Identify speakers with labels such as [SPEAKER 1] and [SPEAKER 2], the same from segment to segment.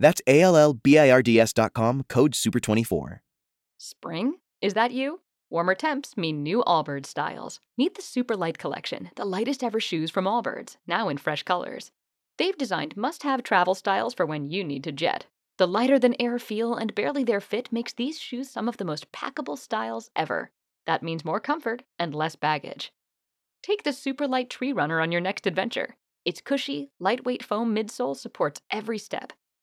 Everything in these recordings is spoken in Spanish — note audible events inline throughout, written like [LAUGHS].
[SPEAKER 1] That's A L L B I R D S.com, code SUPER24.
[SPEAKER 2] Spring? Is that you? Warmer temps mean new Allbirds styles. Meet the Super Light Collection, the lightest ever shoes from Allbirds, now in fresh colors. They've designed must have travel styles for when you need to jet. The lighter than air feel and barely there fit makes these shoes some of the most packable styles ever. That means more comfort and less baggage. Take the Super Light Tree Runner on your next adventure. Its cushy, lightweight foam midsole supports every step,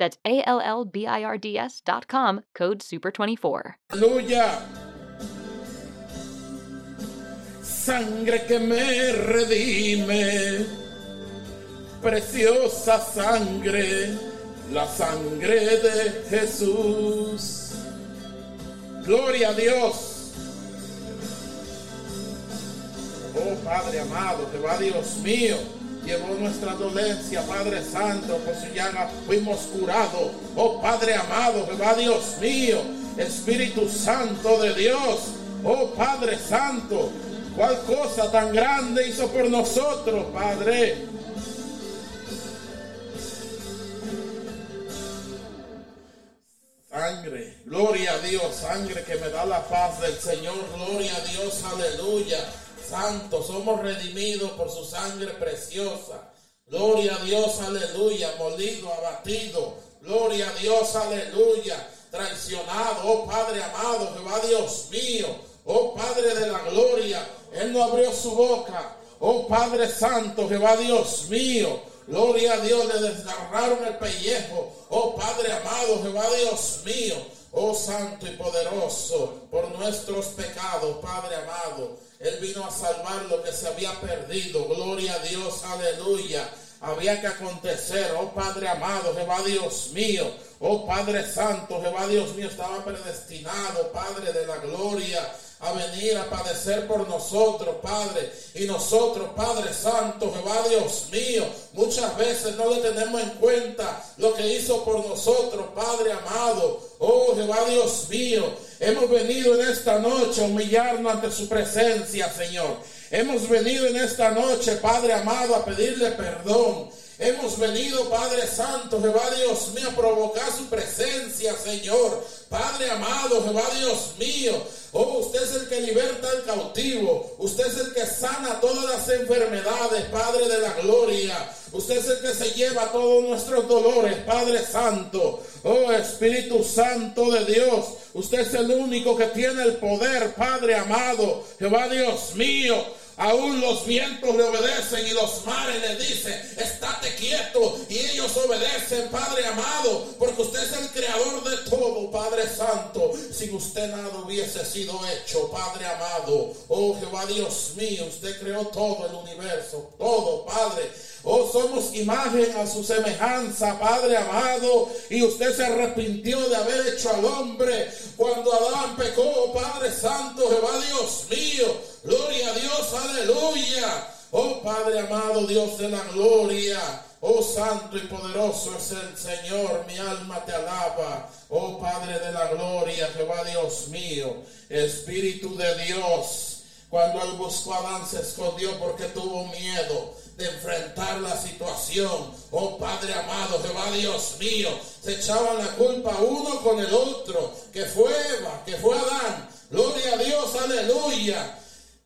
[SPEAKER 2] That's A dot com, code SUPER24.
[SPEAKER 3] Aleluya. Sangre que me redime, preciosa sangre, la sangre de Jesús. Gloria a Dios. Oh Padre amado, que va Dios mío, llevó nuestra dolencia, Padre Santo, por su llaga fuimos curados. Oh Padre amado, va Dios mío, Espíritu Santo de Dios. Oh Padre Santo, cuál cosa tan grande hizo por nosotros, Padre. Sangre, gloria a Dios, sangre que me da la paz del Señor, gloria a Dios, aleluya. Santo, somos redimidos por su sangre preciosa. Gloria a Dios, aleluya, molido, abatido. Gloria a Dios, aleluya, traicionado. Oh Padre amado, Jehová Dios mío. Oh Padre de la gloria, Él no abrió su boca. Oh Padre Santo, Jehová Dios mío. Gloria a Dios, le desgarraron el pellejo. Oh Padre amado, Jehová Dios mío. Oh Santo y poderoso, por nuestros pecados, Padre amado. Él vino a salvar lo que se había perdido. Gloria a Dios, aleluya. Había que acontecer, oh Padre amado, Jehová Dios mío, oh Padre Santo, Jehová Dios mío, estaba predestinado, Padre de la gloria, a venir a padecer por nosotros, Padre. Y nosotros, Padre Santo, Jehová Dios mío, muchas veces no le tenemos en cuenta lo que hizo por nosotros, Padre amado. Oh Jehová Dios mío, hemos venido en esta noche a humillarnos ante su presencia, Señor. Hemos venido en esta noche, Padre amado, a pedirle perdón. Hemos venido, Padre Santo, Jehová Dios mío, a provocar su presencia, Señor. Padre amado, Jehová Dios mío. Oh, usted es el que liberta al cautivo. Usted es el que sana todas las enfermedades, Padre de la gloria. Usted es el que se lleva todos nuestros dolores, Padre Santo. Oh, Espíritu Santo de Dios. Usted es el único que tiene el poder, Padre amado. Jehová Dios mío. Aún los vientos le obedecen y los mares le dicen, estate quieto. Y ellos obedecen, Padre amado, porque usted es el creador de todo, Padre Santo. Sin usted nada hubiese sido hecho, Padre amado. Oh Jehová Dios mío, usted creó todo el universo, todo, Padre. Oh, somos imagen a su semejanza, Padre amado. Y usted se arrepintió de haber hecho al hombre cuando Adán pecó, Padre Santo, Jehová Dios mío. Gloria a Dios, aleluya. Oh Padre amado, Dios de la gloria. Oh Santo y poderoso es el Señor, mi alma te alaba. Oh Padre de la gloria, Jehová Dios mío, Espíritu de Dios. Cuando él buscó a Adán se escondió porque tuvo miedo de enfrentar la situación. Oh Padre amado, Jehová Dios mío, se echaban la culpa uno con el otro, que fue Eva, que fue Adán. Gloria a Dios, aleluya.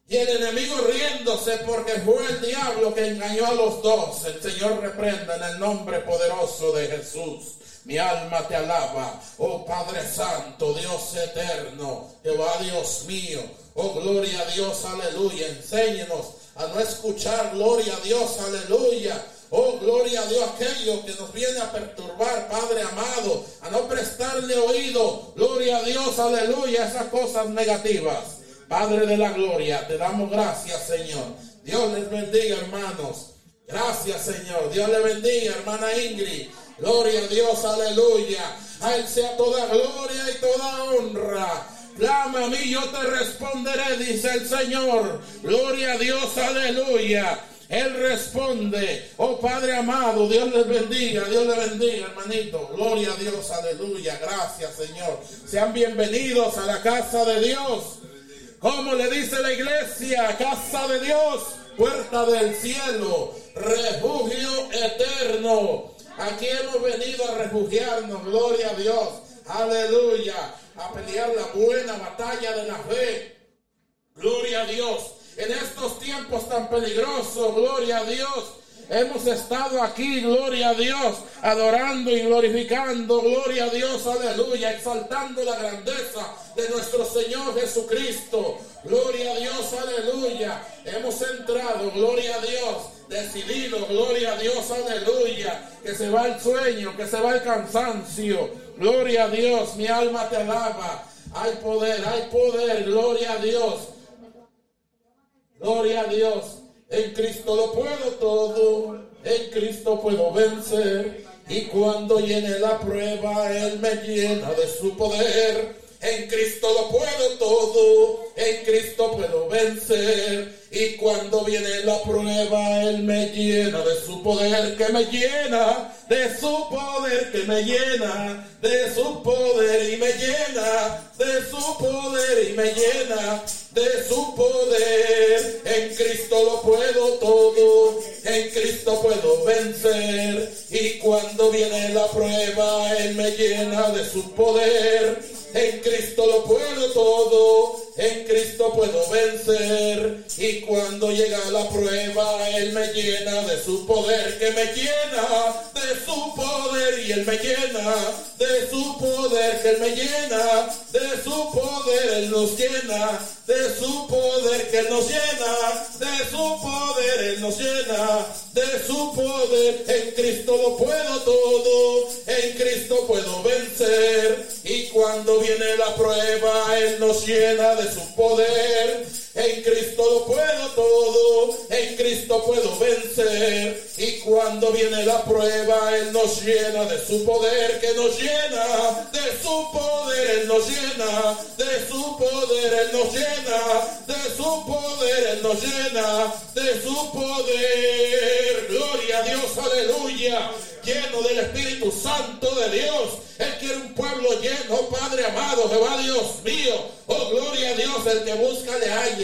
[SPEAKER 3] Y el enemigo riéndose porque fue el diablo que engañó a los dos. El Señor reprenda en el nombre poderoso de Jesús. Mi alma te alaba, oh Padre Santo, Dios eterno, Jehová Dios mío, oh gloria a Dios, aleluya. Enséñenos a no escuchar, gloria a Dios, aleluya. Oh, gloria a Dios, aquello que nos viene a perturbar, Padre amado, a no prestarle oído, gloria a Dios, aleluya, esas cosas negativas. Padre de la gloria, te damos gracias, Señor. Dios les bendiga, hermanos. Gracias, Señor. Dios le bendiga, hermana Ingrid. Gloria a Dios, aleluya. A Él sea toda gloria y toda honra. Clama a mí, yo te responderé, dice el Señor. Gloria a Dios, aleluya. Él responde, oh Padre amado, Dios les bendiga, Dios les bendiga, hermanito. Gloria a Dios, aleluya. Gracias, Señor. Sean bienvenidos a la casa de Dios. Como le dice la iglesia, casa de Dios, puerta del cielo, refugio eterno. Aquí hemos venido a refugiarnos, gloria a Dios, aleluya, a pelear la buena batalla de la fe. Gloria a Dios. En estos tiempos tan peligrosos, gloria a Dios. Hemos estado aquí, gloria a Dios, adorando y glorificando, gloria a Dios, aleluya, exaltando la grandeza de nuestro Señor Jesucristo. Gloria a Dios, aleluya. Hemos entrado, gloria a Dios, decidido, gloria a Dios, aleluya. Que se va el sueño, que se va el cansancio. Gloria a Dios, mi alma te alaba. Hay poder, hay poder, gloria a Dios. Gloria a Dios. En Cristo lo puedo todo. En Cristo puedo vencer. Y cuando llene la prueba, Él me llena de su poder. En Cristo lo puedo todo, en Cristo puedo vencer. Y cuando viene la prueba, Él me llena de su poder, que me llena, de su poder, que me llena, de su poder y me llena, de su poder y me llena, de su poder. En Cristo lo puedo todo, en Cristo puedo vencer. Y cuando viene la prueba, Él me llena de su poder. En Cristo lo puedo todo, en Cristo puedo vencer. Y cuando llega la prueba, Él me llena de su poder, que me llena de su poder. Y Él me llena de su poder, que Él me llena de su poder. Él nos llena de su poder, que Él nos llena de su poder. Él nos llena de su poder. En Cristo lo puedo todo, en Cristo puedo vencer. Y cuando viene la prueba, Él nos llena de su poder. En Cristo lo puedo todo, en Cristo puedo vencer. Y cuando viene la prueba, Él nos llena de su poder, que nos llena de su poder, Él nos llena de su poder, Él nos llena de su poder, Él nos llena de su poder. Gloria a Dios, aleluya lleno del Espíritu Santo de Dios. Él quiere un pueblo lleno, Padre amado, Jehová Dios mío. Oh, gloria a Dios, el que busca le haya.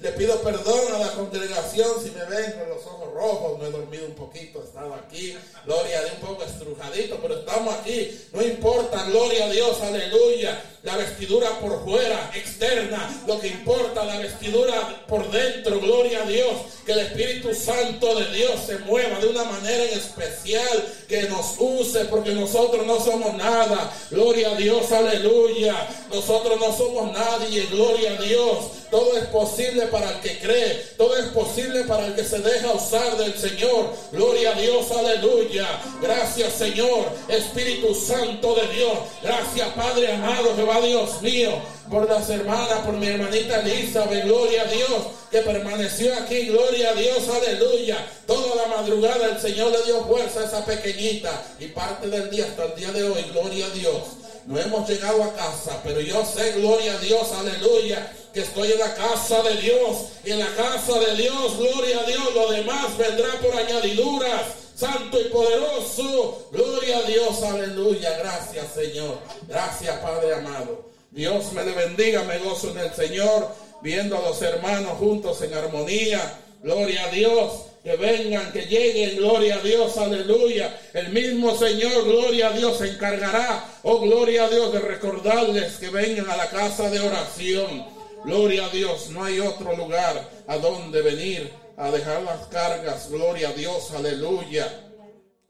[SPEAKER 3] Le pido perdón a la congregación si me ven con los ojos rojos. No he dormido un poquito, he estado aquí. Gloria Dios, un poco estrujadito, pero estamos aquí. No importa, gloria a Dios, aleluya. La vestidura por fuera, externa. Lo que importa, la vestidura por dentro, gloria a Dios. Que el Espíritu Santo de Dios se mueva de una manera en especial. Que nos use, porque nosotros no somos nada. Gloria a Dios, aleluya. Nosotros no somos nadie, gloria a Dios. Todo es posible para el que cree. Todo es posible para el que se deja usar del Señor. Gloria a Dios, aleluya. Gracias, Señor. Espíritu Santo de Dios. Gracias, Padre amado, Jehová Dios mío. Por las hermanas, por mi hermanita Elizabeth, gloria a Dios, que permaneció aquí, gloria a Dios, aleluya. Toda la madrugada el Señor le dio fuerza a esa pequeñita y parte del día hasta el día de hoy, gloria a Dios. No hemos llegado a casa, pero yo sé, gloria a Dios, aleluya, que estoy en la casa de Dios. Y en la casa de Dios, gloria a Dios, lo demás vendrá por añadiduras. Santo y poderoso, gloria a Dios, aleluya. Gracias, Señor. Gracias, Padre amado. Dios me le bendiga, me gozo en el Señor, viendo a los hermanos juntos en armonía. Gloria a Dios que vengan, que lleguen, gloria a Dios, aleluya. El mismo Señor, gloria a Dios, se encargará, oh gloria a Dios, de recordarles que vengan a la casa de oración. Gloria a Dios, no hay otro lugar a donde venir a dejar las cargas, gloria a Dios, aleluya.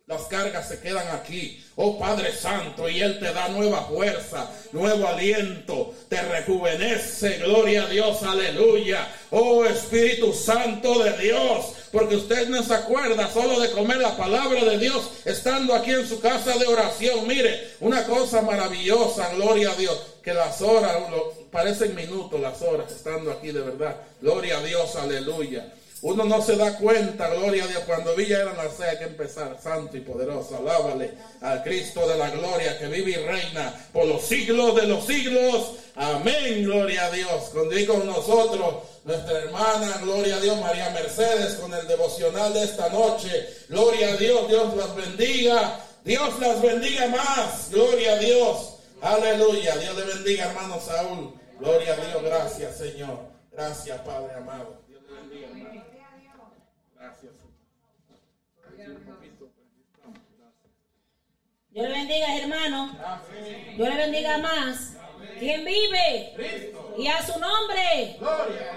[SPEAKER 3] Las cargas se quedan aquí. Oh Padre Santo, y Él te da nueva fuerza, nuevo aliento, te rejuvenece. Gloria a Dios, aleluya. Oh Espíritu Santo de Dios, porque usted no se acuerda solo de comer la palabra de Dios estando aquí en su casa de oración. Mire, una cosa maravillosa, gloria a Dios, que las horas, parecen minutos las horas estando aquí de verdad. Gloria a Dios, aleluya. Uno no se da cuenta, gloria a Dios, cuando Villa era nacer hay que empezar, santo y poderoso, alábale al Cristo de la gloria que vive y reina por los siglos de los siglos. Amén, gloria a Dios. Con con nosotros nuestra hermana, gloria a Dios, María Mercedes, con el devocional de esta noche. Gloria a Dios, Dios las bendiga. Dios las bendiga más, gloria a Dios. Aleluya, Dios le bendiga, hermano Saúl. Gloria a Dios, gracias, Señor. Gracias, Padre amado. Dios le bendiga, hermano.
[SPEAKER 4] Gracias. Dios le bendiga, hermano. Dios le bendiga más. ¿Quién vive? Y a su nombre.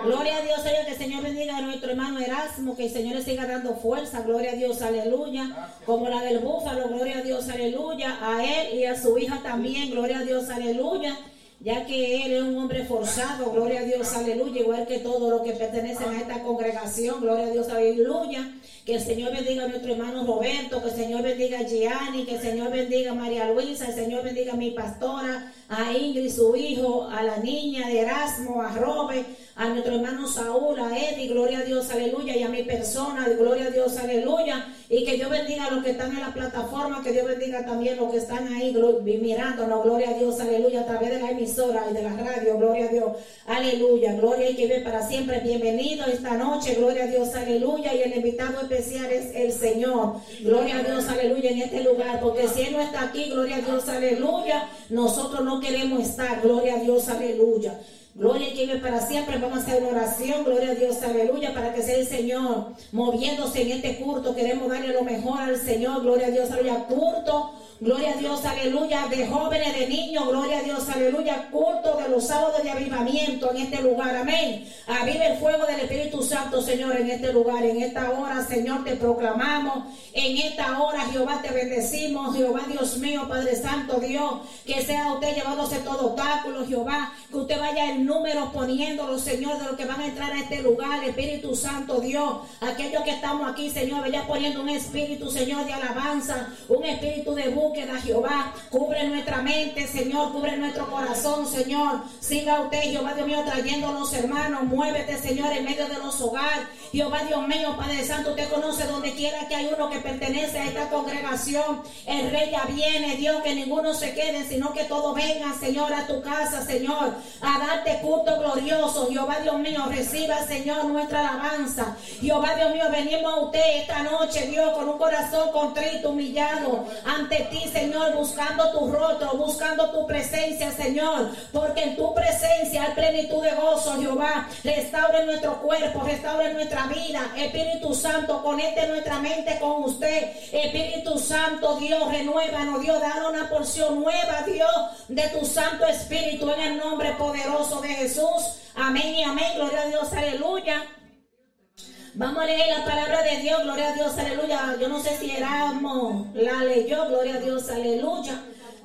[SPEAKER 4] Gloria. a Dios, Señor. Que el Señor bendiga a nuestro hermano Erasmo. Que el Señor le siga dando fuerza. Gloria a Dios, aleluya. Como la del búfalo. Gloria a Dios, aleluya. A él y a su hija también. Gloria a Dios, aleluya ya que él es un hombre forzado, gloria a Dios, aleluya, igual que todos los que pertenecen a esta congregación, gloria a Dios, aleluya. Que el Señor bendiga a nuestro hermano Roberto, que el Señor bendiga a Gianni, que el Señor bendiga a María Luisa, el Señor bendiga a mi pastora, a Ingrid, su hijo, a la niña de Erasmo, a Robert, a nuestro hermano Saúl, a Eddie, gloria a Dios, aleluya, y a mi persona, gloria a Dios, aleluya, y que Dios bendiga a los que están en la plataforma, que Dios bendiga también a los que están ahí mirándonos, gloria a Dios, aleluya, a través de la emisora y de la radio, gloria a Dios, aleluya, gloria y que ve para siempre, bienvenido esta noche, gloria a Dios, aleluya, y el invitado especial es el Señor, gloria a Dios, aleluya, en este lugar, porque si Él no está aquí, gloria a Dios, aleluya, nosotros no queremos estar, gloria a Dios, aleluya. Gloria a vive para siempre. Vamos a hacer una oración. Gloria a Dios. Aleluya. Para que sea el Señor moviéndose en este culto. Queremos darle lo mejor al Señor. Gloria a Dios. Aleluya. Culto Gloria a Dios, aleluya, de jóvenes, de niños, gloria a Dios, aleluya, culto de los sábados de avivamiento en este lugar, amén. Aviva el fuego del Espíritu Santo, Señor, en este lugar, en esta hora, Señor, te proclamamos, en esta hora, Jehová, te bendecimos, Jehová, Dios mío, Padre Santo, Dios, que sea usted llevándose todo obstáculo, Jehová, que usted vaya el número poniéndolo, Señor, de los que van a entrar a este lugar, Espíritu Santo, Dios, aquellos que estamos aquí, Señor, vaya poniendo un espíritu, Señor, de alabanza, un espíritu de búsqueda, da Jehová. Cubre nuestra mente, Señor. Cubre nuestro corazón, Señor. Siga usted, Jehová Dios mío, trayéndonos, hermanos. Muévete, Señor, en medio de los hogares. Jehová Dios mío, Padre Santo, usted conoce donde quiera que hay uno que pertenece a esta congregación. El rey ya viene, Dios, que ninguno se quede, sino que todos vengan, Señor, a tu casa, Señor, a darte culto glorioso. Jehová Dios mío, reciba, Señor, nuestra alabanza. Jehová Dios mío, venimos a usted esta noche, Dios, con un corazón contrito, humillado ante ti, Señor, buscando tu rostro, buscando tu presencia, Señor, porque en tu presencia hay plenitud de gozo, Jehová. Restaure nuestro cuerpo, restaure nuestra vida. Espíritu Santo, conecte nuestra mente con usted. Espíritu Santo, Dios, renuévanos, Dios, da una porción nueva, Dios, de tu Santo Espíritu en el nombre poderoso de Jesús. Amén y amén. Gloria a Dios, aleluya. Vamos a leer la palabra de Dios, gloria a Dios, aleluya. Yo no sé si éramos, la leyó, gloria a Dios, aleluya.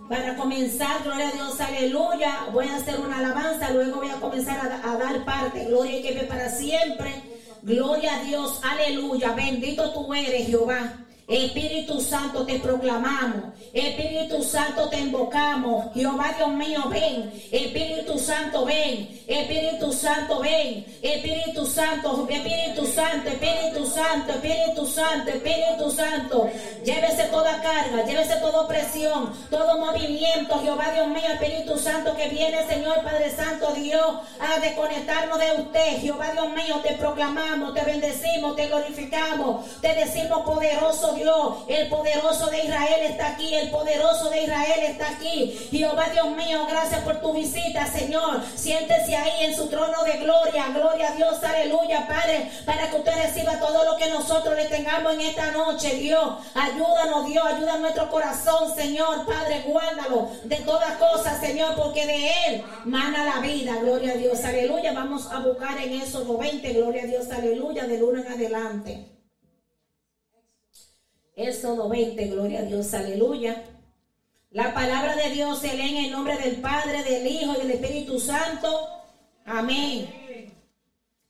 [SPEAKER 4] Para comenzar, gloria a Dios, aleluya. Voy a hacer una alabanza, luego voy a comenzar a, dar parte, gloria y que para siempre. Gloria a Dios, aleluya. Bendito tú eres, Jehová. Espíritu Santo te proclamamos. Espíritu Santo te invocamos. Jehová Dios mío, ven. Espíritu Santo, ven. Espíritu Santo, ven. Espíritu Santo, Espíritu Santo, Espíritu Santo, Espíritu Santo, Espíritu Santo. Llévese toda carga, llévese toda presión, todo movimiento. Jehová Dios mío, Espíritu Santo que viene, Señor Padre Santo Dios, a desconectarnos de usted. Jehová Dios mío, te proclamamos, te bendecimos, te glorificamos, te decimos poderoso Dios, el poderoso de Israel está aquí, el poderoso de Israel está aquí. Jehová Dios mío, gracias por tu visita, Señor. Siéntese ahí en su trono de gloria, gloria a Dios, aleluya, Padre, para que usted reciba todo lo que nosotros le tengamos en esta noche, Dios. Ayúdanos, Dios, ayuda nuestro corazón, Señor, Padre, guárdalo de todas cosas, Señor, porque de Él mana la vida, gloria a Dios, aleluya. Vamos a buscar en esos 20, gloria a Dios, aleluya, de luna en adelante. Éxodo 20, gloria a Dios, aleluya. La palabra de Dios se lee en el nombre del Padre, del Hijo y del Espíritu Santo. Amén.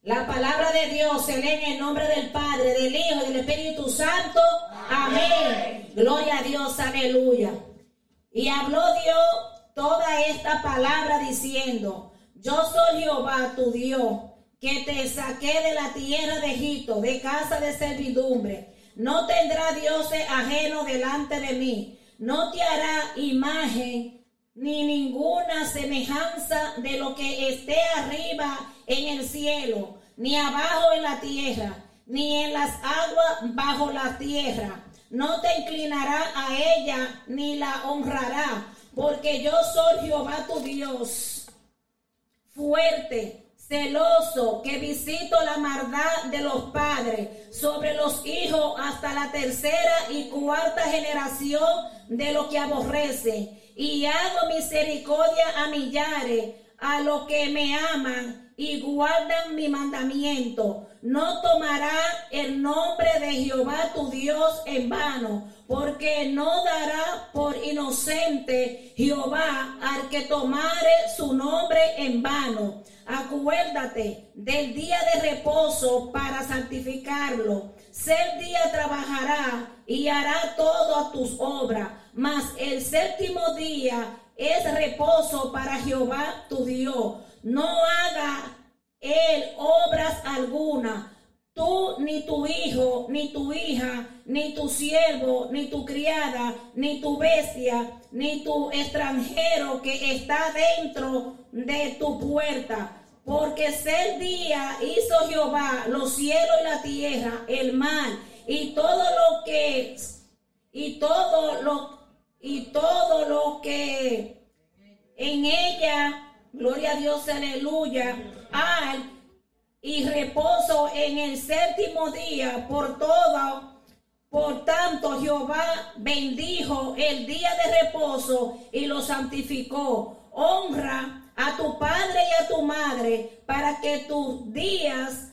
[SPEAKER 4] La palabra de Dios se lee en el nombre del Padre, del Hijo y del Espíritu Santo. Amén. Gloria a Dios, aleluya. Y habló Dios toda esta palabra diciendo, yo soy Jehová tu Dios, que te saqué de la tierra de Egipto, de casa de servidumbre. No tendrá dioses ajenos delante de mí. No te hará imagen ni ninguna semejanza de lo que esté arriba en el cielo, ni abajo en la tierra, ni en las aguas bajo la tierra. No te inclinará a ella, ni la honrará, porque yo soy Jehová tu Dios, fuerte, celoso, que visito la maldad de los padres sobre los hijos hasta la tercera y cuarta generación de los que aborrecen y hago misericordia a millares, a los que me aman y guardan mi mandamiento. No tomará el nombre de Jehová tu Dios en vano, porque no dará por inocente Jehová al que tomare su nombre en vano. Acuérdate del día de reposo para santificarlo. Ser día trabajará y hará todas tus obras mas el séptimo día es reposo para Jehová tu Dios. No haga él obras alguna. Tú, ni tu hijo, ni tu hija, ni tu siervo, ni tu criada, ni tu bestia, ni tu extranjero que está dentro de tu puerta. Porque el día hizo Jehová los cielos y la tierra, el mar, y todo lo que y todo lo y todo lo que en ella, gloria a Dios, aleluya, hay y reposo en el séptimo día por todo. Por tanto, Jehová bendijo el día de reposo y lo santificó. Honra a tu padre y a tu madre para que tus días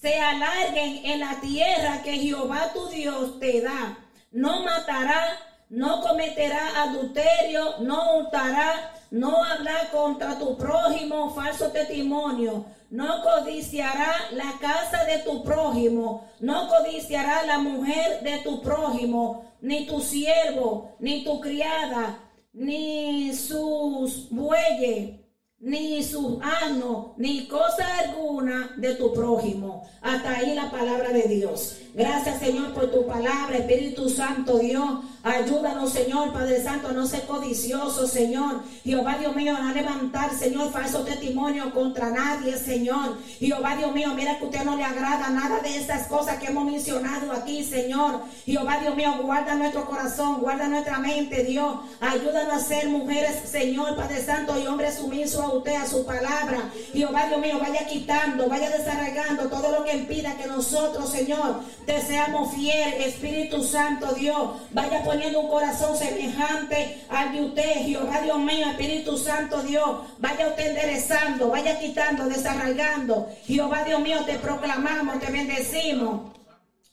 [SPEAKER 4] se alarguen en la tierra que Jehová tu Dios te da. No matará no cometerá adulterio, no hurtará, no hablará contra tu prójimo falso testimonio, no codiciará la casa de tu prójimo, no codiciará la mujer de tu prójimo, ni tu siervo, ni tu criada, ni sus bueyes ni su ano, ni cosa alguna de tu prójimo. Hasta ahí la palabra de Dios. Gracias Señor por tu palabra, Espíritu Santo Dios. Ayúdanos Señor, Padre Santo, no ser codicioso Señor. Jehová Dios mío, a levantar Señor falso testimonio contra nadie Señor. Jehová Dios mío, mira que usted no le agrada nada de esas cosas que hemos mencionado aquí Señor. Jehová Dios mío, guarda nuestro corazón, guarda nuestra mente Dios. Ayúdanos a ser mujeres Señor, Padre Santo y hombres sumisos usted a su palabra. Jehová Dios mío, vaya quitando, vaya desarraigando todo lo que impida que nosotros, Señor, te seamos fiel. Espíritu Santo Dios, vaya poniendo un corazón semejante al de usted. Jehová Dios mío, Espíritu Santo Dios, vaya usted enderezando, vaya quitando, desarraigando. Jehová Dios mío, te proclamamos, te bendecimos.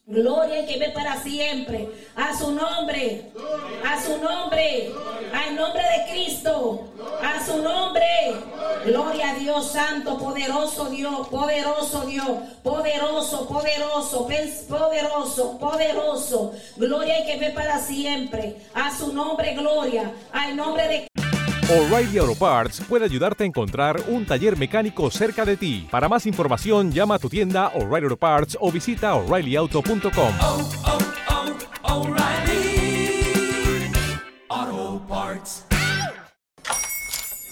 [SPEAKER 4] Gloria que ve para siempre. A su nombre. A su nombre. Al nombre de Cristo. A su nombre. Gloria a Dios Santo, poderoso Dios, poderoso Dios, poderoso, poderoso, poderoso, poderoso. Gloria que ve para siempre. A su nombre, gloria. Al nombre de
[SPEAKER 5] O'Reilly Auto Parts puede ayudarte a encontrar un taller mecánico cerca de ti. Para más información, llama a tu tienda O'Reilly Auto Parts o visita oreillyauto.com.
[SPEAKER 6] Oh, oh, oh, O'Reilly Auto Parts.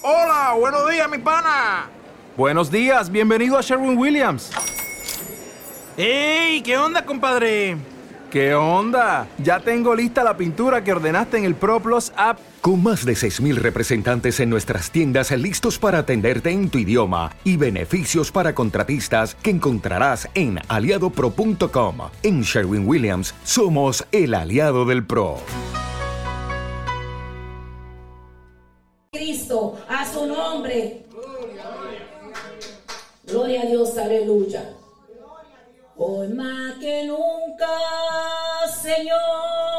[SPEAKER 7] Hola, buenos días, mi pana.
[SPEAKER 8] Buenos días, bienvenido a Sherwin Williams.
[SPEAKER 7] ¡Ey! ¿Qué onda, compadre?
[SPEAKER 8] ¿Qué onda? Ya tengo lista la pintura que ordenaste en el ProPlus app.
[SPEAKER 9] Con más de 6.000 representantes en nuestras tiendas listos para atenderte en tu idioma y beneficios para contratistas que encontrarás en aliadopro.com. En Sherwin Williams somos el aliado del PRO.
[SPEAKER 4] Cristo, a su nombre. Gloria a Dios, aleluya. Hoy más que nunca, Señor.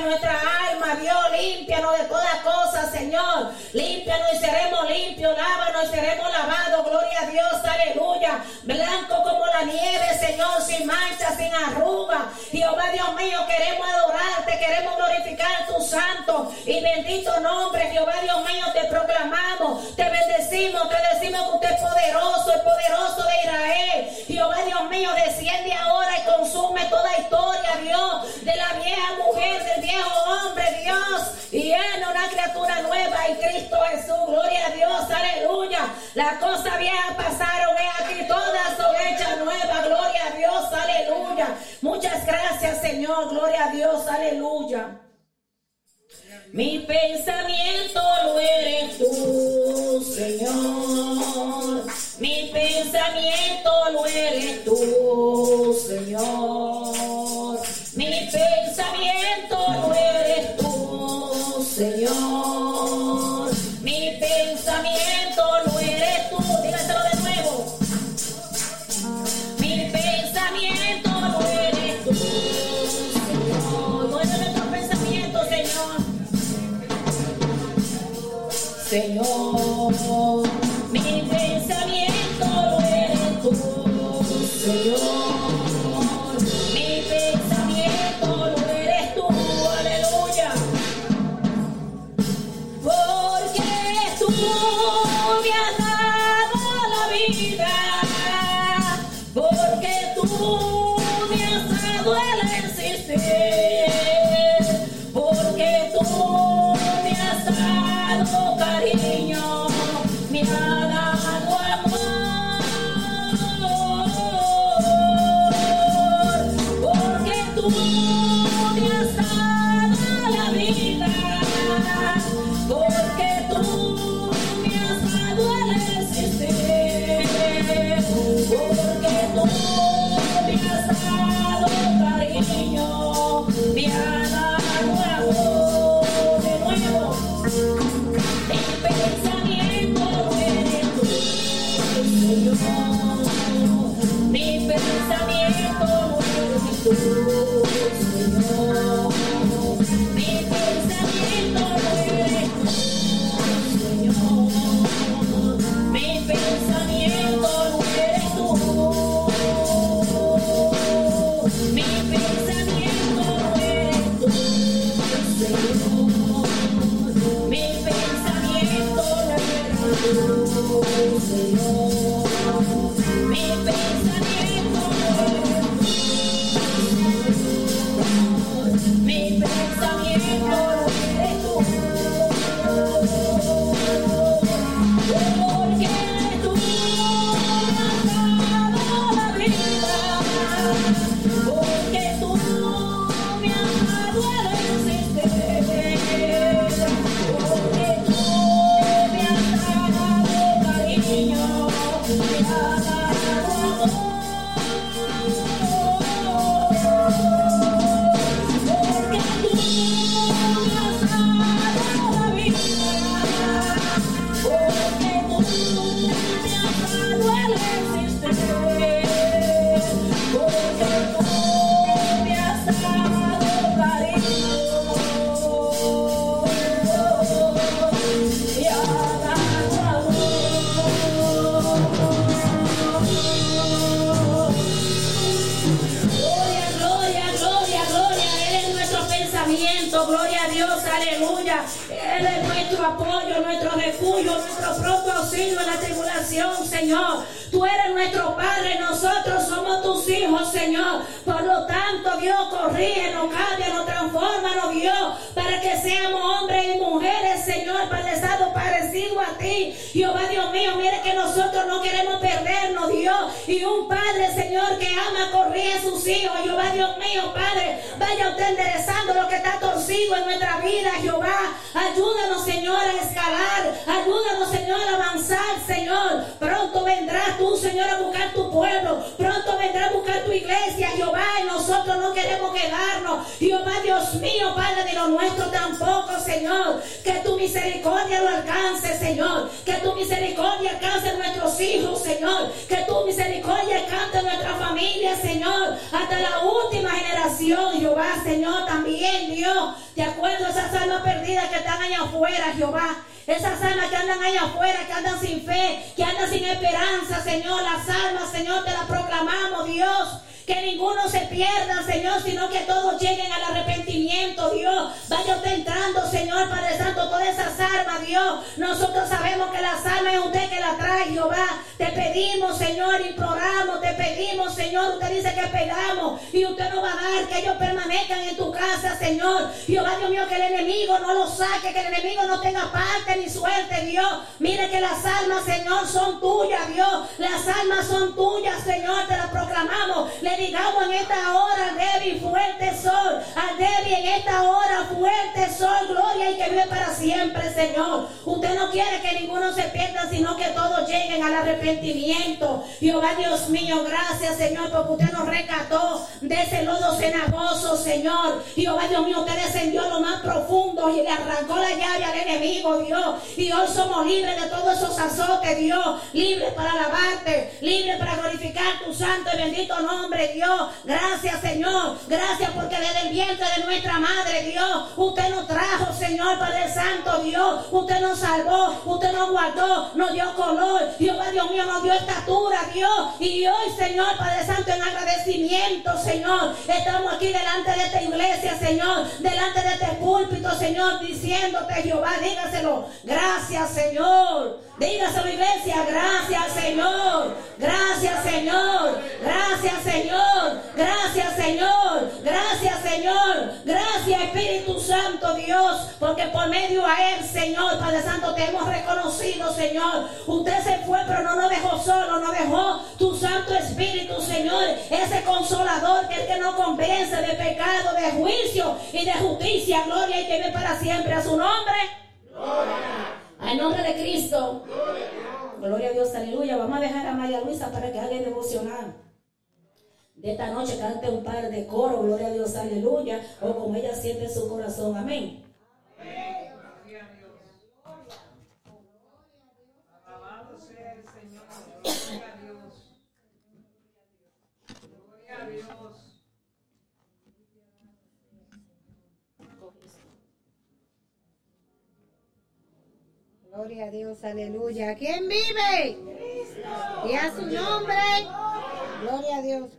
[SPEAKER 4] Nuestra alma, Dios. Límpianos de toda cosa, Señor. Límpianos y seremos limpios. Lávanos y seremos lavados, gloria a Dios, aleluya. Blanco como la nieve, Señor, sin mancha, sin arruga. Jehová, Dios mío, queremos adorarte, queremos glorificar tu santo y bendito nombre, Jehová, Dios mío, te proclamamos, te bendecimos, te decimos que usted es poderoso, el poderoso de Israel. Jehová, Dios mío, desciende ahora y consume toda historia, Dios, de la vieja mujer, del viejo hombre, Dios, y en una criatura nueva en Cristo Jesús. Gloria a Dios, aleluya. Las cosas viejas pasaron, he aquí todas son hechas nuevas. Gloria a Dios, aleluya. Muchas gracias, Señor. Gloria a Dios, aleluya. Mi pensamiento lo eres tú, Señor. Mi pensamiento lo eres tú, Señor. Mi pensamiento lo eres tú, Señor. Señor, te las proclamamos. Le digamos en esta hora, débil, fuerte sol. Al débil en esta hora, fuerte sol. Gloria y que vive para siempre, Señor. Usted no quiere que ninguno se pierda, sino que todos lleguen al arrepentimiento. Jehová Dios mío, gracias, Señor, porque usted nos rescató de ese lodo cenagoso, Señor. Jehová Dios mío, usted descendió a lo más profundo y le arrancó la enemigo, Dios. Y hoy somos libres de todos esos azotes, Dios. Libres para alabarte, libres para glorificar tu santo y bendito nombre, Dios. Gracias, Señor. Gracias porque desde el vientre de nuestra madre, Dios, usted nos trajo, Señor Padre Santo, Dios. Usted nos salvó, usted nos guardó, nos dio color. Jehová Dios mío nos dio estatura, Dios. Y hoy, Señor Padre Santo, en agradecimiento, Señor, estamos aquí delante de esta iglesia, Señor, delante de este púlpito, Señor, diciéndote, Jehová, dígaselo. Gracias, Señor. Dígaselo, iglesia. Gracias, Señor. Gracias, Señor. Gracias, Señor. Gracias, Señor. Gracias, Señor. Gracias, Espíritu Santo, Dios. Porque por medio a Él, Señor, Padre Santo, te hemos reconocido, Señor. Usted se fue, pero no nos dejó solo. Nos dejó tu Santo Espíritu, Ese consolador que es que nos convence de pecado, de juicio y de justicia. Gloria y que ve para siempre a su nombre. Al nombre de Cristo. Gloria a Dios, aleluya. Vamos a dejar a María Luisa para que haga el devocional. De esta noche cante un par de coros, gloria a Dios, aleluya. O como ella siente en su corazón, amén.
[SPEAKER 10] Gloria a Dios,
[SPEAKER 11] aleluya. ¿Quién vive? Y a su nombre. Gloria a Dios.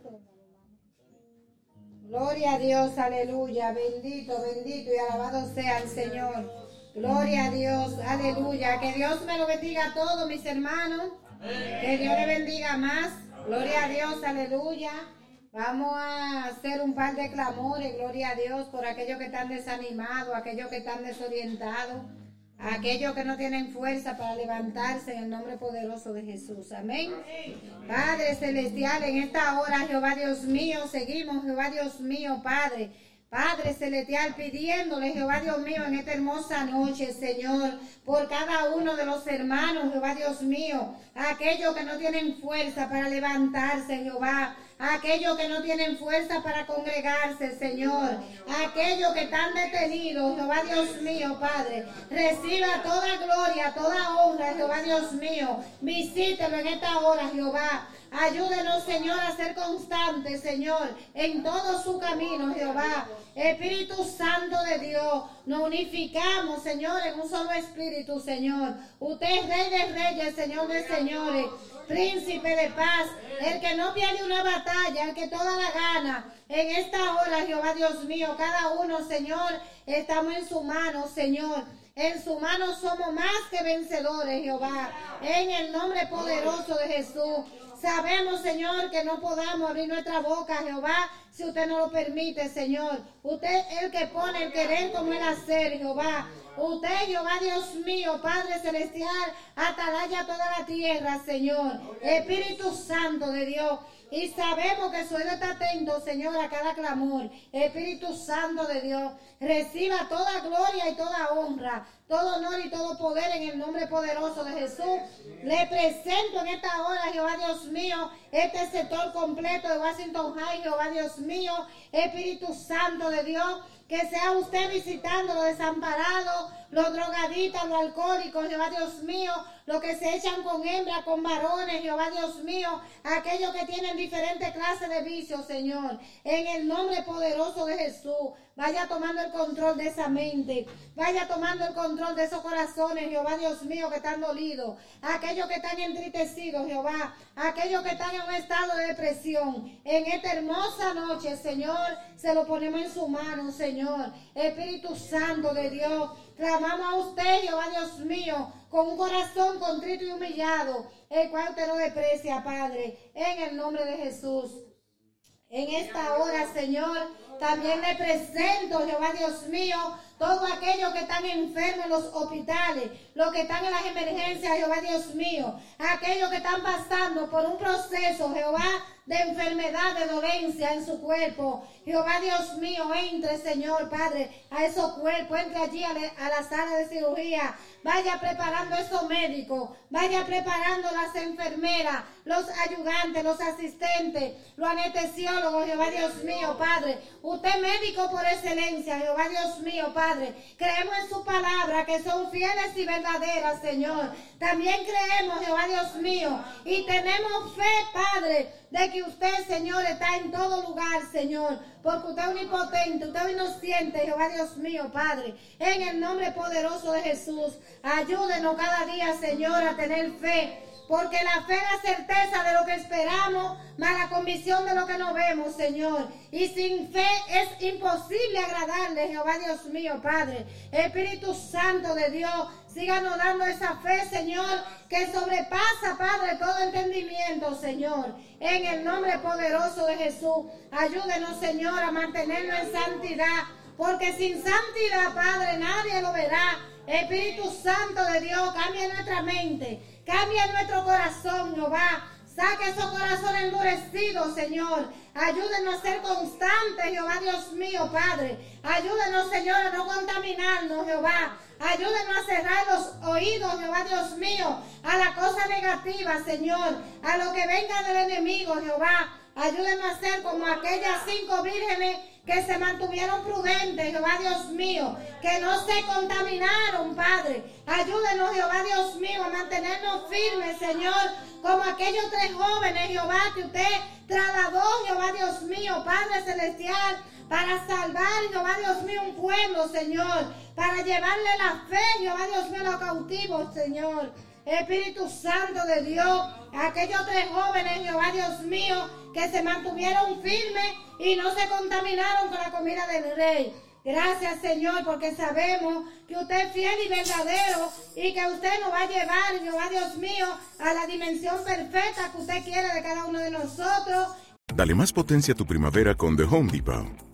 [SPEAKER 11] Gloria a Dios, aleluya. Bendito, bendito y alabado sea el Señor. Gloria a Dios, aleluya. Que Dios me lo bendiga a todos mis hermanos. Que Dios le bendiga más. Gloria a Dios, aleluya. Vamos a hacer un par de clamores, gloria a Dios, por aquellos que están desanimados, aquellos que están desorientados, aquellos que no tienen fuerza para levantarse en el nombre poderoso de Jesús. Amén. Padre celestial, en esta hora, Jehová Dios mío, seguimos, Jehová Dios mío, Padre. Padre celestial, pidiéndole, Jehová Dios mío, en esta hermosa noche, Señor, por cada uno de los hermanos, Jehová Dios mío, aquellos que no tienen fuerza para levantarse, Jehová, aquellos que no tienen fuerza para congregarse, Señor, aquellos que están detenidos, Jehová Dios mío, Padre, reciba toda gloria, toda honra, Jehová Dios mío, visítelo en esta hora, Jehová. Ayúdenos, Señor, a ser constantes, Señor, en todo su camino, Jehová. Espíritu Santo de Dios, nos unificamos, Señor, en un solo espíritu, Señor. Usted es Rey de Reyes, Señor de Señores, Príncipe de paz, el que no pierde una batalla, el que toda la gana. En esta hora, Jehová Dios mío, cada uno, Señor, estamos en su mano, Señor. En su mano somos más que vencedores, Jehová. En el nombre poderoso de Jesús. Sabemos, Señor, que no podamos abrir nuestra boca, Jehová, si usted no lo permite, Señor. Usted es el que pone el querer como el hacer, Jehová. Usted, Jehová Dios mío, Padre Celestial, atalaya toda la tierra, Señor. Espíritu Santo de Dios. Y sabemos que su está atento, Señor, a cada clamor. Espíritu Santo de Dios, reciba toda gloria y toda honra, todo honor y todo poder en el nombre poderoso de Jesús. Le presento en esta hora, Jehová Dios mío, este sector completo de Washington High, Jehová Dios mío, Espíritu Santo de Dios. Que sea usted visitando los desamparados, los drogadictos, los alcohólicos, Jehová Dios mío, los que se echan con hembras, con varones, Jehová Dios mío, aquellos que tienen diferentes clases de vicios, Señor. En el nombre poderoso de Jesús, vaya tomando el control de esa mente, vaya tomando el control de esos corazones, Jehová Dios mío, que están dolidos, aquellos que están entristecidos, Jehová, aquellos que están en un estado de depresión. En esta hermosa noche, Señor, se lo ponemos en su mano, Señor. Espíritu Santo de Dios, clamamos a usted, Jehová Dios mío, con un corazón contrito y humillado, el cual usted lo desprecia, Padre, en el nombre de Jesús. En esta hora, Señor, también le presento, Jehová Dios mío, todos aquellos que están enfermos en los hospitales, los que están en las emergencias, Jehová Dios mío, aquellos que están pasando por un proceso, Jehová, de enfermedad, de dolencia en su cuerpo. Jehová Dios mío, entre, Señor Padre, a esos cuerpos, entre allí a, la- sala de cirugía. Vaya preparando esos médicos, vaya preparando las enfermeras, los ayudantes, los asistentes, los anestesiólogos, Jehová Dios mío, Padre. Usted médico por excelencia, Jehová Dios mío, Padre. Creemos en su palabra, que son fieles y verdaderas, Señor. También creemos, Jehová Dios mío, y tenemos fe, Padre, de que usted, Señor, está en todo lugar, Señor, porque usted es omnipotente, usted es inocente, Jehová Dios mío, Padre, en el nombre poderoso de Jesús, ayúdenos cada día, Señor, a tener fe, porque la fe es la certeza de lo que esperamos, más la convicción de lo que no vemos, Señor. Y sin fe es imposible agradarle, Jehová Dios mío, Padre. Espíritu Santo de Dios, síganos dando esa fe, Señor, que sobrepasa, Padre, todo entendimiento, Señor. En el nombre poderoso de Jesús, ayúdenos, Señor, a mantenernos en santidad. Porque sin santidad, Padre, nadie lo verá. Espíritu Santo de Dios, cambia nuestra mente, cambia nuestro corazón, Jehová. Saca esos corazones endurecidos, Señor. Ayúdenos a ser constantes, Jehová Dios mío, Padre. Ayúdenos, Señor, a no contaminarnos, Jehová. Ayúdenos a cerrar los oídos, Jehová Dios mío, a la cosa negativa, Señor. A lo que venga del enemigo, Jehová. Ayúdenos a ser como aquellas cinco vírgenes que se mantuvieron prudentes, Jehová Dios mío, que no se contaminaron, Padre. Ayúdenos, Jehová Dios mío, a mantenernos firmes, Señor, como aquellos tres jóvenes, Jehová, que usted trasladó, Jehová Dios mío, Padre Celestial, para salvar, Jehová Dios mío, un pueblo, Señor, para llevarle la fe, Jehová Dios mío, a los cautivos, Señor. Espíritu Santo de Dios, aquellos tres jóvenes, Jehová Dios mío, que se mantuvieron firmes y no se contaminaron con la comida del rey. Gracias Señor, porque sabemos que usted es fiel y verdadero y que usted nos va a llevar, Jehová Dios mío, a la dimensión perfecta que usted quiere de cada uno de nosotros.
[SPEAKER 12] Dale más potencia a tu primavera con The Home Depot.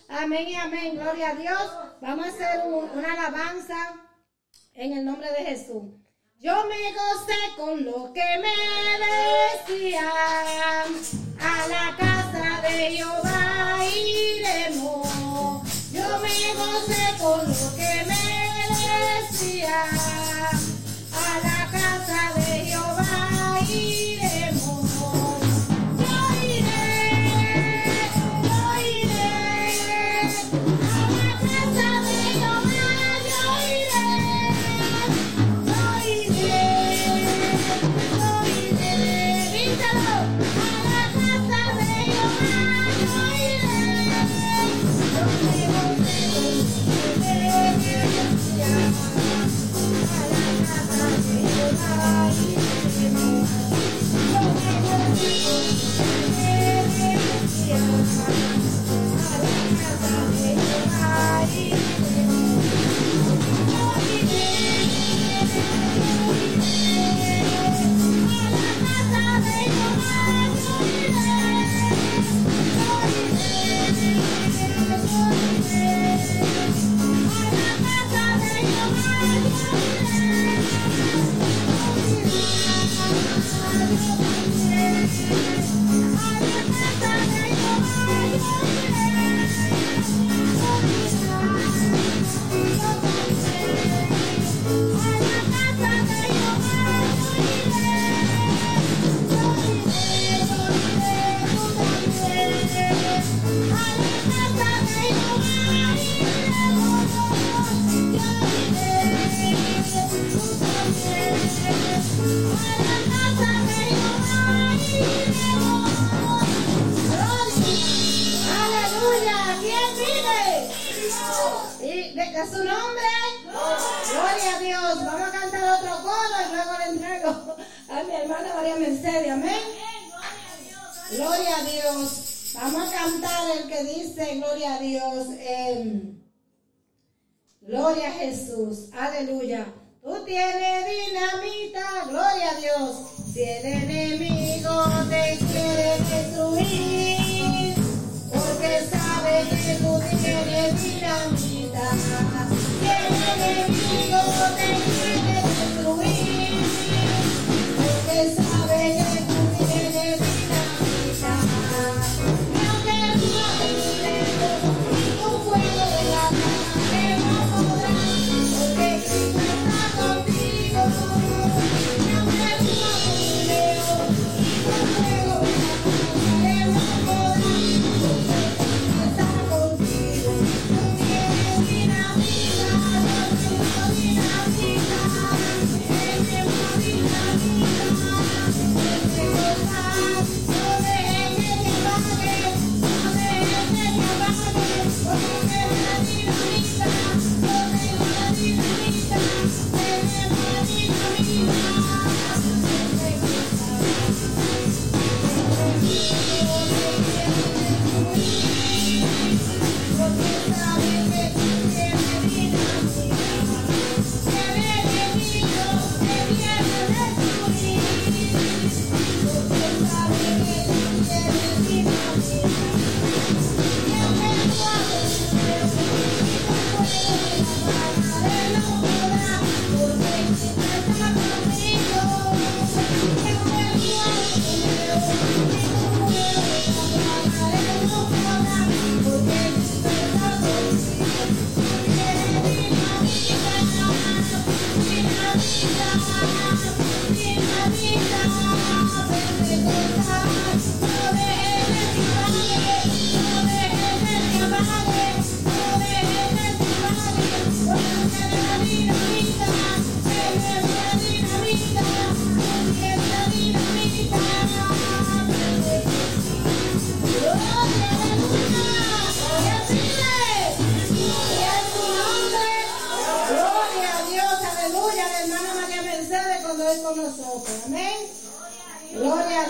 [SPEAKER 11] Amén y amén. Gloria a Dios. Vamos a hacer un- una alabanza en el nombre de Jesús. Yo me gocé con lo que me decían. A la casa de Jehová iremos. Yo me gocé con lo que me decían. ¿Y de, de su nombre? Gloria a Dios. Vamos a cantar otro coro y luego le entrego a mi hermana María Mercedes. Amén. Gloria a Dios. Vamos a cantar el que dice Gloria a Dios. em, gloria a Jesús. Aleluya. Tú tienes dinamita. Gloria a Dios. Si el enemigo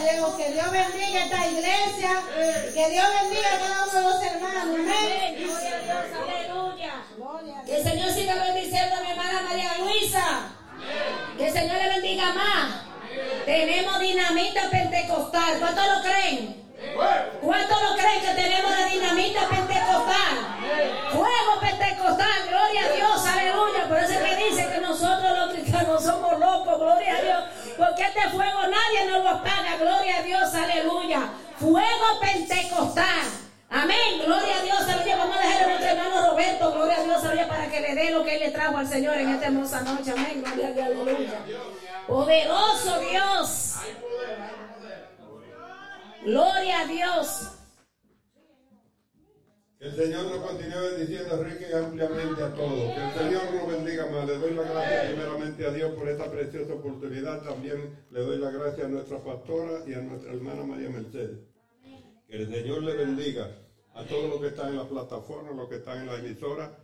[SPEAKER 11] Que Dios bendiga esta iglesia, que Dios bendiga a cada uno de los hermanos, amén.
[SPEAKER 4] Gloria a Dios, aleluya. Que el Señor siga bendiciendo a mi hermana María Luisa. Que el Señor le bendiga más. Tenemos dinamita pentecostal. ¿Cuántos lo creen? ¿Cuántos lo creen que tenemos la dinamita pentecostal? Fuego pentecostal, gloria a Dios, aleluya. Por eso es que dice que nosotros los cristianos somos locos, gloria a Dios. Porque este fuego nadie nos lo apaga, gloria a Dios, aleluya. Fuego pentecostal. Amén, gloria a Dios, aleluya. Vamos a dejar a nuestro hermano Roberto, gloria a Dios, aleluya, para que le dé lo que él le trajo al Señor en esta hermosa noche. Amén, gloria a Dios, aleluya. Poderoso Dios. Gloria a Dios.
[SPEAKER 13] El Señor nos continúe bendiciendo rica y ampliamente a todos. Que el Señor nos bendiga más. Le doy la gracia primeramente a Dios por esta preciosa oportunidad. También le doy la gracia a nuestra pastora y a nuestra hermana María Mercedes. Que el Señor le bendiga a todos los que están en la plataforma, los que están en la emisora.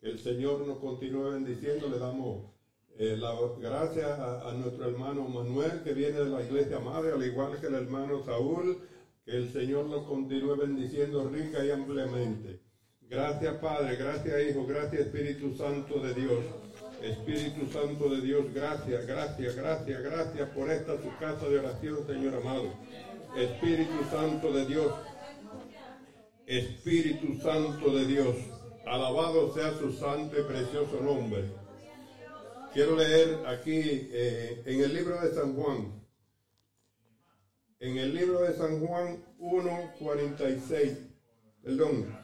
[SPEAKER 13] Que el Señor nos continúe bendiciendo. Le damos eh, gracias a, a nuestro hermano Manuel, que viene de la iglesia madre, al igual que el hermano Saúl. El Señor nos continúe bendiciendo rica y ampliamente. Gracias Padre, gracias Hijo, gracias Espíritu Santo de Dios. Espíritu Santo de Dios, gracias, gracias, gracias, gracias por esta su casa de oración, Señor amado. Espíritu Santo de Dios, Espíritu Santo de Dios, alabado sea su santo y precioso nombre. Quiero leer aquí eh, en el libro de San Juan, en el libro de San Juan 1.46, perdón,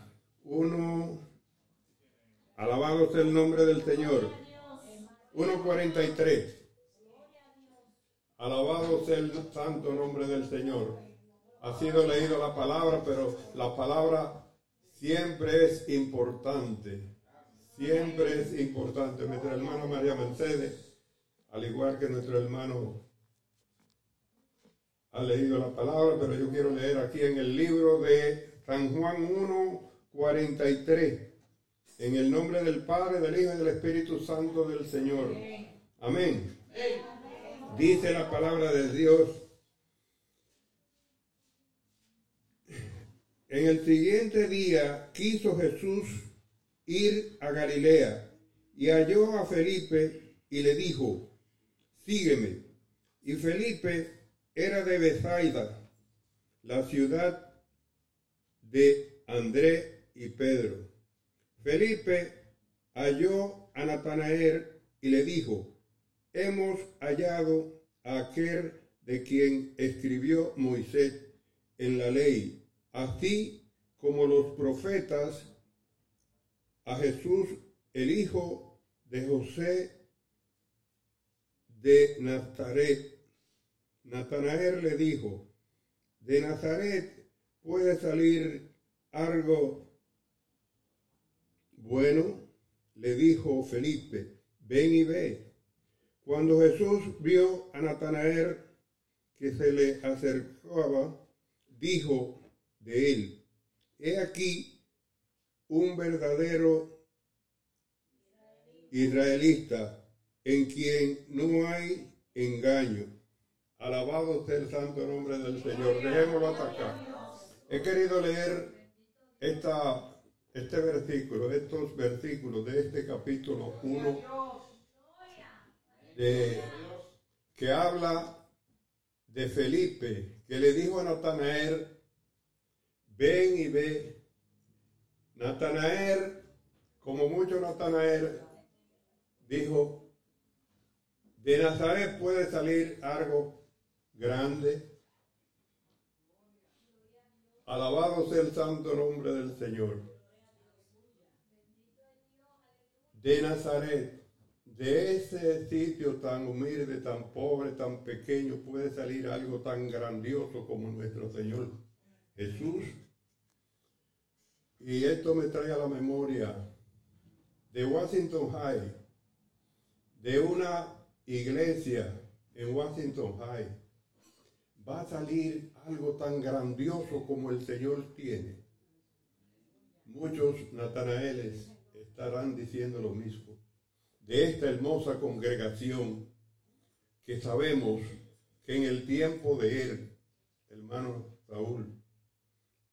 [SPEAKER 13] 1, alabado sea el nombre del Señor, 1.43, alabado sea el santo nombre del Señor. Ha sido leído la palabra, pero la palabra siempre es importante, siempre es importante. Nuestra hermana María Mercedes, al igual que nuestro hermano ha leído la palabra, pero yo quiero leer aquí en el libro de San Juan 1, 43. En el nombre del Padre, del Hijo y del Espíritu Santo del Señor. Amén. Dice la palabra de Dios. En el siguiente día quiso Jesús ir a Galilea y halló a Felipe y le dijo, sígueme. Y Felipe era de Bethsaida, la ciudad de André y Pedro. Felipe halló a Natanael y le dijo, hemos hallado a aquel de quien escribió Moisés en la ley, así como los profetas, a Jesús, el hijo de José de Nazaret. Natanael le dijo, de Nazaret puede salir algo bueno, le dijo Felipe, ven y ve. Cuando Jesús vio a Natanael que se le acercaba, dijo de él, he aquí un verdadero israelita en quien no hay engaño. Alabado sea el santo nombre del Señor. Dejémoslo hasta acá. He querido leer esta, este versículo, estos versículos de este capítulo 1 de, que habla de Felipe, que le dijo a Natanael, ven y ve. Natanael, como mucho Natanael, dijo, de Nazaret puede salir algo grande. Alabado sea el santo nombre del Señor. De Nazaret, de ese sitio tan humilde, tan pobre, tan pequeño, puede salir algo tan grandioso como nuestro Señor Jesús. Y esto me trae a la memoria de Washington High, de una iglesia en Washington High. Va a salir algo tan grandioso como el Señor tiene. Muchos Natanaeles estarán diciendo lo mismo. De esta hermosa congregación que sabemos que en el tiempo de él, hermano Raúl,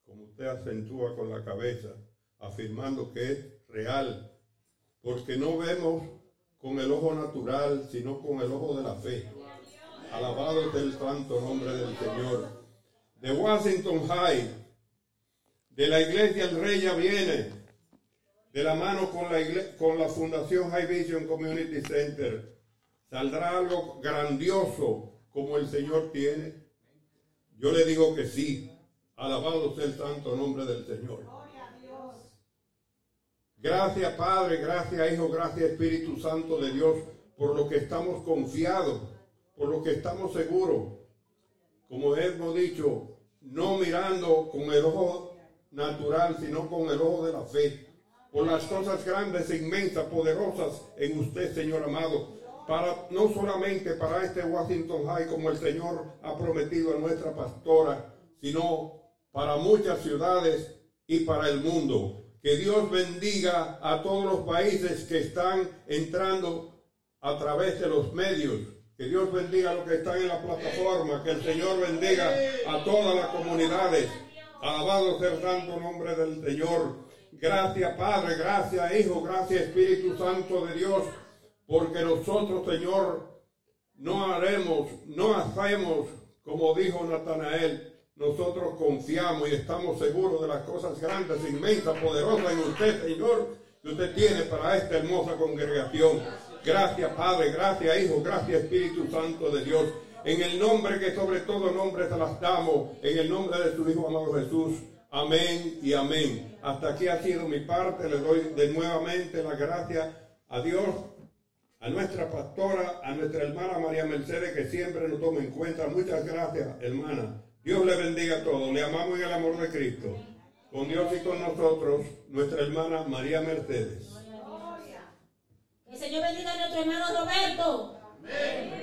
[SPEAKER 13] como usted acentúa con la cabeza, afirmando que es real, porque no vemos con el ojo natural, sino con el ojo de la fe. Alabado sea el santo nombre del Señor. De Washington High, de la iglesia El Rey ya viene, de la mano con la, igle- con la Fundación High Vision Community Center, saldrá algo grandioso como el Señor tiene. Yo le digo que sí. Alabado sea el santo nombre del Señor. Gracias Padre, gracias Hijo, gracias Espíritu Santo de Dios por lo que estamos confiados, por lo que estamos seguros. Como hemos dicho, no mirando con el ojo natural, sino con el ojo de la fe. Por las cosas grandes, inmensas, poderosas en usted, Señor amado. Para, no solamente para este Washington High, como el Señor ha prometido a nuestra pastora, sino para muchas ciudades y para el mundo. Que Dios bendiga a todos los países que están entrando a través de los medios. Dios bendiga a los que están en la plataforma. Que el Señor bendiga a todas las comunidades. Alabado sea el santo nombre del Señor. Gracias Padre, gracias Hijo, gracias Espíritu Santo de Dios. Porque nosotros, Señor, no haremos, no hacemos como dijo Natanael. Nosotros confiamos y estamos seguros de las cosas grandes, inmensas, poderosas en usted, Señor, que usted tiene para esta hermosa congregación. Gracias, Padre, gracias, Hijo, gracias, Espíritu Santo de Dios. En el nombre que sobre todo nombre te las damos, en el nombre de tu Hijo amado Jesús. Amén y amén. Hasta aquí ha sido mi parte. Le doy de nuevamente la gracia a Dios, a nuestra pastora, a nuestra hermana María Mercedes, que siempre nos toma en cuenta. Muchas gracias, hermana. Dios le bendiga a todos. Le amamos en el amor de Cristo. Con Dios y con nosotros, nuestra hermana María Mercedes.
[SPEAKER 4] El Señor bendiga a nuestro hermano Roberto.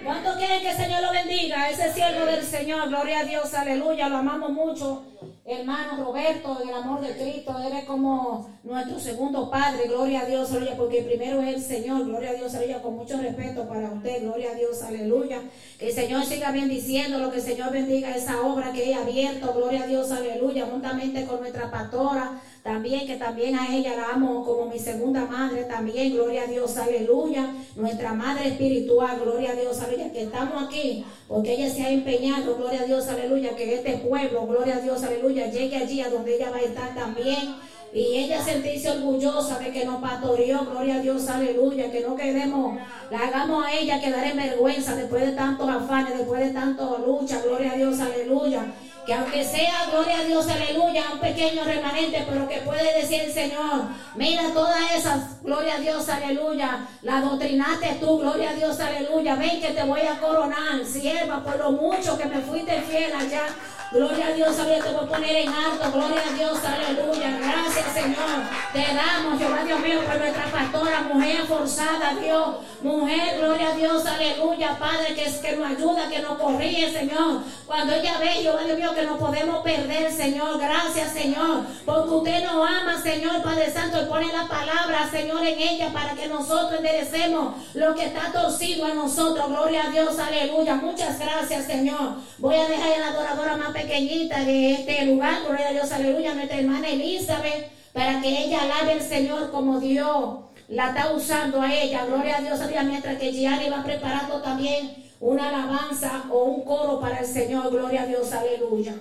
[SPEAKER 4] ¿Cuántos quieren que el Señor lo bendiga? Ese siervo del Señor, gloria a Dios, aleluya, lo amamos mucho. hermano Roberto, en el amor de Cristo, eres como nuestro segundo padre, gloria a Dios, aleluya, porque primero es el Señor, gloria a Dios, aleluya, con mucho respeto para usted, gloria a Dios, aleluya. Que el Señor siga bendiciendo, lo que el Señor bendiga esa obra que he abierto, gloria a Dios, aleluya, juntamente con nuestra pastora, también, que también a ella la amo como mi segunda madre, también, gloria a Dios, aleluya, nuestra madre espiritual, gloria a Dios, aleluya, que estamos aquí, porque ella se ha empeñado, gloria a Dios, aleluya, que este pueblo, gloria a Dios, aleluya, llegue allí a donde ella va a estar también. Y ella sentirse orgullosa de que nos pastoreó, gloria a Dios, aleluya, que no queremos, la hagamos a ella quedar en vergüenza después de tantos afanes, después de tantas luchas, gloria a Dios, aleluya. Que aunque sea, gloria a Dios, aleluya, un pequeño remanente, pero que puede decir el Señor, mira todas esas, gloria a Dios, aleluya, la doctrinaste tú, gloria a Dios, aleluya, ven que te voy a coronar, sierva, por lo mucho que me fuiste fiel allá, gloria a Dios, aleluya, te voy a poner en alto, gloria a Dios, aleluya, gracias Señor, te damos, Jehová Dios mío, por nuestra pastora, mujer forzada, Dios, mujer, gloria a Dios, aleluya, Padre, que que nos ayuda, que nos corrige, Señor, cuando ella ve, Jehová Dios mío, que no podemos perder, Señor. Gracias, Señor. Porque usted nos ama, Señor Padre Santo, y pone la palabra, Señor, en ella para que nosotros enderecemos lo que está torcido a nosotros. Gloria a Dios, aleluya. Muchas gracias, Señor. Voy a dejar a la adoradora más pequeñita de este lugar. Gloria a Dios, aleluya. Nuestra hermana Elizabeth, para que ella alabe al Señor como Dios la está usando a ella. Gloria a Dios, aleluya. Mientras que Gianni va preparando también una alabanza o un coro para el Señor. Gloria a Dios, aleluya.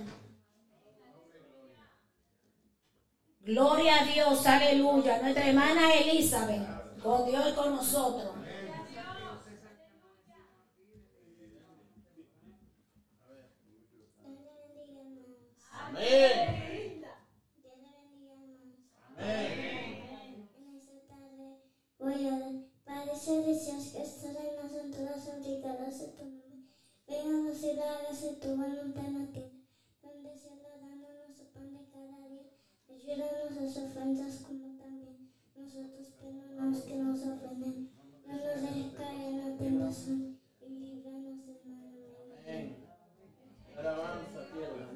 [SPEAKER 4] Gloria a Dios, aleluya. Nuestra hermana Elizabeth, con Dios y con nosotros.
[SPEAKER 14] Amén.
[SPEAKER 15] Voy a orar. Padre celestial que estás en las alturas, santificado sea tu nombre. Venga a nos y hágase tu voluntad en la tierra. Donde se la danos nuestro pan de cada día. Ayúdanos a sus ofensas como también nosotros perdonamos que nos ofenden. No nos dejes caer en la tentación y líbranos del mal. Amén.
[SPEAKER 14] Alabanza, tierra.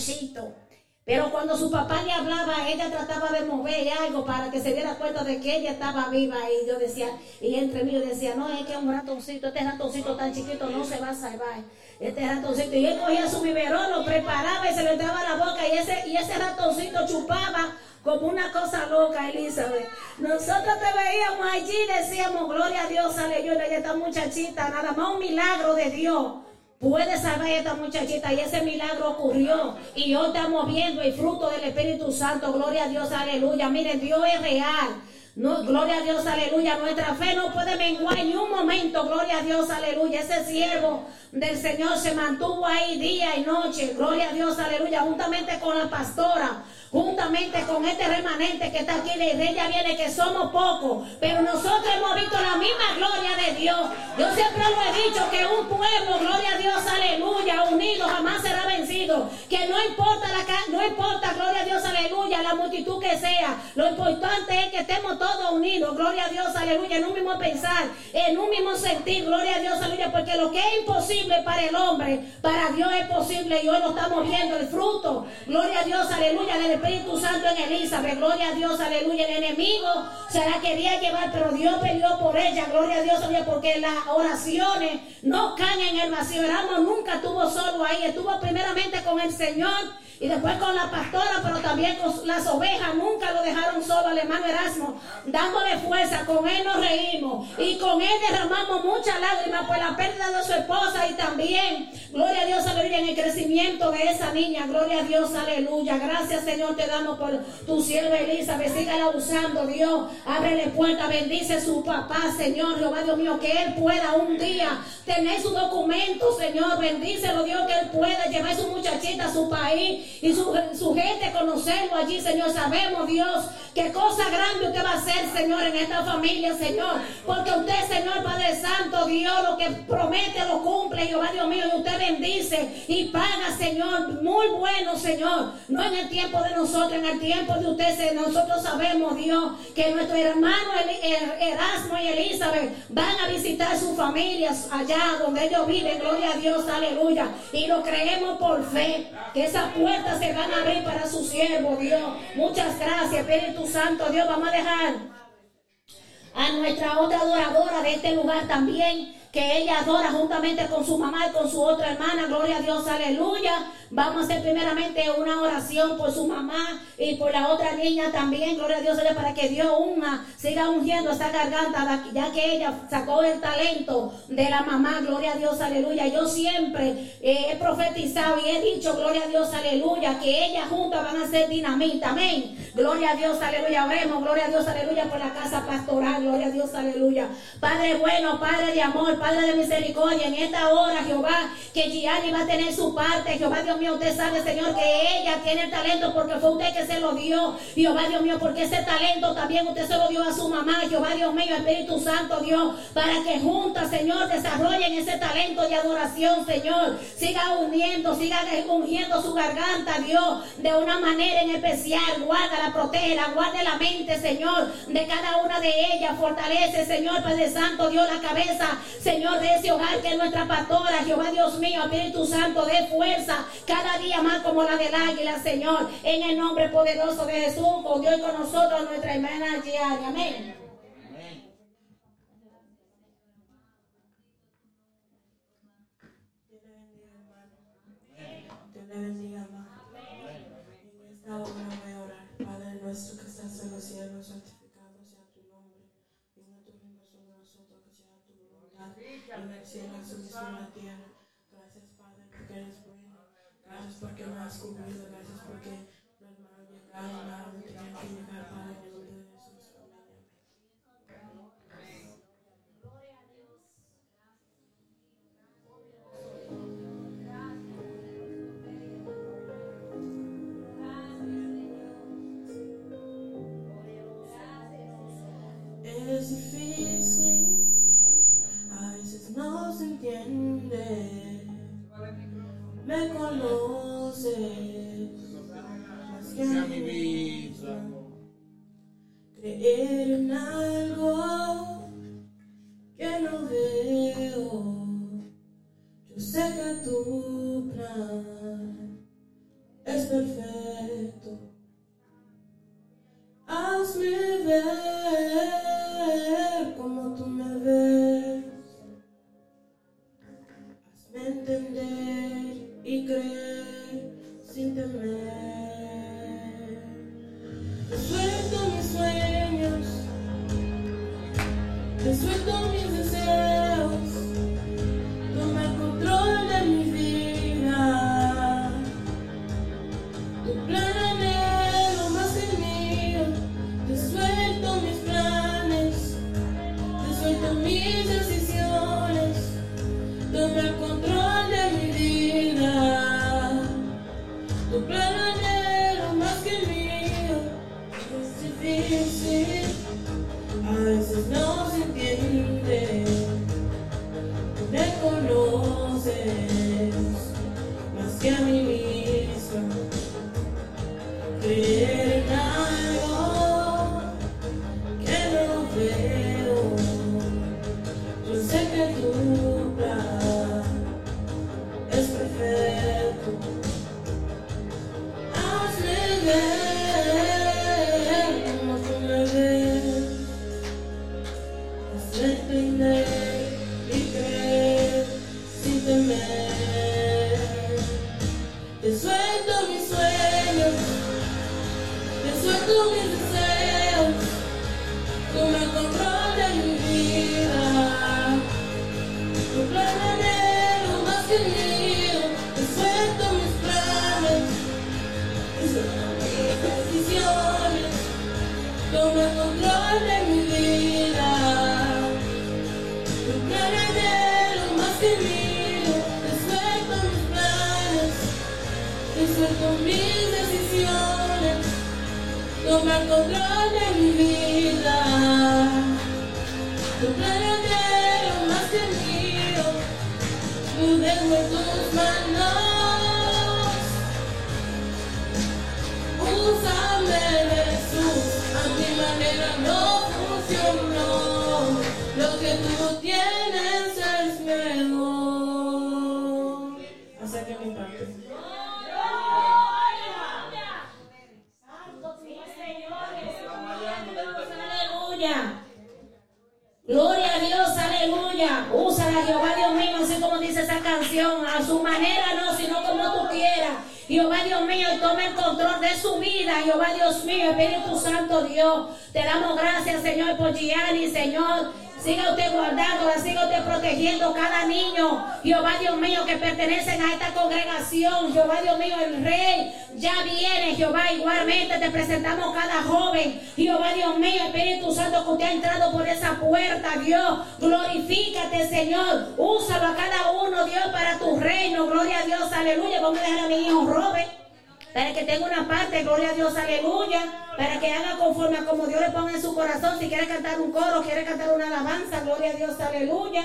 [SPEAKER 4] Ratoncito. Pero cuando su papá le hablaba, ella trataba de mover algo para que se diera cuenta de que ella estaba viva. Y yo decía, y entre mí yo decía, no, es que es un ratoncito, este ratoncito tan chiquito no se va a salvar. Este ratoncito. Y él cogía su biberón, lo preparaba y se lo entraba a la boca. Y ese, y ese ratoncito chupaba como una cosa loca, Elizabeth. Nosotros te veíamos allí decíamos, gloria a Dios, aleluya, y esta muchachita, nada más un milagro de Dios puede salvar a esta muchachita y ese milagro ocurrió y hoy estamos viendo el fruto del Espíritu Santo, gloria a Dios, aleluya, miren, Dios es real. Gloria a Dios, aleluya. Nuestra fe no puede menguar ni un momento. Gloria a Dios, aleluya. Ese siervo del Señor se mantuvo ahí día y noche. Gloria a Dios, aleluya. Juntamente con la pastora juntamente con este remanente que está aquí de ella viene que somos pocos, pero nosotros hemos visto la misma gloria de Dios. Yo siempre lo he dicho que un pueblo, gloria a Dios, aleluya, unido jamás será vencido. Que no importa la no importa, gloria a Dios, aleluya, la multitud que sea. Lo importante es que estemos todos unidos, gloria a Dios, aleluya, en un mismo pensar, en un mismo sentir, gloria a Dios, aleluya, porque lo que es imposible para el hombre, para Dios es posible y hoy lo estamos viendo, el fruto, gloria a Dios, aleluya, del Espíritu Santo en Elizabeth. Gloria a Dios, aleluya. El enemigo se la quería llevar, pero Dios peleó por ella. Gloria a Dios, aleluya, porque las oraciones no caen en el vacío. Erasmo nunca estuvo solo ahí, estuvo primeramente con el Señor. Y después con la pastora, pero también con las ovejas, nunca lo dejaron solo al hermano Erasmo, dándole fuerza, con él nos reímos y con él derramamos muchas lágrimas por la pérdida de su esposa y también, gloria a Dios, aleluya, en el crecimiento de esa niña, gloria a Dios, aleluya. Gracias Señor, te damos por tu sierva Elizabeth, sígala usando, Dios, ábrele puerta, bendice su papá, Señor, Jehová Dios mío, que él pueda un día tener su documento, Señor, bendícelo, Dios, que él pueda llevar su muchachita a su país y su, su gente conocerlo allí, Señor. Sabemos, Dios, qué cosa grande usted va a hacer, Señor, en esta familia, Señor. Porque usted, Señor Padre Santo, Dios, lo que promete lo cumple, Jehová Dios mío, y usted bendice y paga, Señor, muy bueno, Señor. No en el tiempo de nosotros, en el tiempo de usted, Señor. nosotros sabemos, Dios, que nuestro hermano Er- Erasmo y Elizabeth van a visitar sus familias allá donde ellos viven, gloria a Dios, aleluya. Y lo creemos por fe, que esas puertas se van a abrir para su siervo, Dios. Muchas gracias, Espíritu Santo, Dios, vamos a dejar a nuestra otra adoradora de este lugar también, que ella adora juntamente con su mamá y con su otra hermana, gloria a Dios, aleluya. Vamos a hacer primeramente una oración por su mamá y por la otra niña también, gloria a Dios, para que Dios una siga ungiendo esa garganta, ya que ella sacó el talento de la mamá, gloria a Dios, aleluya. Yo siempre eh, he profetizado y he dicho, gloria a Dios, aleluya, que ellas juntas van a ser dinamita, amén. Gloria a Dios, aleluya. Oremos, gloria a Dios, aleluya, por la casa pastoral, gloria a Dios, aleluya. Padre bueno, Padre de amor, Padre de misericordia, en esta hora, Jehová, que Gianni va a tener su parte, Jehová Dios mío, usted sabe, Señor, que ella tiene el talento porque fue usted que se lo dio, Jehová Dios mío, porque ese talento también usted se lo dio a su mamá, Jehová Dios mío, Espíritu Santo Dios, para que juntas, Señor, desarrollen ese talento de adoración, Señor, siga uniendo, siga ungiendo su garganta, Dios, de una manera en especial, guárdala, protégela, guarde la mente, Señor, de cada una de ellas, fortalece, Señor, Padre Santo, Dios, la cabeza, Señor, de ese hogar que es nuestra pastora, Jehová Dios mío, Espíritu Santo, de fuerza, cada día más como la del águila, Señor, en el nombre poderoso de Jesús, con Dios y con nosotros, nuestra hermana Gianni, amén.
[SPEAKER 16] Dios le bendiga, hermano. En esta hora voy a orar. Padre nuestro que estás en los cielos, santificado sea tu nombre. Venga tu reino sobre nosotros, que sea tu voluntad. En el cielo, así mismo en la tierra. Gracias, Padre, porque eres bueno. Porque me has cumplido. Gracias porque los hermanos llegaron a donde tenían que llegar, en el nombre de Jesús. Amén. Es difícil, a veces no se entiende. Me conoces más a
[SPEAKER 3] mi vida.
[SPEAKER 16] Creer en algo que no veo. Yo sé que tu plan es perfecto. Hazme ver como tú me ves. Hazme entender y creer sin temer. Te suelto mis sueños, te suelto mis deseos. no se entiende, te conoces más que a
[SPEAKER 4] mí misma. Creer Dios. Glorifícate, Señor. Úsalo a cada uno, Dios, para tu reino. Gloria a Dios, aleluya. Vamos a dejar a mi hijo robe. Para que tenga una parte, gloria a Dios, aleluya. Para que haga conforme a como Dios le ponga en su corazón. Si quiere cantar un coro, quiere cantar una alabanza, gloria a Dios, aleluya.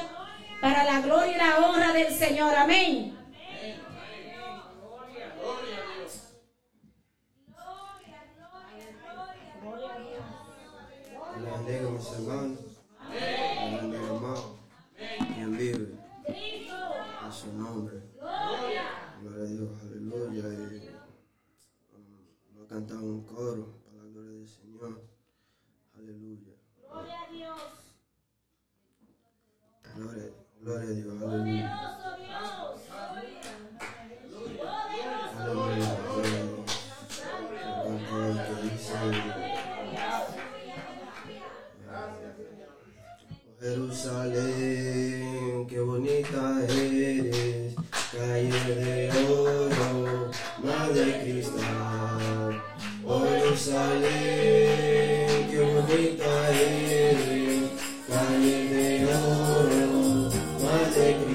[SPEAKER 4] Para la gloria y la honra del Señor. Amén.
[SPEAKER 17] Gloria, gloria,
[SPEAKER 4] gloria. mis hermanos.
[SPEAKER 17] Gloria, gloria a Dios. Aleluya. Aleluya. Jerusalén, qué bonita eres, calle de oro, madre de cristal. Oh Jerusalén, qué bonita eres. Galileo, Mother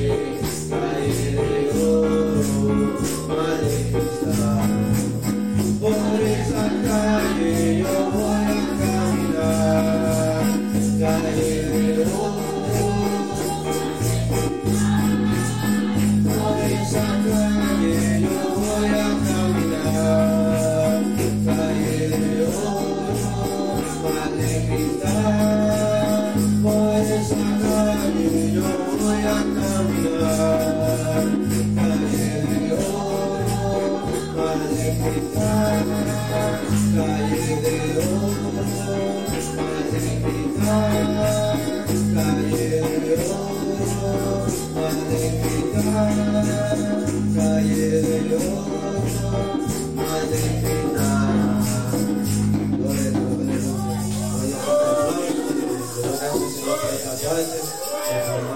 [SPEAKER 17] aleluya.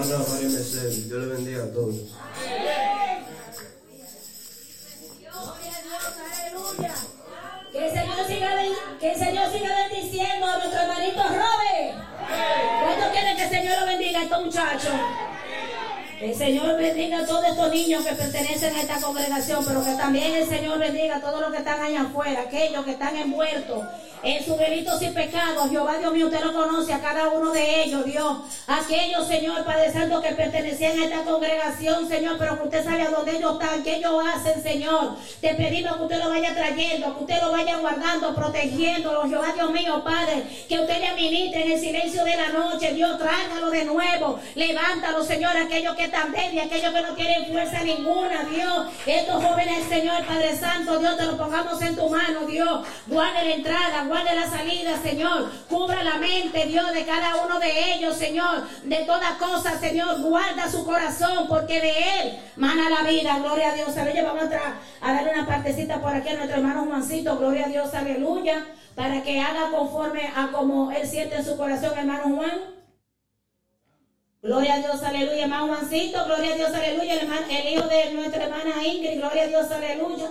[SPEAKER 4] Señor bendiga a todos estos niños que pertenecen a esta congregación, pero que también el Señor bendiga a todos los que están allá afuera, aquellos que están envueltos en sus delitos y pecados. Jehová Dios mío, usted lo conoce a cada uno de ellos, Dios. Aquellos, Señor, Padre Santo, que pertenecían a esta congregación, Señor, pero que usted sabe a dónde ellos están, qué ellos hacen, Señor. Te pedimos que usted lo vaya trayendo, que usted lo vaya guardando, protegiéndolo, Jehová Dios mío, Padre. Que usted le administre en el silencio de la noche, Dios, tráigalo de nuevo. Levántalo, Señor, aquellos que están débiles, aquellos que no tienen fuerza ninguna, Dios. Estos jóvenes, Señor, Padre Santo, Dios, te lo pongamos en tu mano, Dios. Guarde la entrada, guarde la salida, Señor. Cubra la mente, Dios, de cada uno de ellos, Señor. De toda cosa, Señor. Guarda su corazón, porque de él mana la vida. Gloria a Dios. Aleluya. Vamos a, a darle una partecita por aquí a nuestro hermano Juancito. Gloria a Dios. Aleluya. Para que haga conforme a como él siente en su corazón, hermano Juan. Gloria a Dios, aleluya, hermano Juancito, gloria a Dios, aleluya, el, hermano- el hijo de nuestra hermana Ingrid, gloria a Dios, aleluya.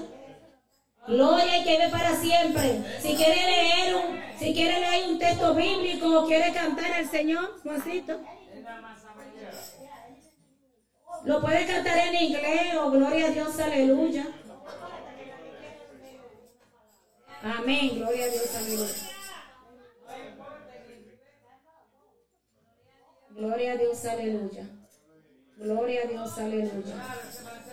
[SPEAKER 4] Gloria y que ve para siempre. Si quiere leer un, si quiere leer un texto bíblico o quiere cantar al Señor, Juancito. Lo puede cantar en inglés o gloria a Dios, aleluya. Amén, gloria a Dios, aleluya. Gloria a Dios, aleluya. Gloria a Dios, aleluya.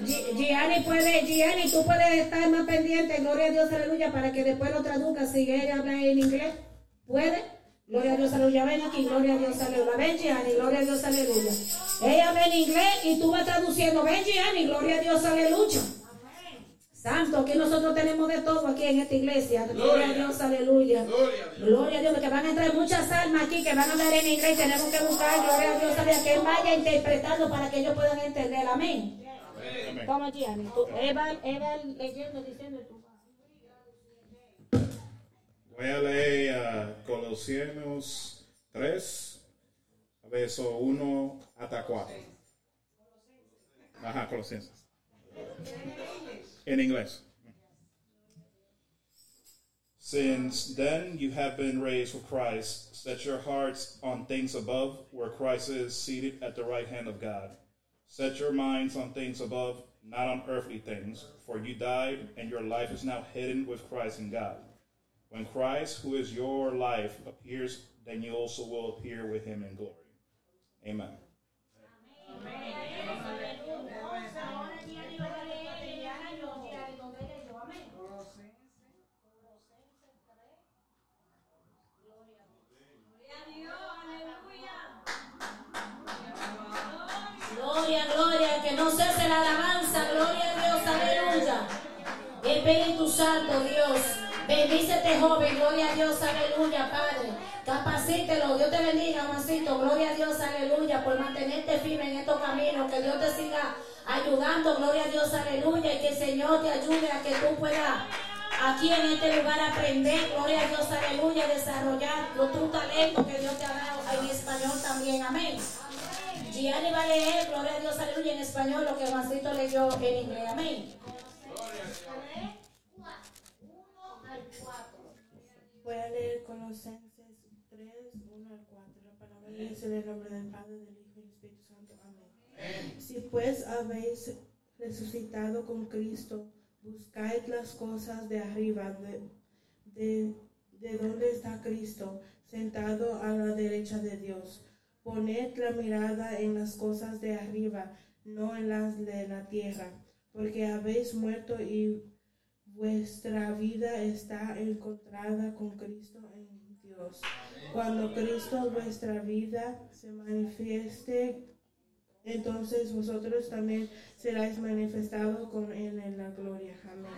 [SPEAKER 4] Gi- Gianni puede, Gianni, tú puedes estar más pendiente, gloria a Dios, aleluya, para que después lo traduzca si ella habla en inglés. ¿Puede? Gloria a Dios, aleluya. Ven aquí, gloria a Dios, aleluya. Ven, Gianni, gloria a Dios, aleluya. Ella habla en inglés y tú vas traduciendo. Ven, Gianni, gloria a Dios, aleluya. Santo, aquí nosotros tenemos de todo aquí en esta iglesia. Gloria a Dios, aleluya. Gloria a Dios, que van a entrar muchas almas aquí que van a hablar en inglés. Tenemos que buscar, gloria a Dios, aleluya, que vaya interpretando para que ellos puedan entender. Amén. Toma, Gianni. Tú, él va, él va leyendo, diciendo tú.
[SPEAKER 18] Voy a leer a Colossianos 3, verso 1 hasta 4. Ajá, Colosenses. En English. Since then you have been raised with Christ, set your hearts on things above, where Christ is seated at the right hand of God. Set your minds on things above, not on earthly things, for you died, and your life is now hidden with Christ in God. When Christ, who is your life, appears, then you also will appear with him in glory. Amen.
[SPEAKER 4] Gloria, Espíritu Santo, Dios, bendice a este joven, gloria a Dios, aleluya, Padre. Capacítelo, Dios te bendiga, Juancito, gloria a Dios, aleluya, por mantenerte firme en estos caminos, que Dios te siga ayudando, gloria a Dios, aleluya, y que el Señor te ayude a que tú puedas aquí en este lugar aprender, gloria a Dios, aleluya, desarrollar los tus talentos que Dios te ha dado en español también, amén. Gianni va a leer, gloria a Dios, aleluya, en español lo que Juancito leyó en inglés, amén.
[SPEAKER 16] Voy a leer Colosenses 3, 1 al 4. La palabra de Dios en el nombre del Padre, del Hijo y del Espíritu Santo. Amén. Si pues habéis resucitado con Cristo, buscad las cosas de arriba, de, de, de donde está Cristo, sentado a la derecha de Dios. Poned la mirada en las cosas de arriba, no en las de la tierra, porque habéis muerto y vuestra vida está encontrada con Cristo en Dios. Cuando Cristo vuestra vida se manifieste, entonces vosotros también seráis manifestados con Él en la gloria. Amén.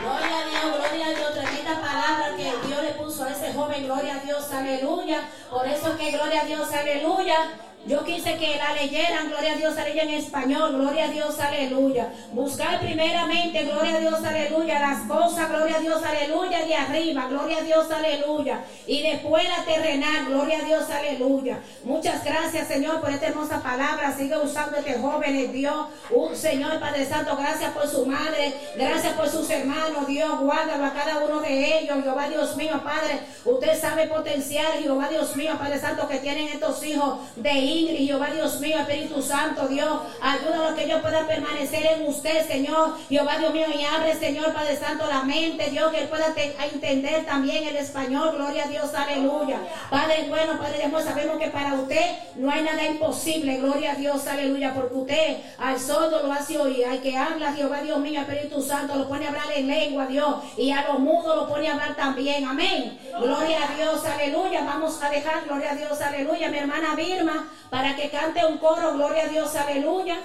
[SPEAKER 4] Gloria a Dios, gloria a Dios, tremenda palabra que Dios le puso a ese joven, gloria a Dios, aleluya. Por eso que gloria a Dios, aleluya yo quise que la leyeran, gloria a Dios, aleluya en español, gloria a Dios, aleluya. Buscar primeramente, gloria a Dios, aleluya, las cosas, gloria a Dios, aleluya, de arriba, gloria a Dios, aleluya. Y después la terrenal, gloria a Dios, aleluya. Muchas gracias, Señor, por esta hermosa palabra. Sigue usando este joven, Dios. Uh, Señor Padre Santo, gracias por su madre, gracias por sus hermanos, Dios, guárdalo a cada uno de ellos, Jehová Dios mío, Padre. Usted sabe potencial, Jehová Dios mío, Padre Santo, que tienen estos hijos de Ingrid, Jehová Dios mío, Espíritu Santo, Dios, ayúdalo a que ellos puedan permanecer en usted, Señor, Jehová Dios mío, y abre, Señor, Padre Santo, la mente, Dios, que pueda entender también el español, gloria a Dios, aleluya. Padre bueno, Padre amor, sabemos que para usted no hay nada imposible, gloria a Dios, aleluya, porque usted al sordo lo hace oír, al que habla, Jehová Dios mío, Espíritu Santo, lo pone a hablar en lengua, Dios, y a los mudos lo pone a hablar también, amén. Gloria a Dios, aleluya, vamos a dejar, gloria a Dios, aleluya, mi hermana Vilma, para que cante un coro, gloria a Dios, aleluya.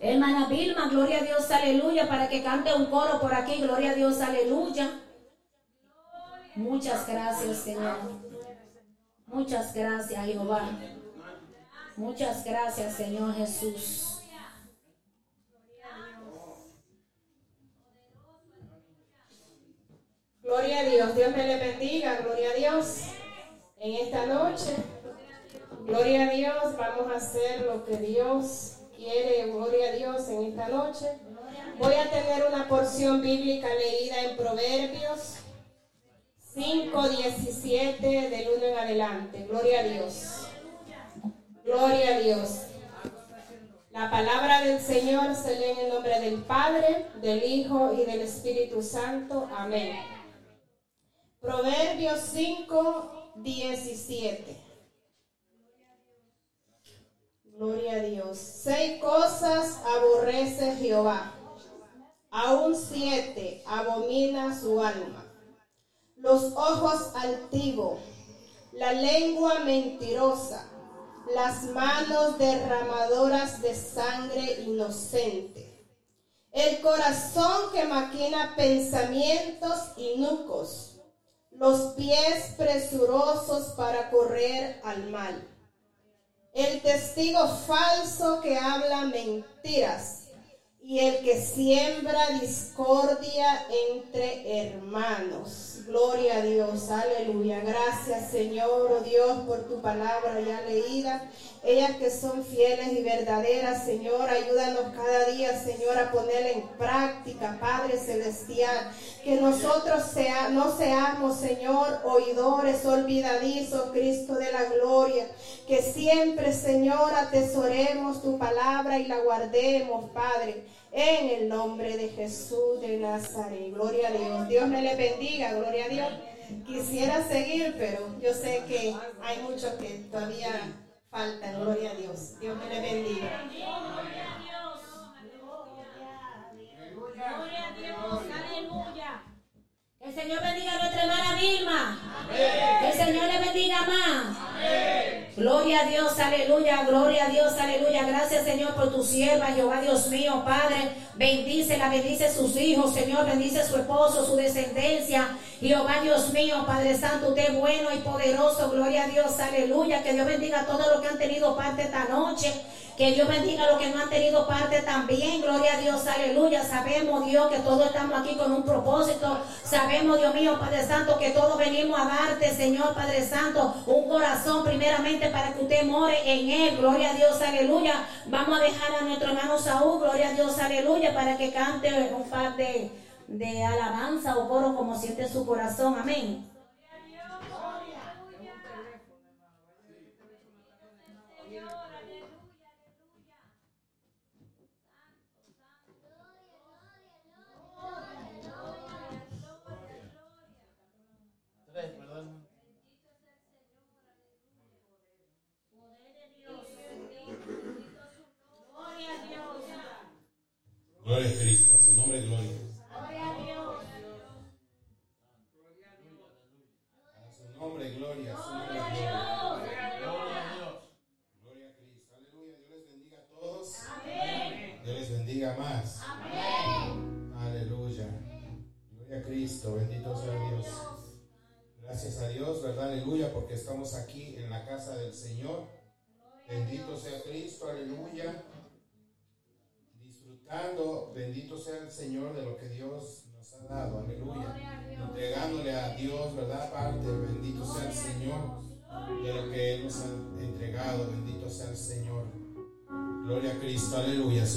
[SPEAKER 4] Hermana Vilma, gloria a Dios, aleluya, para que cante un coro por aquí, gloria a Dios, aleluya. Muchas gracias, Señor. Muchas gracias, Jehová. Muchas gracias, Señor Jesús.
[SPEAKER 19] Gloria a Dios, Dios me le bendiga, gloria a Dios. En esta noche, gloria a Dios, vamos a hacer lo que Dios quiere, gloria a Dios, en esta noche. Voy a tener una porción bíblica leída en Proverbios 5, 17, del 1 en adelante. Gloria a Dios. Gloria a Dios. La palabra del Señor se lee en el nombre del Padre, del Hijo y del Espíritu Santo. Amén. Proverbios 5, 17. Gloria a Dios. Seis cosas aborrece Jehová. Aún siete abomina su alma. Los ojos altivos, la lengua mentirosa, las manos derramadoras de sangre inocente, el corazón que maquina pensamientos inicuos, los pies presurosos para correr al mal, el testigo falso que habla mentiras y el que siembra discordia entre hermanos. Gloria a Dios, aleluya. Gracias Señor, oh Dios, por tu palabra ya leída. Ellas que son fieles y verdaderas, Señor, ayúdanos cada día, Señor, a ponerla en práctica, Padre Celestial. Que nosotros sea, no seamos, Señor, oidores olvidadizos, Cristo de la gloria. Que siempre, Señor, atesoremos tu palabra y la guardemos, Padre. En el nombre de Jesús de Nazaret. Gloria a Dios. Dios me le bendiga. Gloria a Dios. Quisiera seguir, pero yo sé que hay muchos que todavía faltan. Gloria a Dios. Dios me le bendiga.
[SPEAKER 4] Gloria a Dios, aleluya. Que el Señor bendiga a nuestra hermana Vilma. Que el Señor le bendiga más. Gloria a Dios, aleluya, gloria a Dios, aleluya. Gracias, Señor, por tu sierva, Jehová Dios mío, Padre. Bendícela, bendice sus hijos, Señor, bendice su esposo, su descendencia. Jehová Dios mío, Padre Santo, usted es bueno y poderoso. Gloria a Dios, aleluya. Que Dios bendiga a todos los que han tenido parte esta noche. Que Dios bendiga a los que no han tenido parte también. Gloria a Dios, aleluya. Sabemos, Dios, que todos estamos aquí con un propósito. Sabemos, Dios mío, Padre Santo, que todos venimos a darte, Señor, Padre Santo, un corazón primeramente para que usted more en él. Gloria a Dios, aleluya. Vamos a dejar a nuestro hermano Saúl, gloria a Dios, aleluya, para que cante un par de, de alabanza o coro como siente su corazón. Amén.
[SPEAKER 3] Gloria a Cristo, su nombre gloria.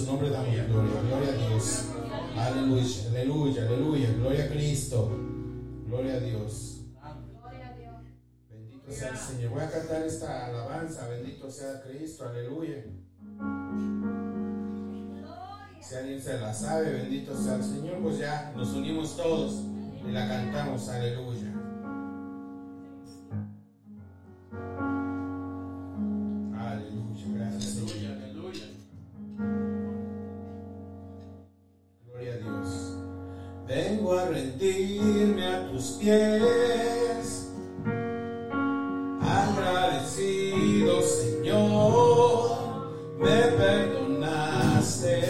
[SPEAKER 3] nombre también, gloria, gloria a Dios. Aleluya, aleluya, aleluya, gloria a Cristo. Gloria a Dios. Bendito sea el Señor. Voy a cantar esta alabanza. Bendito sea Cristo, aleluya. Si alguien se la sabe, bendito sea el Señor, pues ya nos unimos todos y la cantamos, aleluya. tus pies. Agradecido Señor, me perdonaste,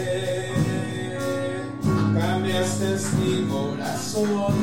[SPEAKER 3] cambiaste mi corazón.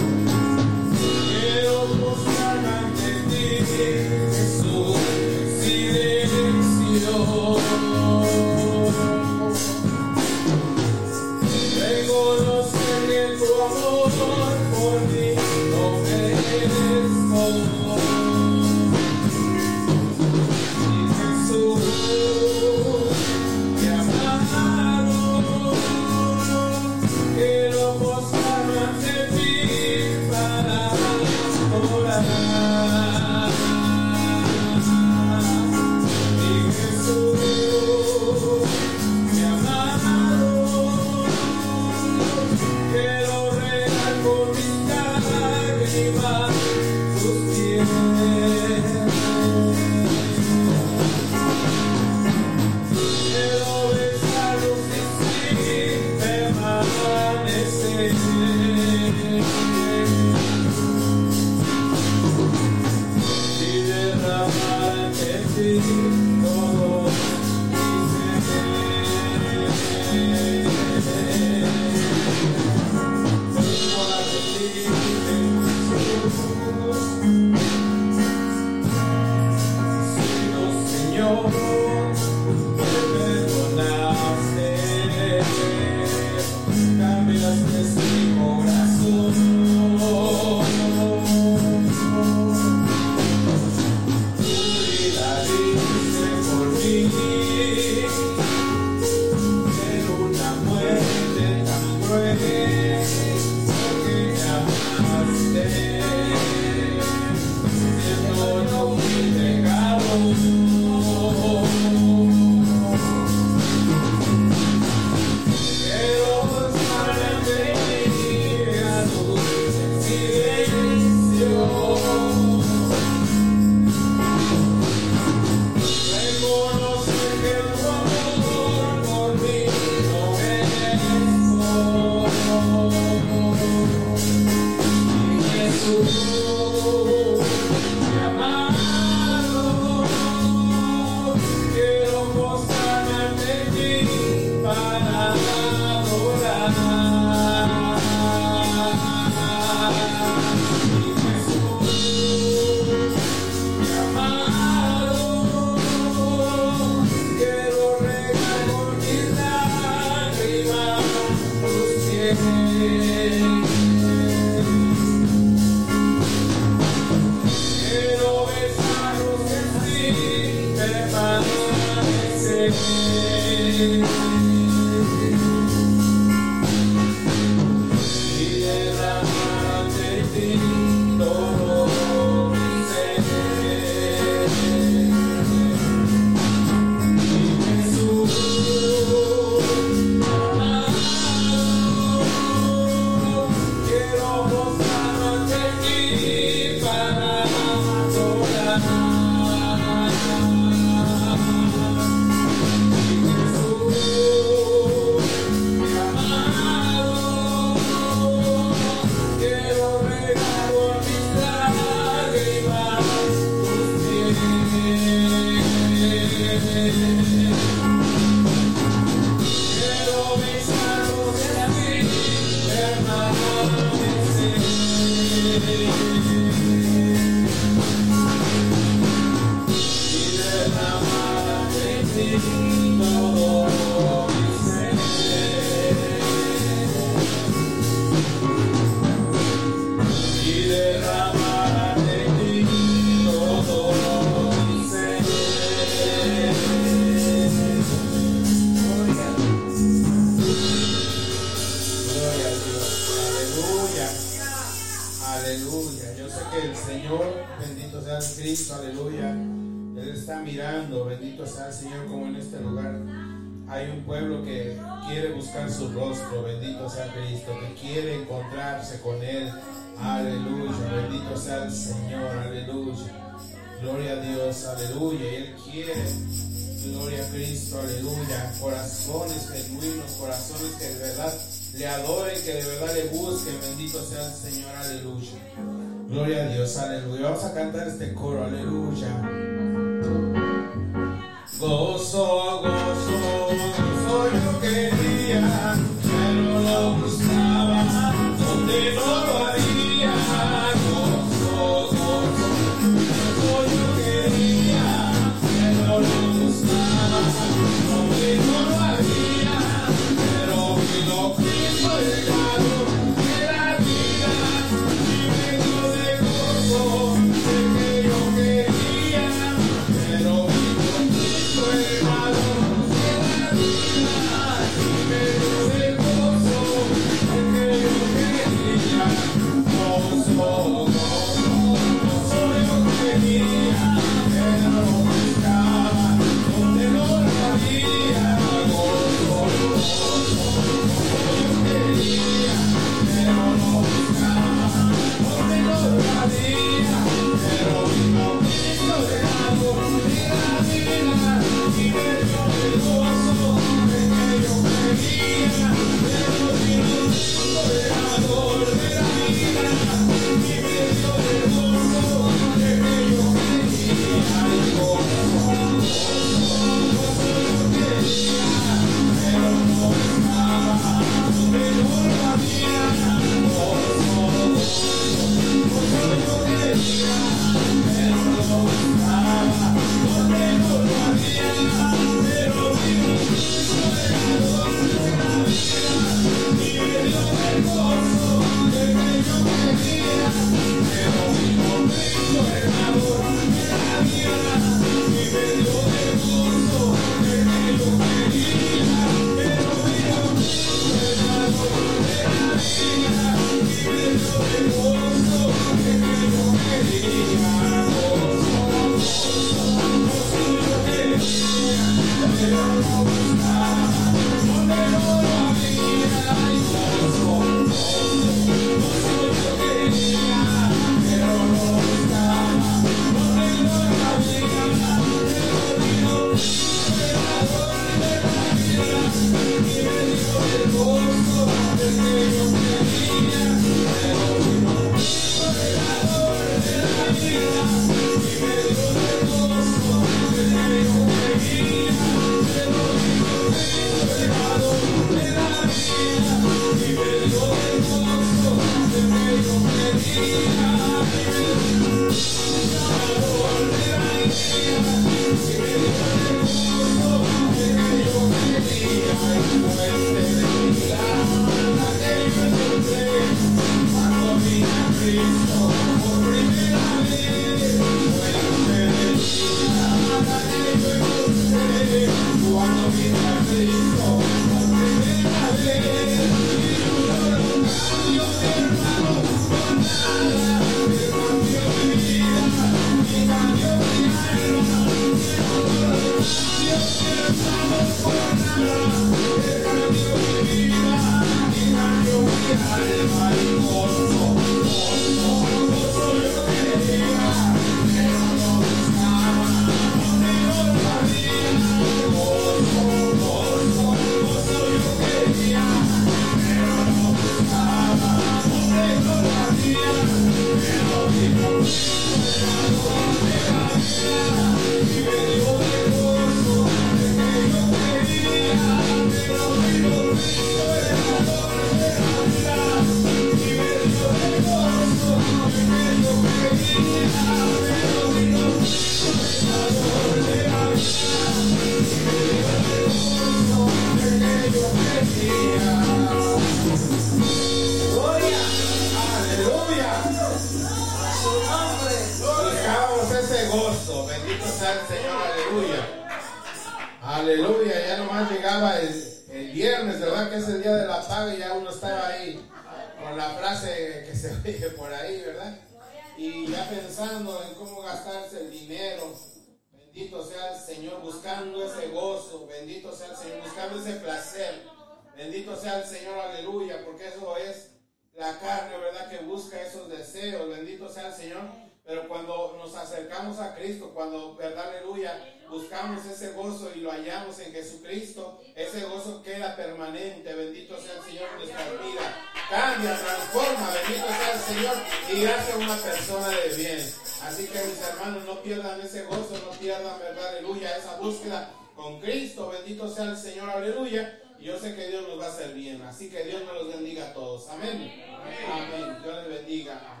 [SPEAKER 20] Cuando nos acercamos a Cristo, cuando, ¿verdad? Aleluya, buscamos ese gozo y lo hallamos en Jesucristo, ese gozo queda permanente. Bendito sea el Señor en nuestra vida. Cambia, transforma, bendito sea el Señor y hace una persona de bien. Así que mis hermanos, no pierdan ese gozo, no pierdan, ¿verdad? Aleluya, esa búsqueda con Cristo. Bendito sea el Señor, aleluya. Y yo sé que Dios nos va a hacer bien. Así que Dios nos los bendiga a todos. Amén. Amén. Dios les bendiga.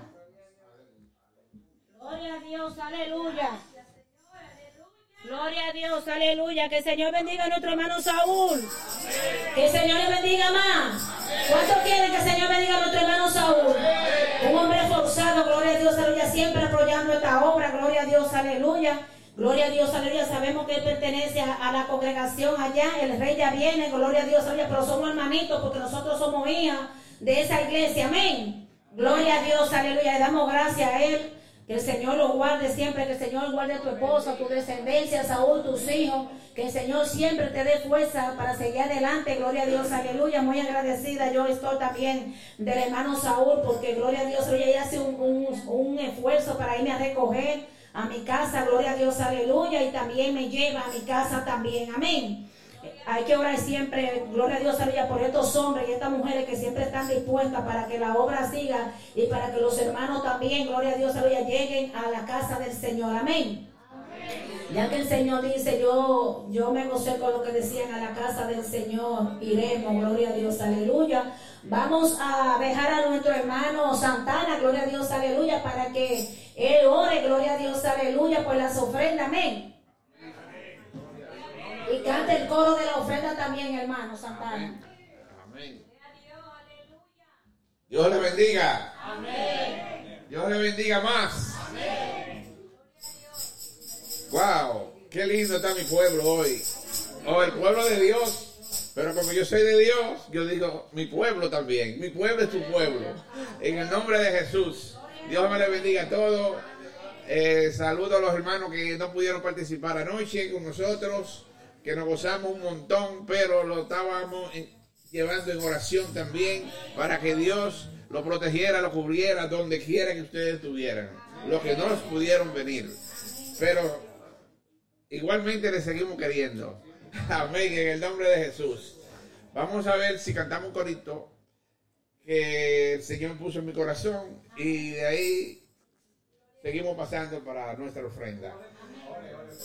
[SPEAKER 4] Gloria a Dios, aleluya. Gloria a Dios, aleluya. Que el Señor bendiga a nuestro hermano Saúl. Que el Señor le bendiga más. ¿Cuántos quieren que el Señor bendiga a nuestro hermano Saúl? Un hombre forzado, gloria a Dios, aleluya, siempre apoyando esta obra, gloria a Dios, aleluya. Gloria a Dios, aleluya. Sabemos que él pertenece a, a la congregación allá. El rey ya viene, gloria a Dios, aleluya. Pero somos hermanitos porque nosotros somos hijas de esa iglesia. Amén. Gloria a Dios, aleluya. Le damos gracias a él. Que el Señor lo guarde siempre, que el Señor guarde a tu esposa, tu descendencia, Saúl, tus hijos. Que el Señor siempre te dé fuerza para seguir adelante. Gloria a Dios, aleluya. Muy agradecida yo estoy también del hermano Saúl, porque gloria a Dios, ella ella hace un, un- un esfuerzo para irme a recoger a mi casa. Gloria a Dios, aleluya. Y también me lleva a mi casa también. Amén. Hay que orar siempre, gloria a Dios, aleluya, por estos hombres y estas mujeres que siempre están dispuestas para que la obra siga y para que los hermanos también, gloria a Dios, aleluya, lleguen a la casa del Señor. Amén. Ya que el Señor dice, yo, yo me gocé con lo que decían a la casa del Señor, iremos, gloria a Dios, aleluya. Vamos a dejar a nuestro hermano Santana, gloria a Dios, aleluya, para que él ore, gloria a Dios, aleluya, por las ofrendas, amén. Y cante el coro de la ofrenda también, hermano Santana.
[SPEAKER 21] Amén. Dios le bendiga. Dios le bendiga más. Wow, qué lindo está mi pueblo hoy. O el pueblo de Dios. Pero como yo soy de Dios, yo digo mi pueblo también. Mi pueblo es tu pueblo. En el nombre de Jesús. Dios me le bendiga a todos. Eh, saludo a los hermanos que no pudieron participar anoche con nosotros, que nos gozamos un montón, pero lo estábamos llevando en oración también para que Dios lo protegiera, lo cubriera donde quiera que ustedes estuvieran, los que no pudieron venir. Pero igualmente le seguimos queriendo. [LAUGHS] Amén, en el nombre de Jesús. Vamos a ver si cantamos un corito que el Señor puso en mi corazón y de ahí seguimos pasando para nuestra ofrenda.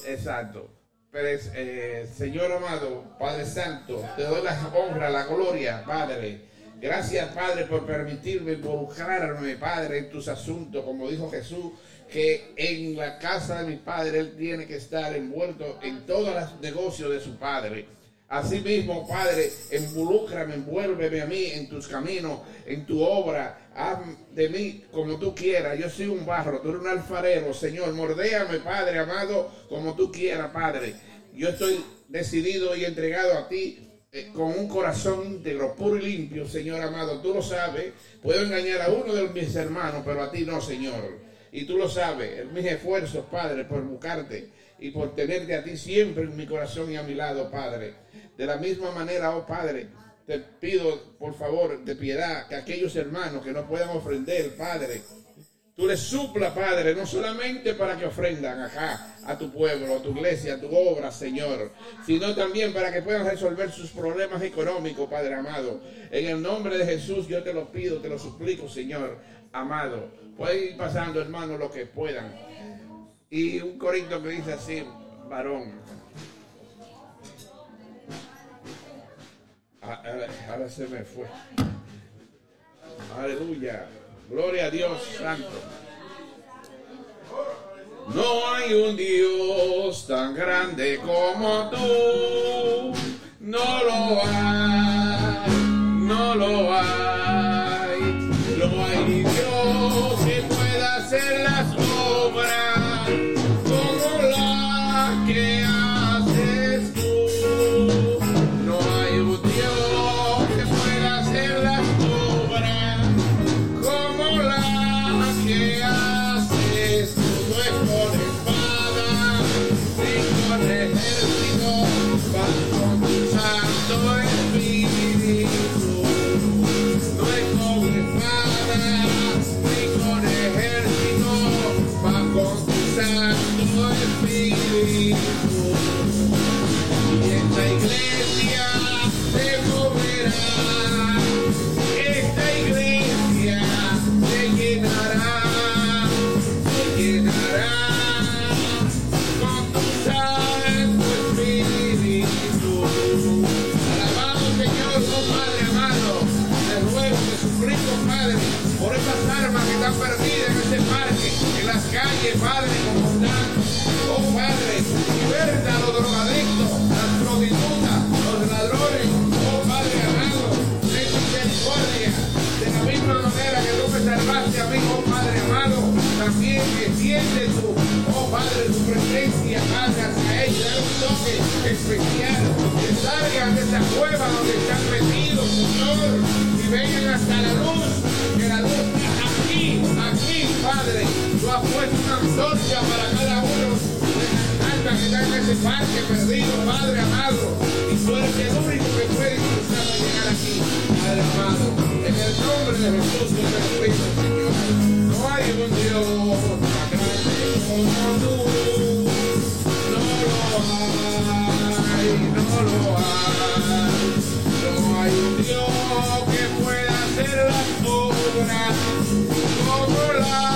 [SPEAKER 21] Exacto. Eh, Señor amado, Padre Santo, te doy la honra, la gloria, Padre. Gracias, Padre, por permitirme involucrarme, Padre, en tus asuntos, como dijo Jesús, que en la casa de mi Padre Él tiene que estar envuelto en todos los negocios de su Padre. Asimismo, Padre, involúcrame, envuélveme a mí en tus caminos, en tu obra. Haz de mí como tú quieras. Yo soy un barro, tú eres un alfarero, Señor. Mordéame, Padre amado, como tú quieras, Padre. Yo estoy decidido y entregado a ti eh, con un corazón íntegro, puro y limpio, Señor amado. Tú lo sabes. Puedo engañar a uno de mis hermanos, pero a ti no, Señor. Y tú lo sabes. Mis esfuerzos, Padre, por buscarte y por tenerte a ti siempre en mi corazón y a mi lado, Padre. De la misma manera, oh Padre, te pido, por favor, de piedad, que aquellos hermanos que no puedan ofrender, Padre, tú les supla, Padre, no solamente para que ofrendan acá a tu pueblo, a tu iglesia, a tu obra, Señor, sino también para que puedan resolver sus problemas económicos, Padre amado. En el nombre de Jesús yo te lo pido, te lo suplico, Señor amado. Pueden ir pasando, hermanos, lo que puedan. Y un corito que dice así, varón. Ahora, ahora se me fue. Aleluya. Gloria a Dios Santo. No hay un Dios tan grande como tú. No lo hay. No lo hay. No hay para cada uno de las que están en ese parque perdido, Padre amado. Y tú el único que puede impulsar a llegar aquí, Padre amado. En el nombre de Jesús lo pido, Señor. No hay un Dios más grande como tú. No lo hay, no lo hay. No hay un Dios que pueda hacer las obras como las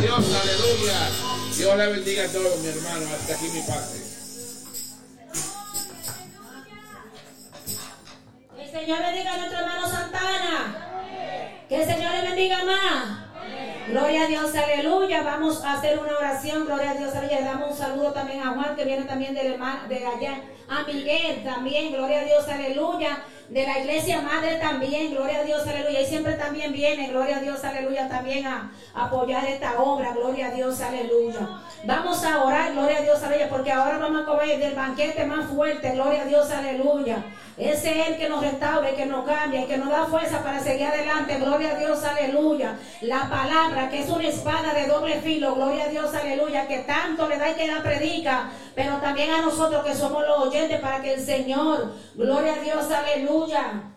[SPEAKER 21] Dios, aleluya. Dios le bendiga a todos, mi hermano. Hasta aquí mi parte.
[SPEAKER 4] A hacer una oración. Gloria a Dios. Le damos un saludo también a Juan, que viene también del hermano, de allá. A Miguel también. Gloria a Dios, aleluya. De la iglesia madre también. Gloria a Dios, aleluya. Y siempre también viene, gloria a Dios, aleluya, también a apoyar esta obra. Gloria a Dios, aleluya. Vamos a orar, gloria a Dios, aleluya, porque ahora vamos a comer del banquete más fuerte. Gloria a Dios, aleluya. Ese es el que nos restaura, el que nos cambia, que nos da fuerza para seguir adelante. Gloria a Dios, aleluya. La palabra que es una espada de doble filo. Gloria a Dios, aleluya. Que tanto le da y que la predica. Pero también a nosotros que somos los oyentes para que el Señor, gloria a Dios, aleluya.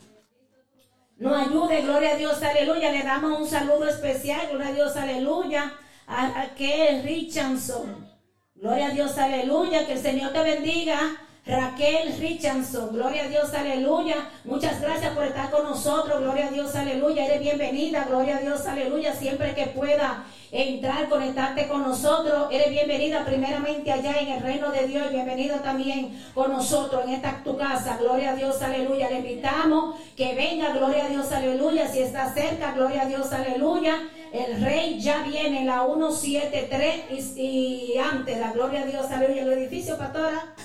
[SPEAKER 4] Nos ayude, gloria a Dios, aleluya. Le damos un saludo especial, gloria a Dios, aleluya. A Raquel Richardson. Gloria a Dios, aleluya. Que el Señor te bendiga. Raquel Richardson, gloria a Dios, aleluya. Muchas gracias por estar con nosotros, gloria a Dios, aleluya. Eres bienvenida, gloria a Dios, aleluya. Siempre que pueda entrar, conectarte con nosotros, eres bienvenida primeramente allá en el reino de Dios. Bienvenido también con nosotros en esta tu casa, gloria a Dios, aleluya. Le invitamos que venga, gloria a Dios, aleluya. Si está cerca, gloria a Dios, aleluya. El rey ya viene en la 173 y, y antes, la gloria a Dios, aleluya. El edificio, pastora.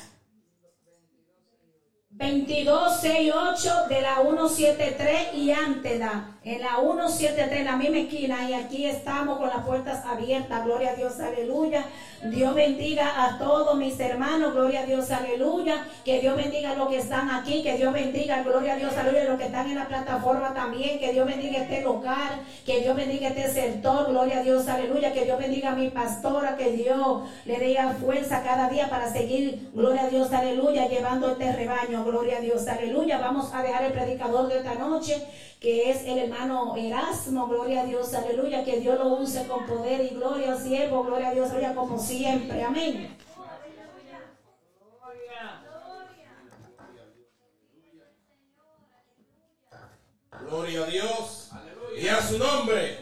[SPEAKER 4] 2268 de la 173 y antes da, en la 173, en la misma esquina, y aquí estamos con las puertas abiertas, gloria a Dios, aleluya. Dios bendiga a todos mis hermanos, gloria a Dios, aleluya. Que Dios bendiga a los que están aquí, que Dios bendiga, gloria a Dios, aleluya, a los que están en la plataforma también, que Dios bendiga este lugar, que Dios bendiga este sector, gloria a Dios, aleluya. Que Dios bendiga a mi pastora, que Dios le dé fuerza cada día para seguir, gloria a Dios, aleluya, llevando este rebaño, gloria a Dios, aleluya. Vamos a dejar el predicador de esta noche, que es el hermano Erasmo, gloria a Dios, aleluya. Que Dios lo use con poder y gloria, siervo, gloria a Dios, aleluya, como siempre, amén.
[SPEAKER 3] Gloria a Dios. Y a su nombre.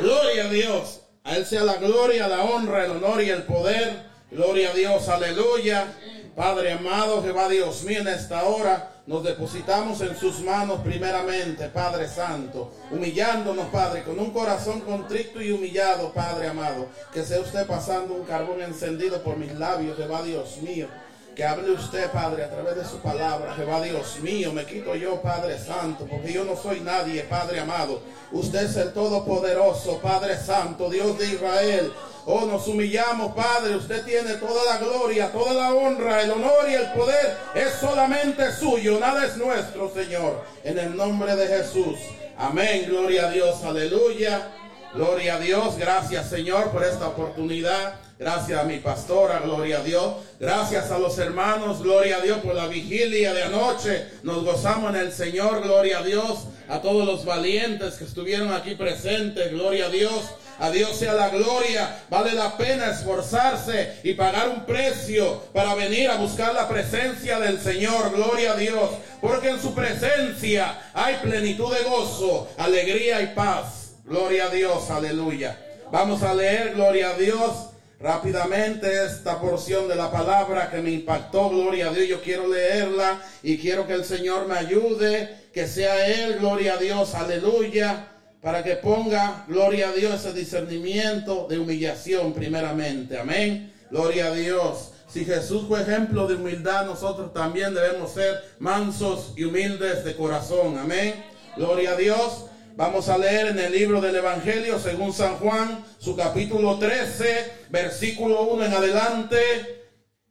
[SPEAKER 3] Gloria a Dios. A Él sea la gloria, la honra, el honor y el poder. Gloria a Dios. Aleluya. Padre amado, Jehová Dios mío, en esta hora nos depositamos en sus manos primeramente, Padre Santo, humillándonos, Padre, con un corazón contrito y humillado, Padre amado, que sea usted pasando un carbón encendido por mis labios, Jehová Dios mío. Que hable usted, Padre, a través de su palabra. Jehová Dios mío, me quito yo, Padre Santo, porque yo no soy nadie, Padre amado. Usted es el Todopoderoso, Padre Santo, Dios de Israel. Oh, nos humillamos, Padre. Usted tiene toda la gloria, toda la honra, el honor y el poder. Es solamente suyo, nada es nuestro, Señor. En el nombre de Jesús. Amén. Gloria a Dios. Aleluya. Gloria a Dios. Gracias, Señor, por esta oportunidad. Gracias a mi pastora, gloria a Dios. Gracias a los hermanos, gloria a Dios por la vigilia de anoche. Nos gozamos en el Señor, gloria a Dios. A todos los valientes que estuvieron aquí presentes, gloria a Dios. A Dios sea la gloria. Vale la pena esforzarse y pagar un precio para venir a buscar la presencia del Señor. Gloria a Dios. Porque en su presencia hay plenitud de gozo, alegría y paz. Gloria a Dios. Aleluya. Vamos a leer, gloria a Dios. Rápidamente esta porción de la palabra que me impactó, gloria a Dios, yo quiero leerla y quiero que el Señor me ayude, que sea Él, gloria a Dios, aleluya, para que ponga, gloria a Dios, ese discernimiento de humillación primeramente. Amén. Gloria a Dios. Si Jesús fue ejemplo de humildad, nosotros también debemos ser mansos y humildes de corazón. Amén. Gloria a Dios. Vamos a leer en el libro del Evangelio según San Juan, su capítulo 13, versículo 1 en adelante.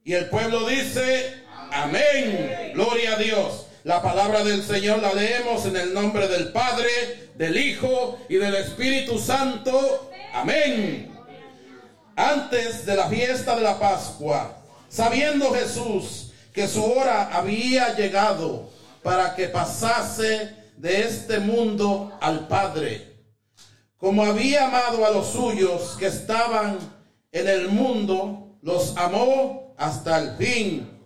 [SPEAKER 3] Y el pueblo dice, amén. Gloria a Dios. La palabra del Señor la leemos en el nombre del Padre, del Hijo y del Espíritu Santo. Amén. Antes de la fiesta de la Pascua, sabiendo Jesús que su hora había llegado para que pasase de este mundo al Padre, como había amado a los suyos que estaban en el mundo, los amó hasta el fin.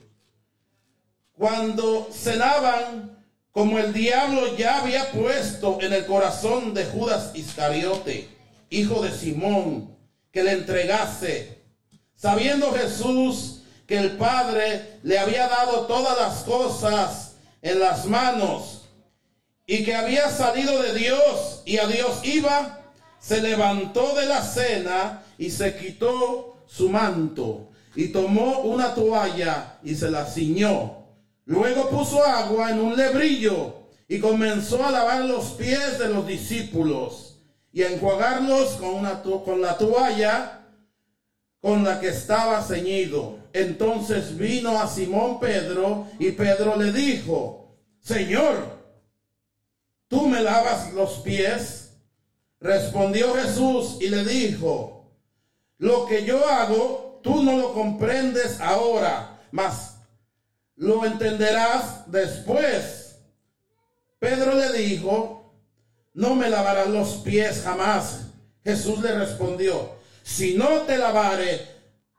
[SPEAKER 3] Cuando cenaban, como el diablo ya había puesto en el corazón de Judas Iscariote, hijo de Simón, que le entregase, sabiendo Jesús que el Padre le había dado todas las cosas en las manos y que había salido de Dios y a Dios iba, se levantó de la cena y se quitó su manto y tomó una toalla y se la ciñó. Luego puso agua en un lebrillo y comenzó a lavar los pies de los discípulos y a enjuagarlos con, la toalla con la que estaba ceñido. Entonces vino a Simón Pedro y Pedro le dijo, Señor, ¿tú me lavas los pies? Respondió Jesús y le dijo, lo que yo hago, tú no lo comprendes ahora, mas lo entenderás después. Pedro le dijo, no me lavarás los pies jamás. Jesús le respondió, si no te lavare,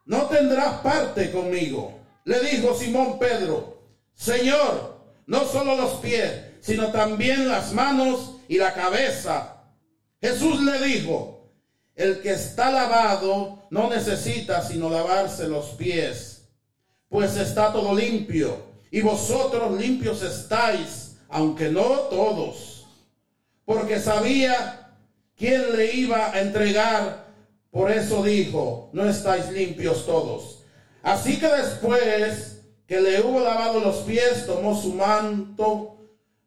[SPEAKER 3] no tendrás parte conmigo. Le dijo Simón Pedro, Señor, no solo los pies, sino también las manos y la cabeza. Jesús le dijo, el que está lavado no necesita sino lavarse los pies, pues está todo limpio, y vosotros limpios estáis, aunque no todos, porque sabía quién le iba a entregar, por eso dijo, no estáis limpios todos. Así que después que le hubo lavado los pies, tomó su manto,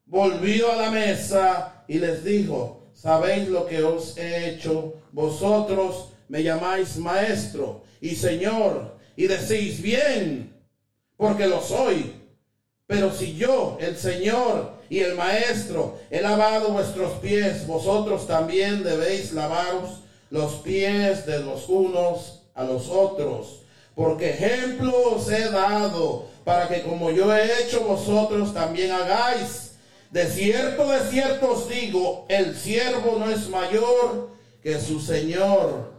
[SPEAKER 3] volvió a la mesa y les dijo, sabéis lo que os he hecho, vosotros me llamáis maestro y señor, y decís bien, porque lo soy. Pero si yo, el Señor y el Maestro, he lavado vuestros pies, vosotros también debéis lavaros los pies de los unos a los otros. Porque ejemplo os he dado para que como yo he hecho, vosotros también hagáis. De cierto, de cierto os digo, el siervo no es mayor que su Señor.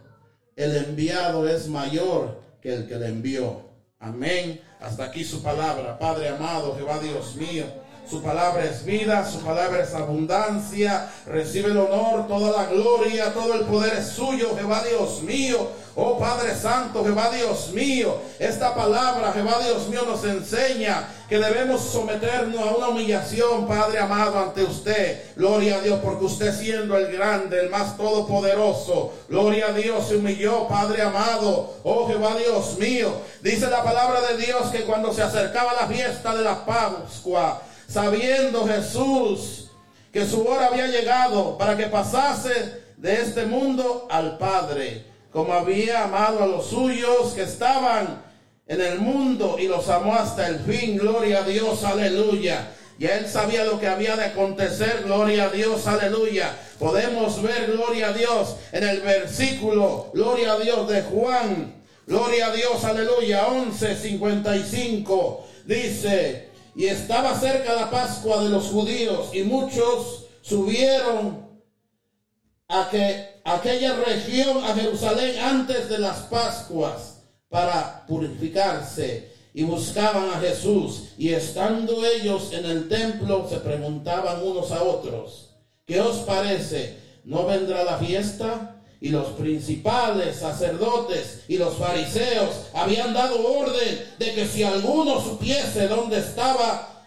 [SPEAKER 3] El enviado es mayor que el que le envió. Amén. Hasta aquí su palabra. Padre amado, Jehová Dios mío. Su palabra es vida, su palabra es abundancia. Recibe el honor, toda la gloria, todo el poder es suyo, Jehová Dios mío. Oh Padre Santo, Jehová Dios mío. Esta palabra, Jehová Dios mío, nos enseña que debemos someternos a una humillación, Padre amado, ante usted. Gloria a Dios, porque usted siendo el grande, el más todopoderoso. Gloria a Dios, se humilló, Padre amado. Oh Jehová Dios mío. Dice la palabra de Dios que cuando se acercaba la fiesta de la Pascua, sabiendo Jesús que su hora había llegado para que pasase de este mundo al Padre, como había amado a los suyos que estaban en el mundo y los amó hasta el fin. Gloria a Dios, aleluya. Y él sabía lo que había de acontecer, gloria a Dios, aleluya. Podemos ver, gloria a Dios, en el versículo, gloria a Dios de Juan, gloria a Dios, aleluya, 11:55. Dice, y estaba cerca la Pascua de los judíos y muchos subieron a que aquella región, a Jerusalén, antes de las Pascuas para purificarse y buscaban a Jesús y estando ellos en el templo se preguntaban unos a otros, ¿qué os parece? ¿No vendrá la fiesta? Y los principales sacerdotes y los fariseos habían dado orden de que si alguno supiese dónde estaba,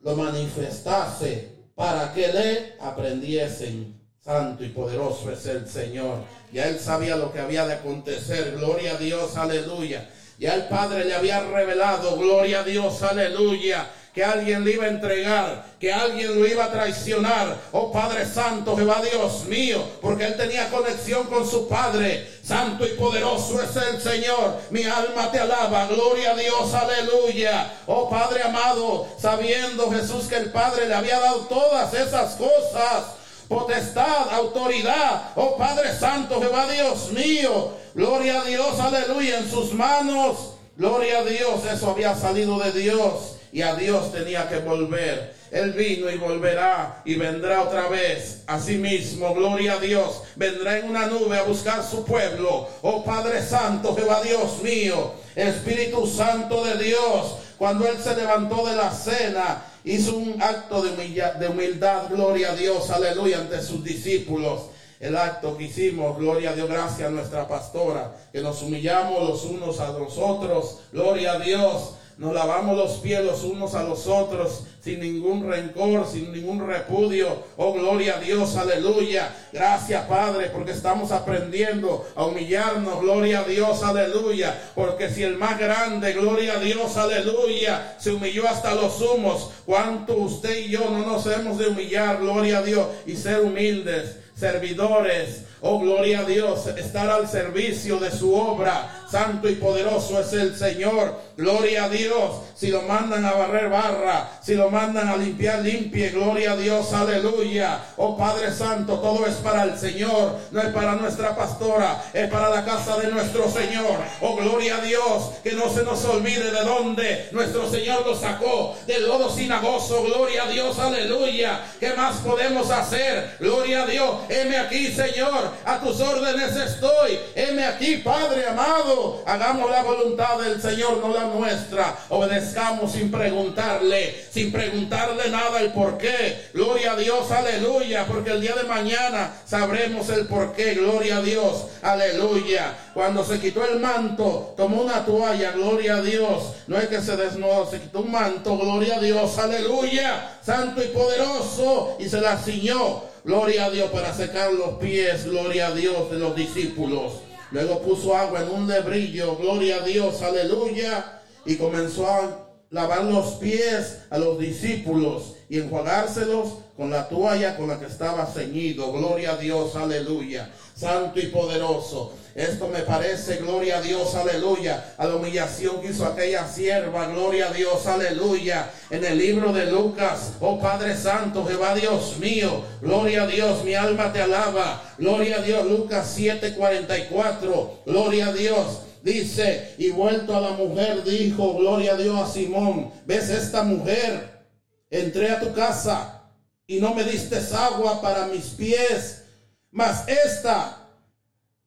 [SPEAKER 3] lo manifestase para que le aprendiesen. Santo y poderoso es el Señor. Ya él sabía lo que había de acontecer. Gloria a Dios, aleluya. Ya el Padre le había revelado, gloria a Dios, aleluya que alguien le iba a entregar, que alguien lo iba a traicionar. Oh Padre Santo, Jehová Dios mío, porque él tenía conexión con su Padre. Santo y poderoso es el Señor. Mi alma te alaba. Gloria a Dios, aleluya. Oh Padre amado, sabiendo Jesús que el Padre le había dado todas esas cosas potestad, autoridad. Oh Padre Santo, Jehová Dios mío. Gloria a Dios, aleluya, en sus manos. Gloria a Dios, eso había salido de Dios y a Dios tenía que volver. Él vino y volverá y vendrá otra vez. Asimismo, gloria a Dios, vendrá en una nube a buscar su pueblo. Oh Padre Santo, Jehová Dios mío, Espíritu Santo de Dios, cuando Él se levantó de la cena, hizo un acto de, humilla- de humildad, gloria a Dios, aleluya, ante sus discípulos. El acto que hicimos, gloria a Dios, gracias a nuestra pastora, que nos humillamos los unos a los otros, gloria a Dios. Nos lavamos los pies los unos a los otros sin ningún rencor, sin ningún repudio. Oh, gloria a Dios, aleluya. Gracias, Padre, porque estamos aprendiendo a humillarnos. Gloria a Dios, aleluya. Porque si el más grande, gloria a Dios, aleluya, se humilló hasta los humos, ¿cuánto usted y yo no nos hemos de humillar? Gloria a Dios y ser humildes servidores. Oh, gloria a Dios, estar al servicio de su obra. Santo y poderoso es el Señor. Gloria a Dios. Si lo mandan a barrer barra, si lo mandan a limpiar, limpie. Gloria a Dios, aleluya. Oh Padre Santo, todo es para el Señor. No es para nuestra pastora, es para la casa de nuestro Señor. Oh, gloria a Dios. Que no se nos olvide de dónde nuestro Señor lo sacó. Del lodo sinagoso. Gloria a Dios, aleluya. ¿Qué más podemos hacer? Gloria a Dios. Heme aquí, Señor. A tus órdenes estoy. Heme aquí, Padre amado. Hagamos la voluntad del Señor, no la nuestra. Obedezcamos sin preguntarle, sin preguntarle nada el por qué. Gloria a Dios, aleluya. Porque el día de mañana sabremos el por qué. Gloria a Dios, aleluya. Cuando se quitó el manto, tomó una toalla, gloria a Dios. No es que se desnudó, se quitó un manto, gloria a Dios, aleluya. Santo y poderoso. Y se la ciñó. Gloria a Dios para secar los pies, gloria a Dios de los discípulos. Luego puso agua en un lebrillo, gloria a Dios, aleluya. Y comenzó a lavar los pies a los discípulos y enjuagárselos con la toalla con la que estaba ceñido. Gloria a Dios, aleluya. Santo y poderoso. Esto me parece, gloria a Dios, aleluya, a la humillación que hizo aquella sierva, gloria a Dios, aleluya, en el libro de Lucas, oh Padre Santo, Jehová Dios mío, gloria a Dios, mi alma te alaba, gloria a Dios, Lucas 7:44, gloria a Dios. Dice, y vuelto a la mujer, dijo, gloria a Dios a Simón, ¿ves esta mujer? Entré a tu casa y no me diste agua para mis pies, mas esta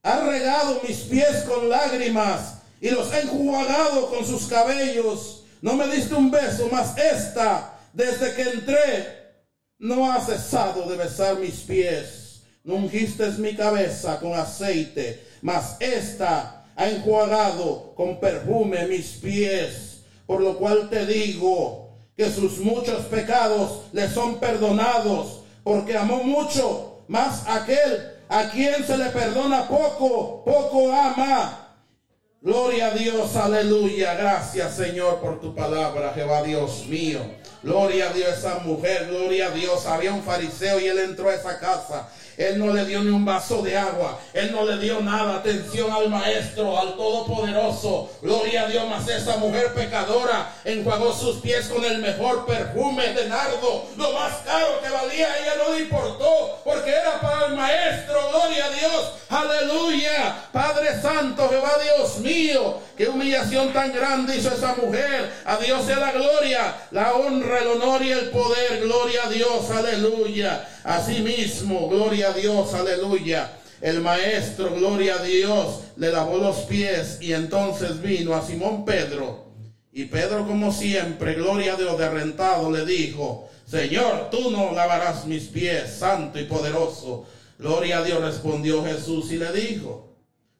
[SPEAKER 3] ha regado mis pies con lágrimas y los ha enjuagado con sus cabellos. No me diste un beso, mas esta, desde que entré, no ha cesado de besar mis pies. No ungiste mi cabeza con aceite, mas esta ha enjuagado con perfume mis pies. Por lo cual te digo que sus muchos pecados le son perdonados, porque amó mucho, más aquel a quien se le perdona poco, poco ama. Gloria a Dios, aleluya. Gracias Señor por tu palabra, Jehová Dios mío. Gloria a Dios esa mujer, gloria a Dios. Había un fariseo y él entró a esa casa. Él no le dio ni un vaso de agua. Él no le dio nada. Atención al maestro, al todopoderoso. Gloria a Dios, mas esa mujer pecadora enjuagó sus pies con el mejor perfume de nardo. Lo más caro que valía, ella no le importó. Porque era para el maestro. Gloria a Dios. Aleluya. Padre Santo, Jehová Dios mío. Qué humillación tan grande hizo esa mujer. A Dios sea la gloria, la honra, el honor y el poder. Gloria a Dios. Aleluya. Asimismo, gloria a Dios. Aleluya. El maestro, gloria a Dios, le lavó los pies y entonces vino a Simón Pedro. Y Pedro, como siempre, gloria a Dios, derrentado, le dijo, Señor, tú no lavarás mis pies, santo y poderoso. Gloria a Dios, respondió Jesús y le dijo,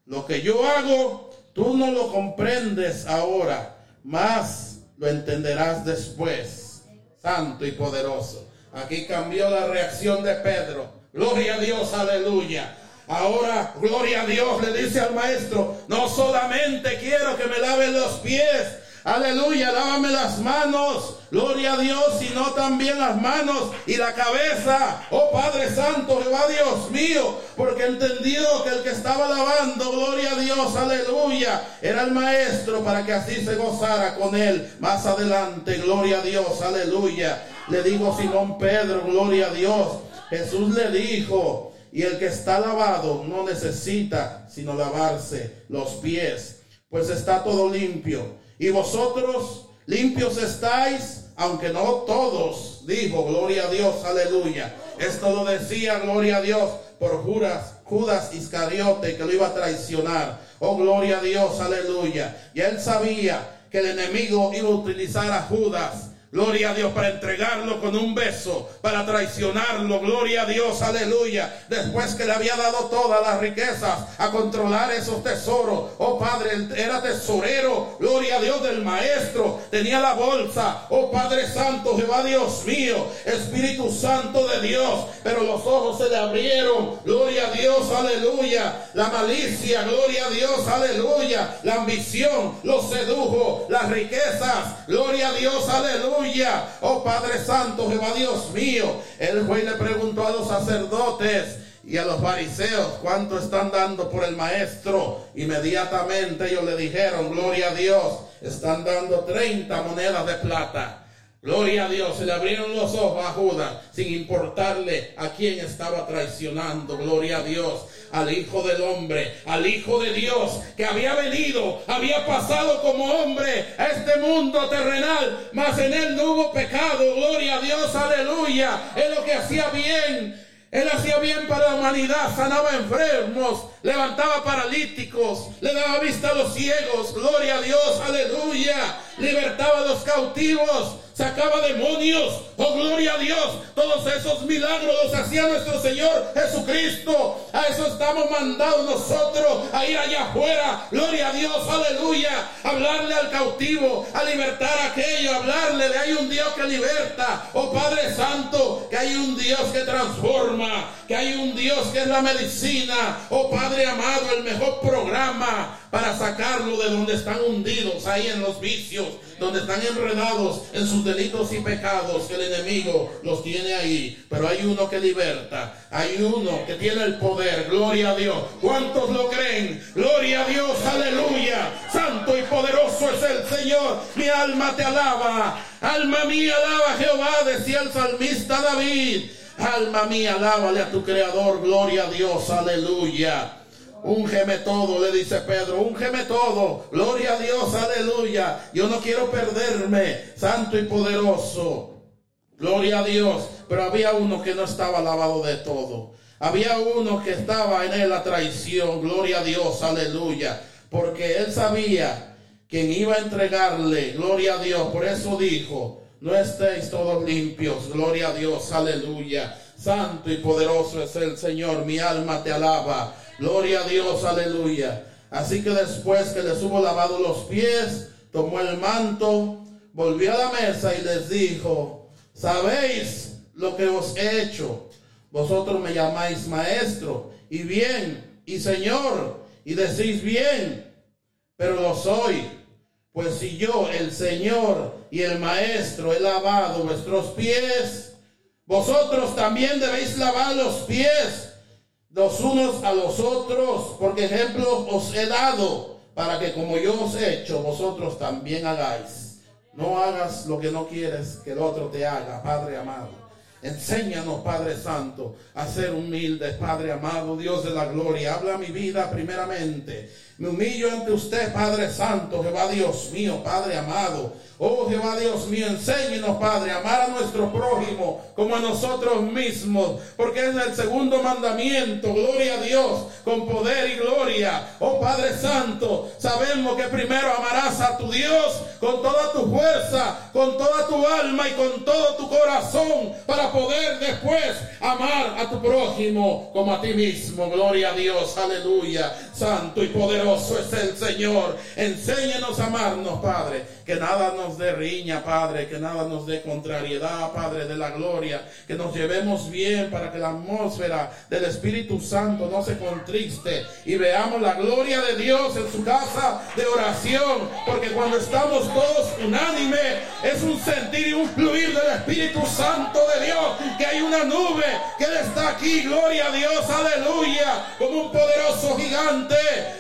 [SPEAKER 3] lo que yo hago, tú no lo comprendes ahora, mas lo entenderás después, santo y poderoso. Aquí cambió la reacción de Pedro. Gloria a Dios, aleluya. Ahora, gloria a Dios, le dice al maestro, no solamente quiero que me laven los pies, aleluya, lávame las manos, gloria a Dios, sino también las manos y la cabeza, oh Padre Santo, Jehová Dios mío, porque entendió que el que estaba lavando, gloria a Dios, aleluya, era el maestro para que así se gozara con él más adelante, gloria a Dios, aleluya. Le digo Simón Pedro, gloria a Dios. Jesús le dijo, y el que está lavado no necesita sino lavarse los pies, pues está todo limpio. Y vosotros limpios estáis, aunque no todos, dijo, gloria a Dios, aleluya. Esto lo decía, gloria a Dios, por Judas, Judas Iscariote, que lo iba a traicionar. Oh, gloria a Dios, aleluya. Y él sabía que el enemigo iba a utilizar a Judas Gloria a Dios para entregarlo con un beso, para traicionarlo. Gloria a Dios, aleluya. Después que le había dado todas las riquezas a controlar esos tesoros. Oh Padre, era tesorero. Gloria a Dios del maestro. Tenía la bolsa. Oh Padre Santo, Jehová Dios mío. Espíritu Santo de Dios. Pero los ojos se le abrieron. Gloria a Dios, aleluya. La malicia, gloria a Dios, aleluya. La ambición lo sedujo. Las riquezas, gloria a Dios, aleluya. Oh Padre Santo, Jehová Dios mío. El juez le preguntó a los sacerdotes y a los fariseos cuánto están dando por el maestro. Inmediatamente ellos le dijeron, gloria a Dios, están dando 30 monedas de plata. Gloria a Dios, se le abrieron los ojos a Judas sin importarle a quién estaba traicionando. Gloria a Dios, al Hijo del Hombre, al Hijo de Dios que había venido, había pasado como hombre a este mundo terrenal, mas en él no hubo pecado. Gloria a Dios, aleluya. Es lo que hacía bien. Él hacía bien para la humanidad, sanaba enfermos, levantaba paralíticos, le daba vista a los ciegos, gloria a Dios, aleluya, libertaba a los cautivos, sacaba demonios, oh gloria a Dios, todos esos milagros los hacía nuestro Señor Jesucristo, a eso estamos mandados nosotros, a ir allá afuera, gloria a Dios, aleluya, hablarle al cautivo, a libertar a aquello, hablarle de hay un Dios que liberta, oh Padre Santo, que hay un Dios que transforma, que hay un Dios que es la medicina, oh Padre amado, el mejor programa para sacarlo de donde están hundidos, ahí en los vicios, donde están enredados en sus delitos y pecados, que el enemigo los tiene ahí. Pero hay uno que liberta, hay uno que tiene el poder, gloria a Dios. ¿Cuántos lo creen? Gloria a Dios, aleluya. Santo y poderoso es el Señor, mi alma te alaba. Alma mía, alaba a Jehová, decía el salmista David. Alma mía, alábale a tu creador, gloria a Dios, aleluya. Úngeme todo, le dice Pedro, úngeme todo, gloria a Dios, aleluya. Yo no quiero perderme, santo y poderoso. Gloria a Dios. Pero había uno que no estaba lavado de todo. Había uno que estaba en él la traición, gloria a Dios, aleluya. Porque él sabía quién iba a entregarle, gloria a Dios. Por eso dijo, no estéis todos limpios, gloria a Dios, aleluya. Santo y poderoso es el Señor, mi alma te alaba. Gloria a Dios, aleluya. Así que después que les hubo lavado los pies, tomó el manto, volvió a la mesa y les dijo, ¿sabéis lo que os he hecho? Vosotros me llamáis maestro y bien y señor y decís bien, pero lo soy. Pues si yo, el Señor y el Maestro, he lavado vuestros pies, vosotros también debéis lavar los pies los unos a los otros, porque ejemplos os he dado, para que como yo os he hecho, vosotros también hagáis. No hagas lo que no quieres que el otro te haga, Padre amado. Enséñanos, Padre Santo, a ser humildes, Padre amado, Dios de la gloria. Habla mi vida primeramente. Me humillo ante usted, Padre Santo, Jehová Dios mío, Padre amado. Oh Jehová Dios mío, enséñenos, Padre, a amar a nuestro prójimo como a nosotros mismos, porque es el segundo mandamiento, gloria a Dios, con poder y gloria. Oh Padre Santo, sabemos que primero amarás a tu Dios con toda tu fuerza, con toda tu alma y con todo tu corazón, para poder después amar a tu prójimo como a ti mismo. Gloria a Dios, aleluya. Santo y poderoso es el Señor. Enséñenos a amarnos, Padre. Que nada nos dé riña, Padre. Que nada nos dé contrariedad, Padre de la gloria. Que nos llevemos bien para que la atmósfera del Espíritu Santo no se contriste. Y veamos la gloria de Dios en su casa de oración. Porque cuando estamos todos unánime, es un sentir y un fluir del Espíritu Santo de Dios. Que hay una nube que está aquí. Gloria a Dios, aleluya. Como un poderoso gigante.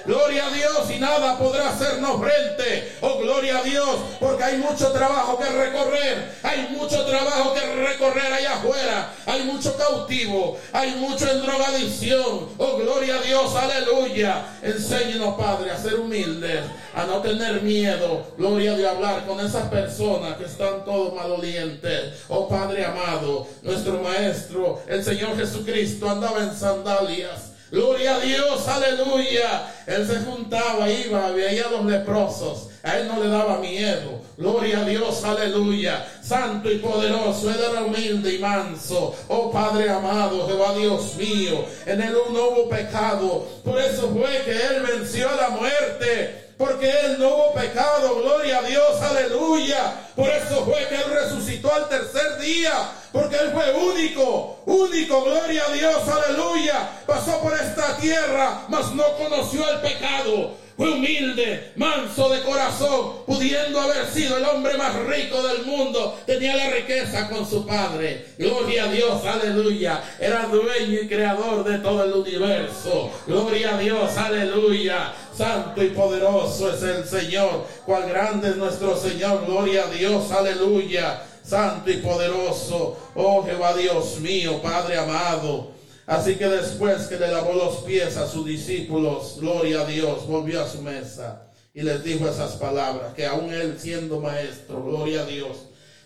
[SPEAKER 3] Gloria a Dios y nada podrá hacernos frente. Oh, gloria a Dios. Porque hay mucho trabajo que recorrer. Hay mucho trabajo que recorrer allá afuera. Hay mucho cautivo. Hay mucho en drogadicción. Oh, gloria a Dios, aleluya. Enséñenos, Padre, a ser humildes. A no tener miedo. Gloria a Dios, hablar con esas personas que están todos malolientes. Oh, Padre amado. Nuestro Maestro, el Señor Jesucristo, andaba en sandalias. Gloria a Dios, aleluya. Él se juntaba, iba, veía a los leprosos. A él no le daba miedo. Gloria a Dios, aleluya. Santo y poderoso, él era humilde y manso. Oh Padre amado, Jehová Dios mío. En él no hubo pecado. Por eso fue que él venció la muerte porque Él no hubo pecado, gloria a Dios, aleluya. Por eso fue que Él resucitó al tercer día, porque Él fue único, único, gloria a Dios, aleluya. Pasó por esta tierra, mas no conoció el pecado. Fue humilde, manso de corazón, pudiendo haber sido el hombre más rico del mundo. Tenía la riqueza con su padre. Gloria a Dios, aleluya. Era dueño y creador de todo el universo. Gloria a Dios, aleluya. Santo y poderoso es el Señor. Cuál grande es nuestro Señor. Gloria a Dios, aleluya. Santo y poderoso. Oh Jehová Dios mío, Padre amado. Así que después que le lavó los pies a sus discípulos, gloria a Dios, volvió a su mesa y les dijo esas palabras, que aún él siendo maestro, gloria a Dios,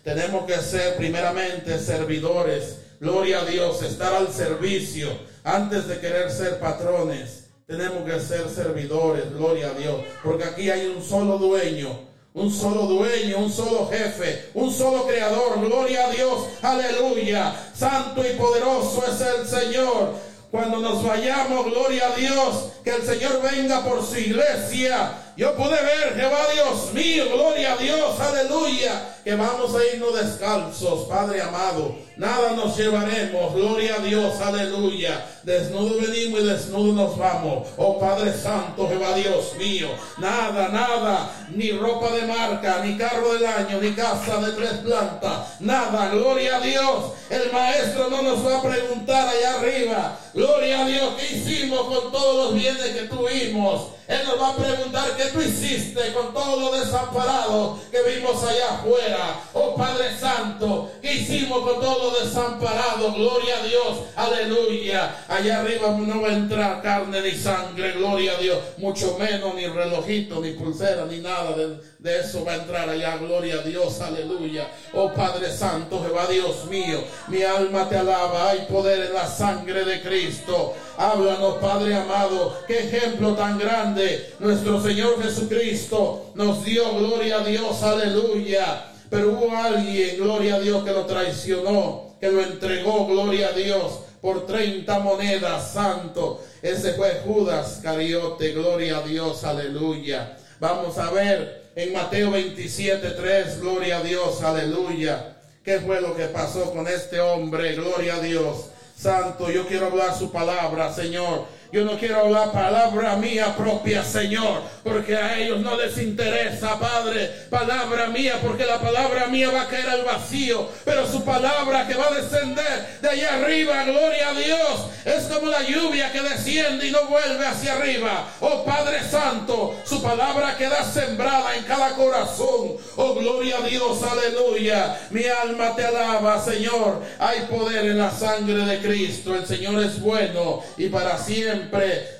[SPEAKER 3] tenemos que ser primeramente servidores, gloria a Dios, estar al servicio antes de querer ser patrones. Tenemos que ser servidores, gloria a Dios, porque aquí hay un solo dueño, un solo dueño, un solo jefe, un solo creador. Gloria a Dios, aleluya. Santo y poderoso es el Señor. Cuando nos vayamos, gloria a Dios, que el Señor venga por su iglesia. Yo pude ver, Jehová Dios mío, gloria a Dios, aleluya, que vamos a irnos descalzos, Padre amado. Nada nos llevaremos, gloria a Dios, aleluya. Desnudo venimos y desnudo nos vamos. Oh Padre Santo, Jehová Dios mío. Nada, nada, ni ropa de marca, ni carro del año, ni casa de tres plantas. Nada, gloria a Dios. El maestro no nos va a preguntar allá arriba. Gloria a Dios, ¿qué hicimos con todos los bienes que tuvimos? Él nos va a preguntar qué tú hiciste con todos los desamparados que vimos allá afuera. Oh Padre Santo, ¿qué hicimos con todos los desamparados? Gloria a Dios, aleluya. Allá arriba no va a entrar carne ni sangre, gloria a Dios. Mucho menos ni relojito, ni pulsera, ni nada de eso va a entrar allá. Gloria a Dios, aleluya. Oh Padre Santo, Jehová Dios mío, mi alma te alaba. Hay poder en la sangre de Cristo. Háblanos, Padre amado. Qué ejemplo tan grande nuestro Señor Jesucristo nos dio. Gloria a Dios, aleluya. Pero hubo alguien, gloria a Dios, que lo traicionó, que lo entregó, gloria a Dios, por 30 monedas, santo. Ese fue Judas Cariote, gloria a Dios, aleluya. Vamos a ver en Mateo 27, 3, gloria a Dios, aleluya. ¿Qué fue lo que pasó con este hombre? Gloria a Dios. Santo, yo quiero hablar su palabra, Señor. Yo no quiero hablar palabra mía propia, Señor, porque a ellos no les interesa, Padre, palabra mía, porque la palabra mía va a caer al vacío, pero su palabra que va a descender de allá arriba, gloria a Dios, es como la lluvia que desciende y no vuelve hacia arriba. Oh Padre Santo, su palabra queda sembrada en cada corazón. Oh gloria a Dios, aleluya. Mi alma te alaba, Señor. Hay poder en la sangre de Cristo. El Señor es bueno y para siempre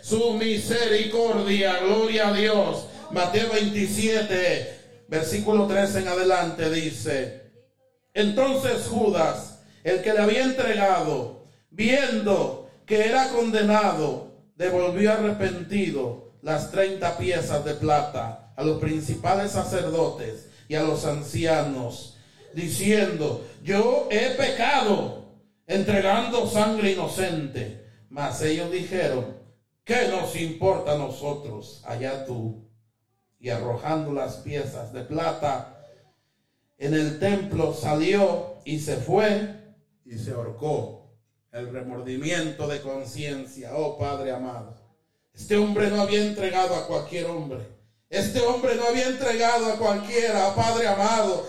[SPEAKER 3] su misericordia. Gloria a Dios. Mateo 27, versículo 3 en adelante dice, entonces Judas, el que le había entregado, viendo que era condenado, devolvió arrepentido las 30 piezas de plata a los principales sacerdotes y a los ancianos, diciendo, yo he pecado entregando sangre inocente. Mas ellos dijeron, ¿Qué nos importa a nosotros? Allá tú. Y arrojando las piezas de plata en el templo salió y se fue y se ahorcó. El remordimiento de conciencia, oh Padre amado. Este hombre no había entregado a cualquier hombre. Este hombre no había entregado a cualquiera, Padre amado.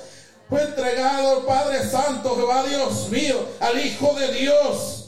[SPEAKER 3] Fue entregado al Padre Santo, Jehová Dios mío, al Hijo de Dios,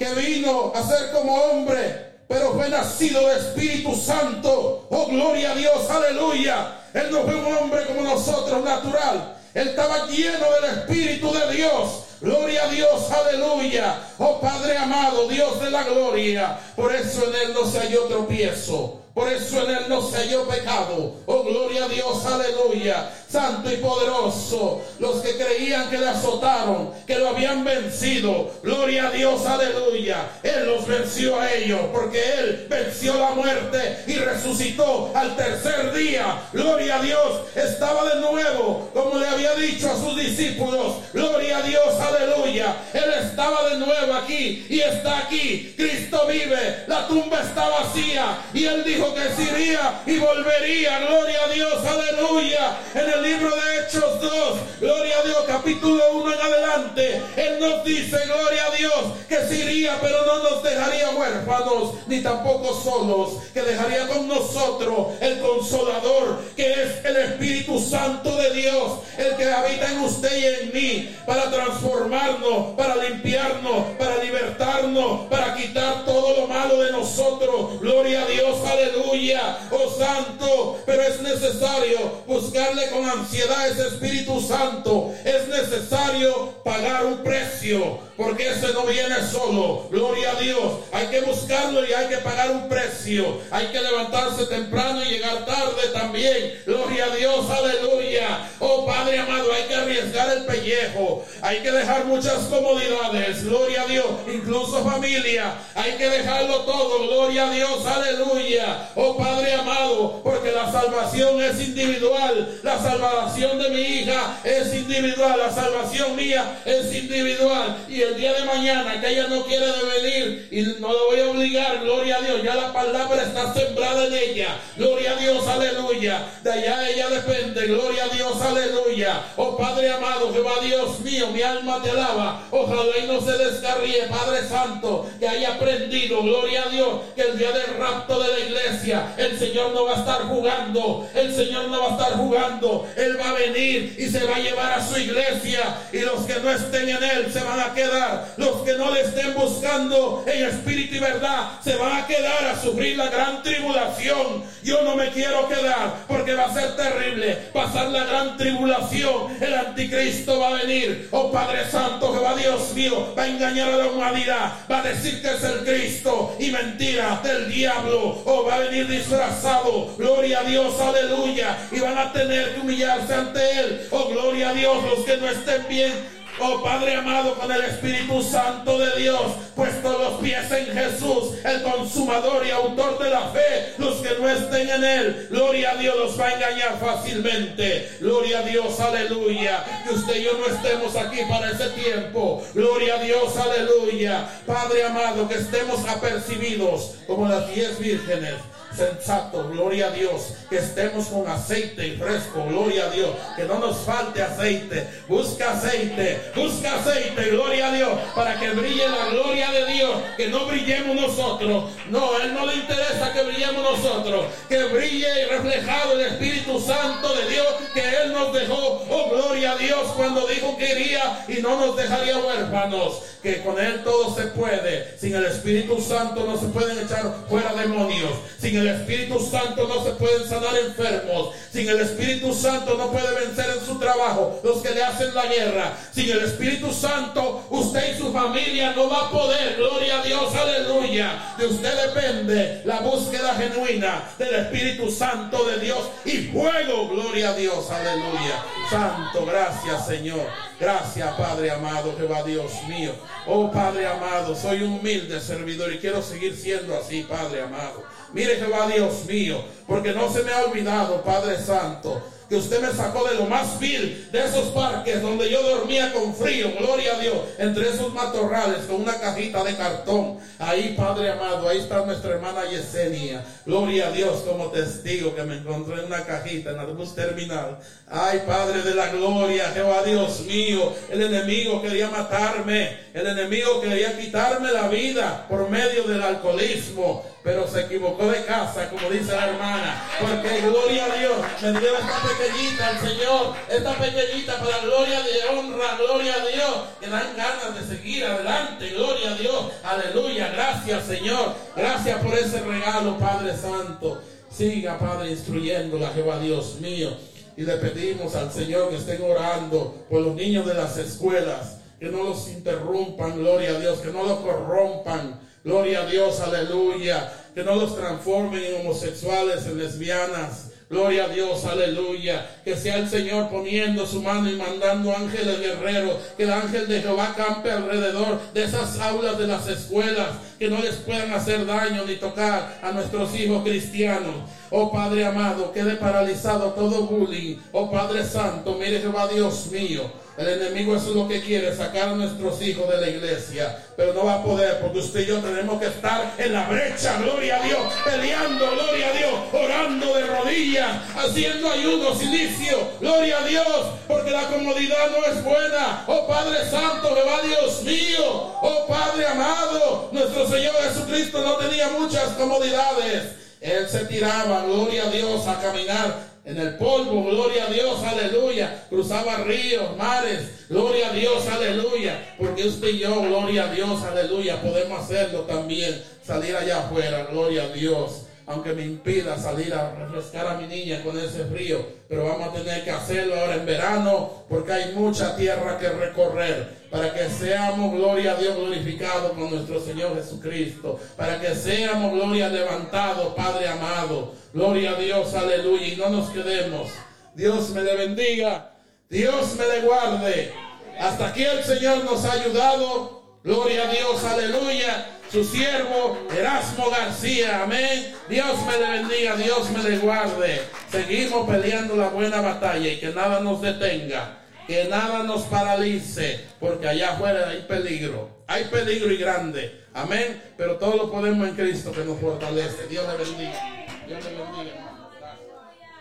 [SPEAKER 3] que vino a ser como hombre, pero fue nacido de Espíritu Santo. Oh, gloria a Dios, aleluya. Él no fue un hombre como nosotros, natural. Él estaba lleno del Espíritu de Dios. Gloria a Dios, aleluya. Oh Padre amado, Dios de la gloria. Por eso en Él no se halló tropiezo. Por eso en Él no se halló pecado. Oh, gloria a Dios, aleluya. Santo y poderoso. Los que creían que le azotaron, que lo habían vencido. Gloria a Dios, aleluya. Él los venció a ellos, porque Él venció la muerte y resucitó al tercer día. Gloria a Dios. Estaba de nuevo, como le había dicho a sus discípulos. Gloria a Dios, aleluya. Él estaba de nuevo aquí y está aquí. Cristo vive. La tumba está vacía. Y Él dijo que se iría y volvería. Gloria a Dios, aleluya. En el libro de Hechos 2, gloria a Dios, capítulo 1 en adelante, Él nos dice, gloria a Dios, que se iría, pero no nos dejaría huérfanos, ni tampoco solos, que dejaría con nosotros el consolador, que es el Espíritu Santo de Dios, el que habita en usted y en mí, para transformarnos, para limpiarnos, para libertarnos, para quitar todo lo malo de nosotros. Gloria a Dios, aleluya, oh santo, pero es necesario buscarle con ansiedad ese Espíritu Santo. Es necesario pagar un precio, porque ese no viene solo. Gloria a Dios. Hay que buscarlo y hay que pagar un precio. Hay que levantarse temprano y llegar tarde también. Gloria a Dios, aleluya. Oh Padre amado, hay que arriesgar el pellejo. Hay que dejar muchas comodidades. Gloria a Dios. Incluso familia. Hay que dejarlo todo. Gloria a Dios, aleluya. Oh Padre amado, porque la salvación es individual. La salvación de mi hija es individual. La salvación mía es individual. Y el día de mañana que ella no quiere de venir y no la voy a obligar, gloria a Dios. Ya la palabra está sembrada en ella. Gloria a Dios, aleluya. De allá ella depende. Gloria a Dios, aleluya. Oh Padre amado, Jehová Dios mío, mi alma te alaba. Ojalá y no se descarríe, Padre Santo, que haya aprendido, gloria a Dios, que el día del rapto de la iglesia, el Señor no va a estar jugando. El Señor no va a estar jugando. Él va a venir y se va a llevar a su iglesia. Y los que no estén en Él se van a quedar. Los que no le estén buscando en espíritu y verdad se van a quedar a sufrir la gran tribulación. Yo no me quiero quedar porque va a ser terrible pasar la gran tribulación. El anticristo va a venir. Oh Padre Santo, Jehová Dios mío, va a engañar a la humanidad. Va a decir que es el Cristo y mentira del diablo. Oh, va a venir disfrazado. Gloria a Dios, aleluya. Y van a tener que humillarse ante Él. Oh, gloria a Dios, los que no estén bien Oh Padre amado, con el Espíritu Santo de Dios, puesto los pies en Jesús, el consumador y autor de la fe, los que no estén en Él, gloria a Dios, los va a engañar fácilmente. Gloria a Dios, aleluya. Que usted y yo no estemos aquí para ese tiempo. Gloria a Dios, aleluya. Padre amado, que estemos apercibidos como las diez vírgenes sensato, gloria a Dios, que estemos con aceite y fresco, gloria a Dios, que no nos falte aceite, busca aceite, busca aceite, gloria a Dios, para que brille la gloria de Dios, que no brillemos nosotros, no, a Él no le interesa que brillemos nosotros, que brille reflejado el Espíritu Santo de Dios, que Él nos dejó, oh gloria a Dios, cuando dijo que iría y no nos dejaría huérfanos, que con Él todo se puede, sin el Espíritu Santo no se pueden echar fuera demonios, sin el Espíritu Santo no se pueden sanar enfermos. Sin el Espíritu Santo no puede vencer en su trabajo los que le hacen la guerra. Sin el Espíritu Santo usted y su familia no va a poder. Gloria a Dios, aleluya. De usted depende la búsqueda genuina del Espíritu Santo de Dios y fuego. Gloria a Dios, aleluya. Santo, gracias Señor. Gracias Padre amado, Jehová Dios mío. Oh Padre amado, soy un humilde servidor y quiero seguir siendo así, Padre amado. Mire Jehová Dios mío, porque no se me ha olvidado, Padre Santo, que usted me sacó de lo más vil, de esos parques donde yo dormía con frío, gloria a Dios, entre esos matorrales con una cajita de cartón. Ahí, Padre amado, ahí está nuestra hermana Yesenia. Gloria a Dios como testigo que me encontré en una cajita en la bus terminal. Ay, Padre de la gloria, Jehová Dios mío, el enemigo quería matarme, el enemigo quería quitarme la vida por medio del alcoholismo, pero se equivocó de casa, como dice la hermana, porque gloria a Dios, me dio esta pequeñita al Señor, esta pequeñita para gloria de honra, gloria a Dios, que dan ganas de seguir adelante, gloria a Dios, aleluya, gracias Señor, gracias por ese regalo, Padre Santo. Siga, Padre, instruyéndola, Jehová Dios mío. Y le pedimos al Señor que estén orando por los niños de las escuelas, que no los interrumpan, gloria a Dios, que no los corrompan, gloria a Dios, aleluya, que no los transformen en homosexuales, en lesbianas. Gloria a Dios, aleluya. Que sea el Señor poniendo su mano y mandando ángeles guerreros. Que el ángel de Jehová campe alrededor de esas aulas de las escuelas. Que no les puedan hacer daño ni tocar a nuestros hijos cristianos. Oh Padre amado, quede paralizado todo bullying. Oh Padre Santo, mire Jehová Dios mío. El enemigo eso es lo que quiere, sacar a nuestros hijos de la iglesia. Pero no va a poder porque usted y yo tenemos que estar en la brecha, gloria a Dios, peleando, gloria a Dios, orando de rodillas, haciendo ayuno, silicio, gloria a Dios, porque la comodidad no es buena. Oh Padre Santo, Jehová Dios mío, oh Padre amado, nuestro Señor Jesucristo no tenía muchas comodidades. Él se tiraba, gloria a Dios, a caminar en el polvo, gloria a Dios, aleluya. Cruzaba ríos, mares, gloria a Dios, aleluya. Porque usted y yo, gloria a Dios, aleluya, podemos hacerlo también. Salir allá afuera, gloria a Dios. Aunque me impida salir a refrescar a mi niña con ese frío. Pero vamos a tener que hacerlo ahora en verano porque hay mucha tierra que recorrer. Para que seamos, gloria a Dios, glorificados con nuestro Señor Jesucristo. Para que seamos, gloria, levantados, Padre amado. Gloria a Dios, aleluya. Y no nos quedemos. Dios me le bendiga. Dios me le guarde. Hasta aquí el Señor nos ha ayudado. Gloria a Dios, aleluya. Su siervo Erasmo García, amén. Dios me le bendiga, Dios me le guarde. Seguimos peleando la buena batalla y que nada nos detenga, que nada nos paralice, porque allá afuera hay peligro, hay peligro y grande, amén. Pero todo lo podemos en Cristo que nos fortalece. Dios le bendiga. Dios le bendiga.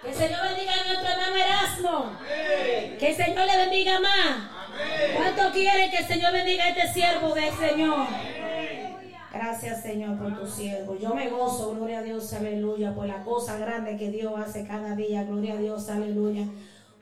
[SPEAKER 4] Que el Señor bendiga a nuestro hermano Erasmo. Que el Señor le bendiga más. ¿Cuánto quiere que el Señor bendiga a este siervo del Señor? Gracias, Señor, por tu siervo. Yo me gozo, gloria a Dios, aleluya, por la cosa grande que Dios hace cada día, gloria a Dios, aleluya.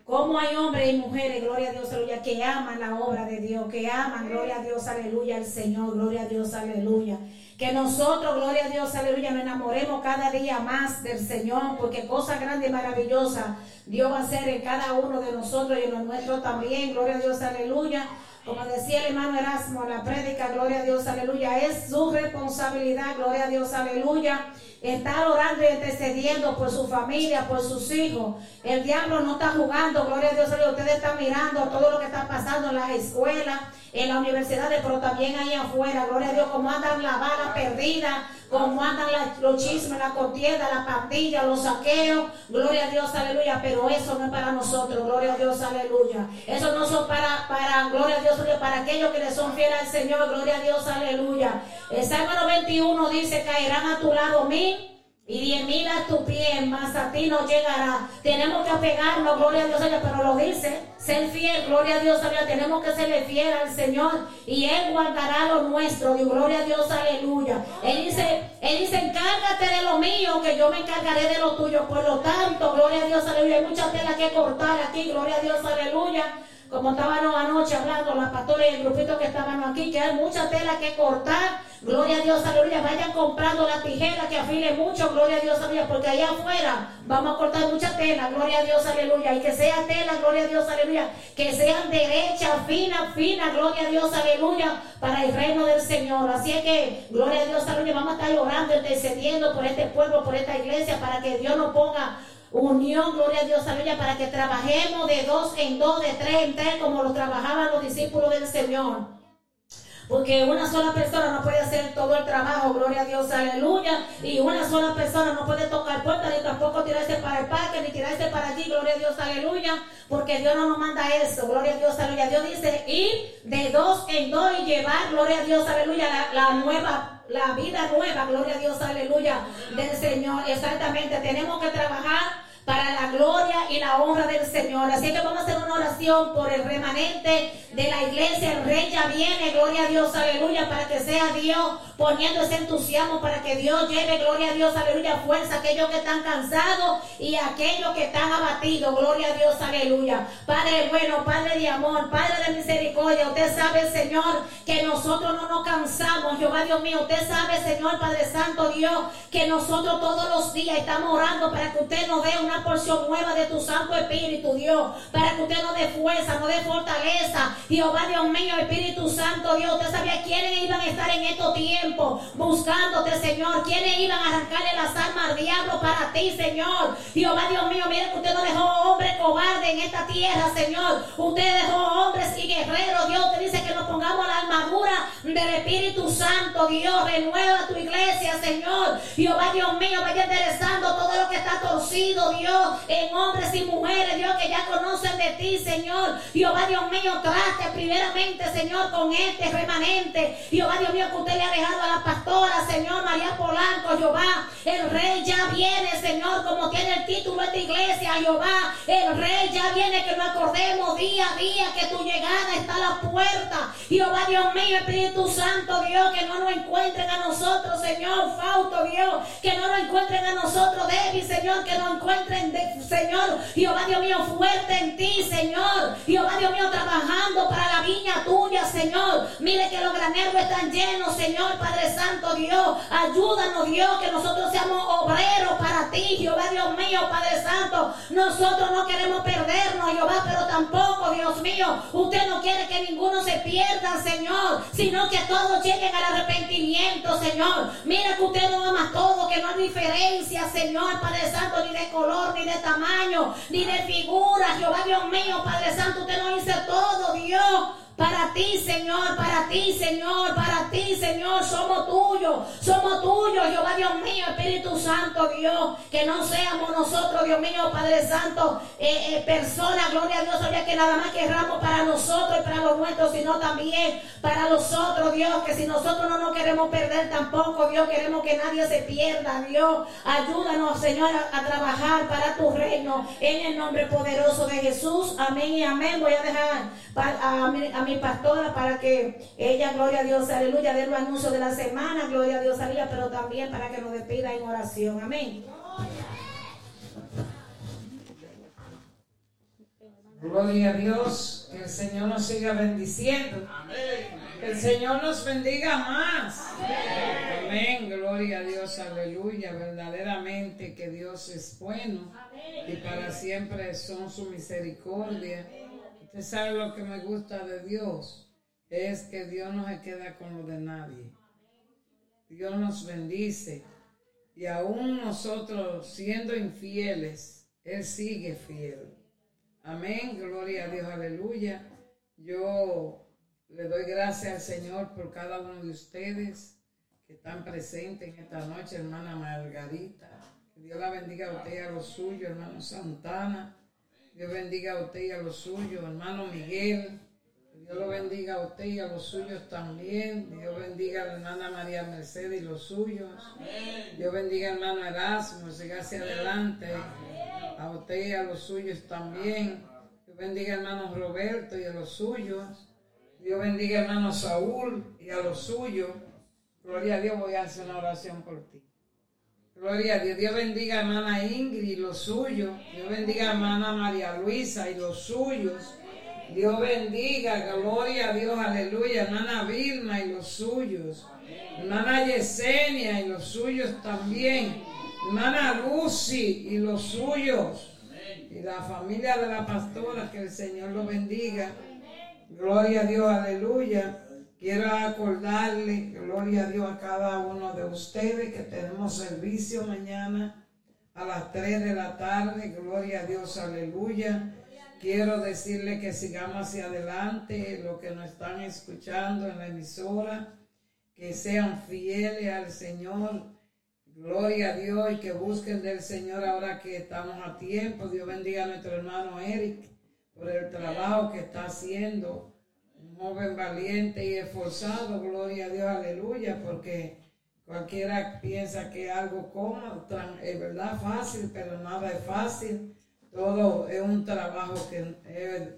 [SPEAKER 4] Como hay hombres y mujeres, gloria a Dios, aleluya, que aman la obra de Dios, que aman, gloria a Dios, aleluya, al Señor, gloria a Dios, aleluya. Que nosotros, gloria a Dios, aleluya, nos enamoremos cada día más del Señor, porque cosas grandes y maravillosas Dios va a hacer en cada uno de nosotros y en los nuestros también, gloria a Dios, aleluya. Como decía el hermano Erasmo la prédica, gloria a Dios, aleluya, es su responsabilidad, gloria a Dios, aleluya, estar orando y intercediendo por su familia, por sus hijos. El diablo no está jugando, gloria a Dios, ustedes están mirando todo lo que está pasando en las escuelas, en las universidades, pero también ahí afuera, gloria a Dios, como andan la bala perdida, como andan la- los chismes, la contienda, la pandilla, los saqueos, gloria a Dios, aleluya, pero eso no es para nosotros, gloria a Dios, aleluya. Eso no son para, para, gloria a Dios, para aquellos que le son fieles al Señor, gloria a Dios, aleluya. El Salmo 91 dice, caerán a tu lado mil y diez mil a tu pie, mas a ti no llegará. Tenemos que apegarnos, gloria a Dios, pero lo dice, ser fiel, gloria a Dios, aleluya. Tenemos que serle fiel al Señor y Él guardará lo nuestro. Y gloria a Dios, aleluya. Él dice, Él dice, encárgate de lo mío, que yo me encargaré de lo tuyo. Por lo tanto, gloria a Dios, aleluya. Hay mucha tela que cortar aquí, gloria a Dios, aleluya. Como estábamos anoche hablando, las pastores y el grupito que estaban aquí, que hay mucha tela que cortar. Gloria a Dios, aleluya. Vayan comprando la tijera que afile mucho, gloria a Dios, aleluya. Porque allá afuera vamos a cortar mucha tela, gloria a Dios, aleluya. Y que sea tela, gloria a Dios, aleluya. Que sean derechas, finas, finas, gloria a Dios, aleluya. Para el reino del Señor. Así es que, gloria a Dios, aleluya. Vamos a estar orando, intercediendo por este pueblo, por esta iglesia, para que Dios nos ponga unión, gloria a Dios, aleluya, para que trabajemos de dos en dos, de tres en tres, como lo trabajaban los discípulos del Señor. Porque una sola persona no puede hacer todo el trabajo, gloria a Dios, aleluya, y una sola persona no puede tocar puertas, ni tampoco tirarse para el parque, ni tirarse para allí, gloria a Dios, aleluya, porque Dios no nos manda eso, gloria a Dios, aleluya. Dios dice ir de dos en dos y llevar, gloria a Dios, aleluya, la, la nueva la vida nueva, gloria a Dios, aleluya, del Señor. Exactamente, tenemos que trabajar para la gloria y la honra del Señor. Así que vamos a hacer una oración por el remanente de la iglesia. El rey ya viene, gloria a Dios, aleluya, para que sea Dios poniendo ese entusiasmo, para que Dios lleve, gloria a Dios, aleluya, fuerza a aquellos que están cansados y a aquellos que están abatidos, gloria a Dios, aleluya. Padre bueno, Padre de amor, Padre de misericordia, usted sabe, Señor, que nosotros no nos cansamos, Jehová Dios mío, usted sabe, Señor Padre Santo Dios, que nosotros todos los días estamos orando para que usted nos dé una porción nueva de tu Santo Espíritu, Dios, para que usted nos dé fuerza, nos dé fortaleza. Jehová Dios mío, Espíritu Santo Dios, usted sabía quiénes iban a estar en estos tiempos buscándote, Señor, quiénes iban a arrancarle las armas al diablo para ti, Señor. Jehová Dios mío, mire que usted no dejó hombre cobarde en esta tierra, Señor. Usted dejó hombres y guerreros, Dios te dice que nos pongamos la armadura del Espíritu Santo, Dios, renueva tu iglesia, Señor. Jehová Dios mío, vaya enderezando todo lo que está torcido, Dios, en hombres y mujeres, Dios, que ya conocen de ti, Señor. Jehová Dios mío, trate primeramente, Señor, con este remanente. Jehová Dios mío, que usted le ha dejado a la pastora, Señor, María Polanco, Jehová. El rey ya viene, Señor, como tiene el título esta iglesia, Jehová. El rey ya viene, que nos acordemos día a día que tu llegada está a la puerta. Jehová Dios mío, Espíritu Santo, Dios, que no nos encuentren a nosotros, Señor, Fausto, Dios, que no nos encuentren a nosotros débil, Señor, que nos encuentren, Señor, Jehová Dios mío, fuerte en ti, Señor. Jehová Dios mío, trabajando para la viña tuya, Señor. Mire que los graneros están llenos, Señor, Padre Santo, Dios. Ayúdanos, Dios, que nosotros seamos obreros para ti, Jehová Dios mío, Padre Santo. Nosotros no queremos perdernos, Jehová, pero tampoco, Dios mío, usted no quiere que ninguno se pierda, Señor, sino que todos lleguen al arrepentimiento, Señor. Mira que usted no ama todo, que no hay diferencia, Señor, Padre Santo, ni de color, ni de tamaño, ni de figura, Jehová Dios mío, Padre Santo, usted nos dice todo, Dios. Para ti, Señor, para ti, Señor, para ti, Señor, somos tuyos, somos tuyos, Jehová Dios mío, Espíritu Santo, Dios, que no seamos nosotros, Dios mío, Padre Santo, eh, eh, personas, gloria a Dios, oye, que nada más querramos para nosotros y para los nuestros, sino también para los otros, Dios, que si nosotros no nos queremos perder tampoco, Dios, queremos que nadie se pierda, Dios, ayúdanos, Señor, a, trabajar para tu reino, en el nombre poderoso de Jesús, amén y amén. Voy a dejar pa- a, mi, a mi pastora para que ella, gloria a Dios, aleluya, dé los anuncios de la semana, gloria a Dios, aleluya, pero también para que nos despida en oración, amén.
[SPEAKER 10] Gloria a Dios, que el Señor nos siga bendiciendo. Que el Señor nos bendiga más. Amén. Gloria a Dios, aleluya. Verdaderamente que Dios es bueno y para siempre son su misericordia. Usted sabe lo que me gusta de Dios, es que Dios no se queda con lo de nadie. Dios nos bendice y aún nosotros siendo infieles, Él sigue fiel. Amén, gloria a Dios, aleluya. Yo le doy gracias al Señor por cada uno de ustedes que están presentes en esta noche, hermana Margarita. Que Dios la bendiga a usted y a los suyos, hermano Santana. Dios bendiga a usted y a los suyos, hermano Miguel. Dios lo bendiga a usted y a los suyos también. Dios bendiga a la hermana María Mercedes y los suyos. Dios bendiga al hermano Erasmo, siga hacia adelante. A usted y a los suyos también. Dios bendiga al hermano Roberto y a los suyos. Dios bendiga al hermano Saúl y a los suyos. Gloria a Dios, voy a hacer una oración por ti. Gloria a Dios. Dios bendiga a hermana Ingrid y los suyos. Dios bendiga a hermana María Luisa y los suyos. Dios bendiga, gloria a Dios, aleluya. Hermana Vilma y los suyos. Hermana Yesenia y los suyos también. Hermana Lucy y los suyos. Y la familia de la pastora, que el Señor lo bendiga. Gloria a Dios, aleluya. Quiero acordarle, gloria a Dios a cada uno de ustedes que tenemos servicio mañana a las 3 de la tarde. Gloria a Dios, aleluya. quiero decirle que sigamos hacia adelante, los que nos están escuchando en la emisora, que sean fieles al Señor. Gloria a Dios y que busquen del Señor ahora que estamos a tiempo. Dios bendiga a nuestro hermano Eric por el trabajo que está haciendo. Joven valiente y esforzado. Gloria a Dios, aleluya, porque cualquiera piensa que algo como, es verdad fácil, pero nada es fácil. Todo es un trabajo que es-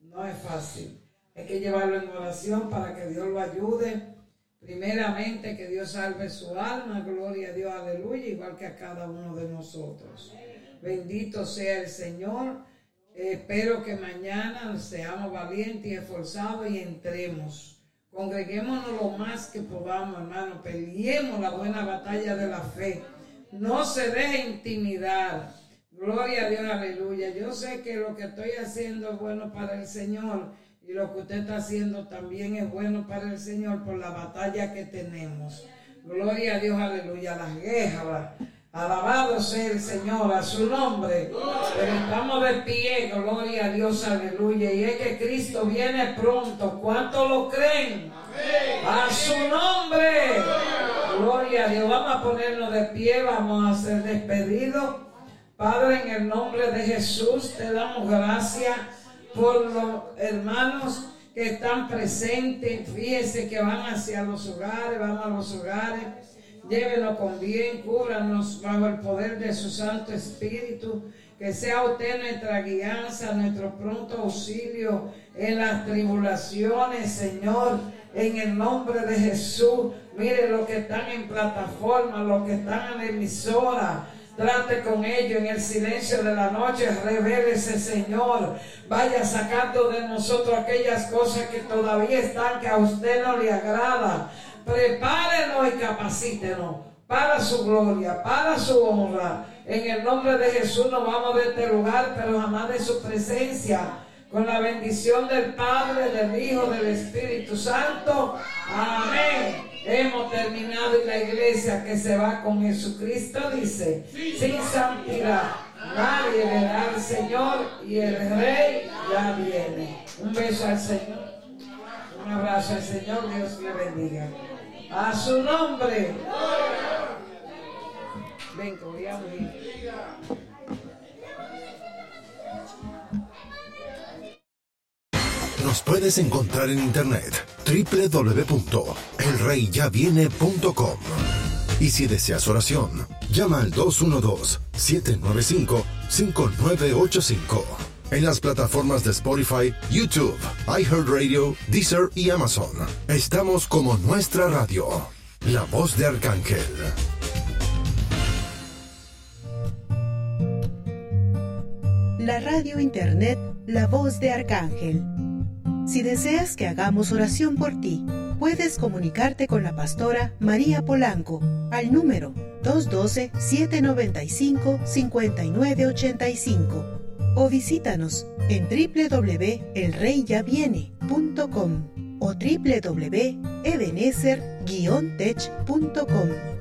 [SPEAKER 10] no es fácil. Hay que llevarlo en oración para que Dios lo ayude. Primeramente, que Dios salve su alma, gloria a Dios, aleluya, igual que a cada uno de nosotros. Bendito sea el Señor. Espero que mañana seamos valientes y esforzados y entremos. Congreguémonos lo más que podamos, hermano. Peleemos la buena batalla de la fe. No se deje intimidar. Gloria a Dios, aleluya. Yo sé que lo que estoy haciendo es bueno para el Señor y lo que usted está haciendo también es bueno para el Señor por la batalla que tenemos. Gloria a Dios, aleluya. Las guerras. Alabado sea el Señor, a su nombre. Pero estamos de pie, gloria a Dios, aleluya. Y es que Cristo viene pronto. ¿Cuántos lo creen? A su nombre. Gloria a Dios. Vamos a ponernos de pie, vamos a ser despedidos. Padre, en el nombre de Jesús, te damos gracias por los hermanos que están presentes. Fíjense que van hacia los hogares, vamos a los hogares. Llévenos con bien, cúbranos bajo el poder de su Santo Espíritu. Que sea usted nuestra guianza, nuestro pronto auxilio en las tribulaciones, Señor. En el nombre de Jesús. Mire los que están en plataforma, los que están en emisora. Trate con ellos en el silencio de la noche, revélese Señor. Vaya sacando de nosotros aquellas cosas que todavía están, que a usted no le agrada. Prepárenos y capacítenos para su gloria, para su honra. En el nombre de Jesús nos vamos de este lugar, pero jamás de su presencia. Con la bendición del Padre, del Hijo, del Espíritu Santo. Amén. Hemos terminado y la iglesia que se va con Jesucristo dice, sin santidad nadie verá al Señor y el Rey ya viene. Un beso al Señor, un abrazo al Señor, Dios le bendiga. A su nombre. Ven, voy a oír.
[SPEAKER 22] Nos puedes encontrar en internet www.elreyyaviene.com y si deseas oración, llama al 212-795-5985 en las plataformas de Spotify, YouTube, iHeartRadio, Deezer y Amazon. Estamos como nuestra radio, la voz de Arcángel.
[SPEAKER 23] La radio internet La Voz de Arcángel. Si deseas que hagamos oración por ti, puedes comunicarte con la pastora María Polanco al número 212-795-5985 o visítanos en www.elreyyaviene.com o www.ebenezer-tech.com.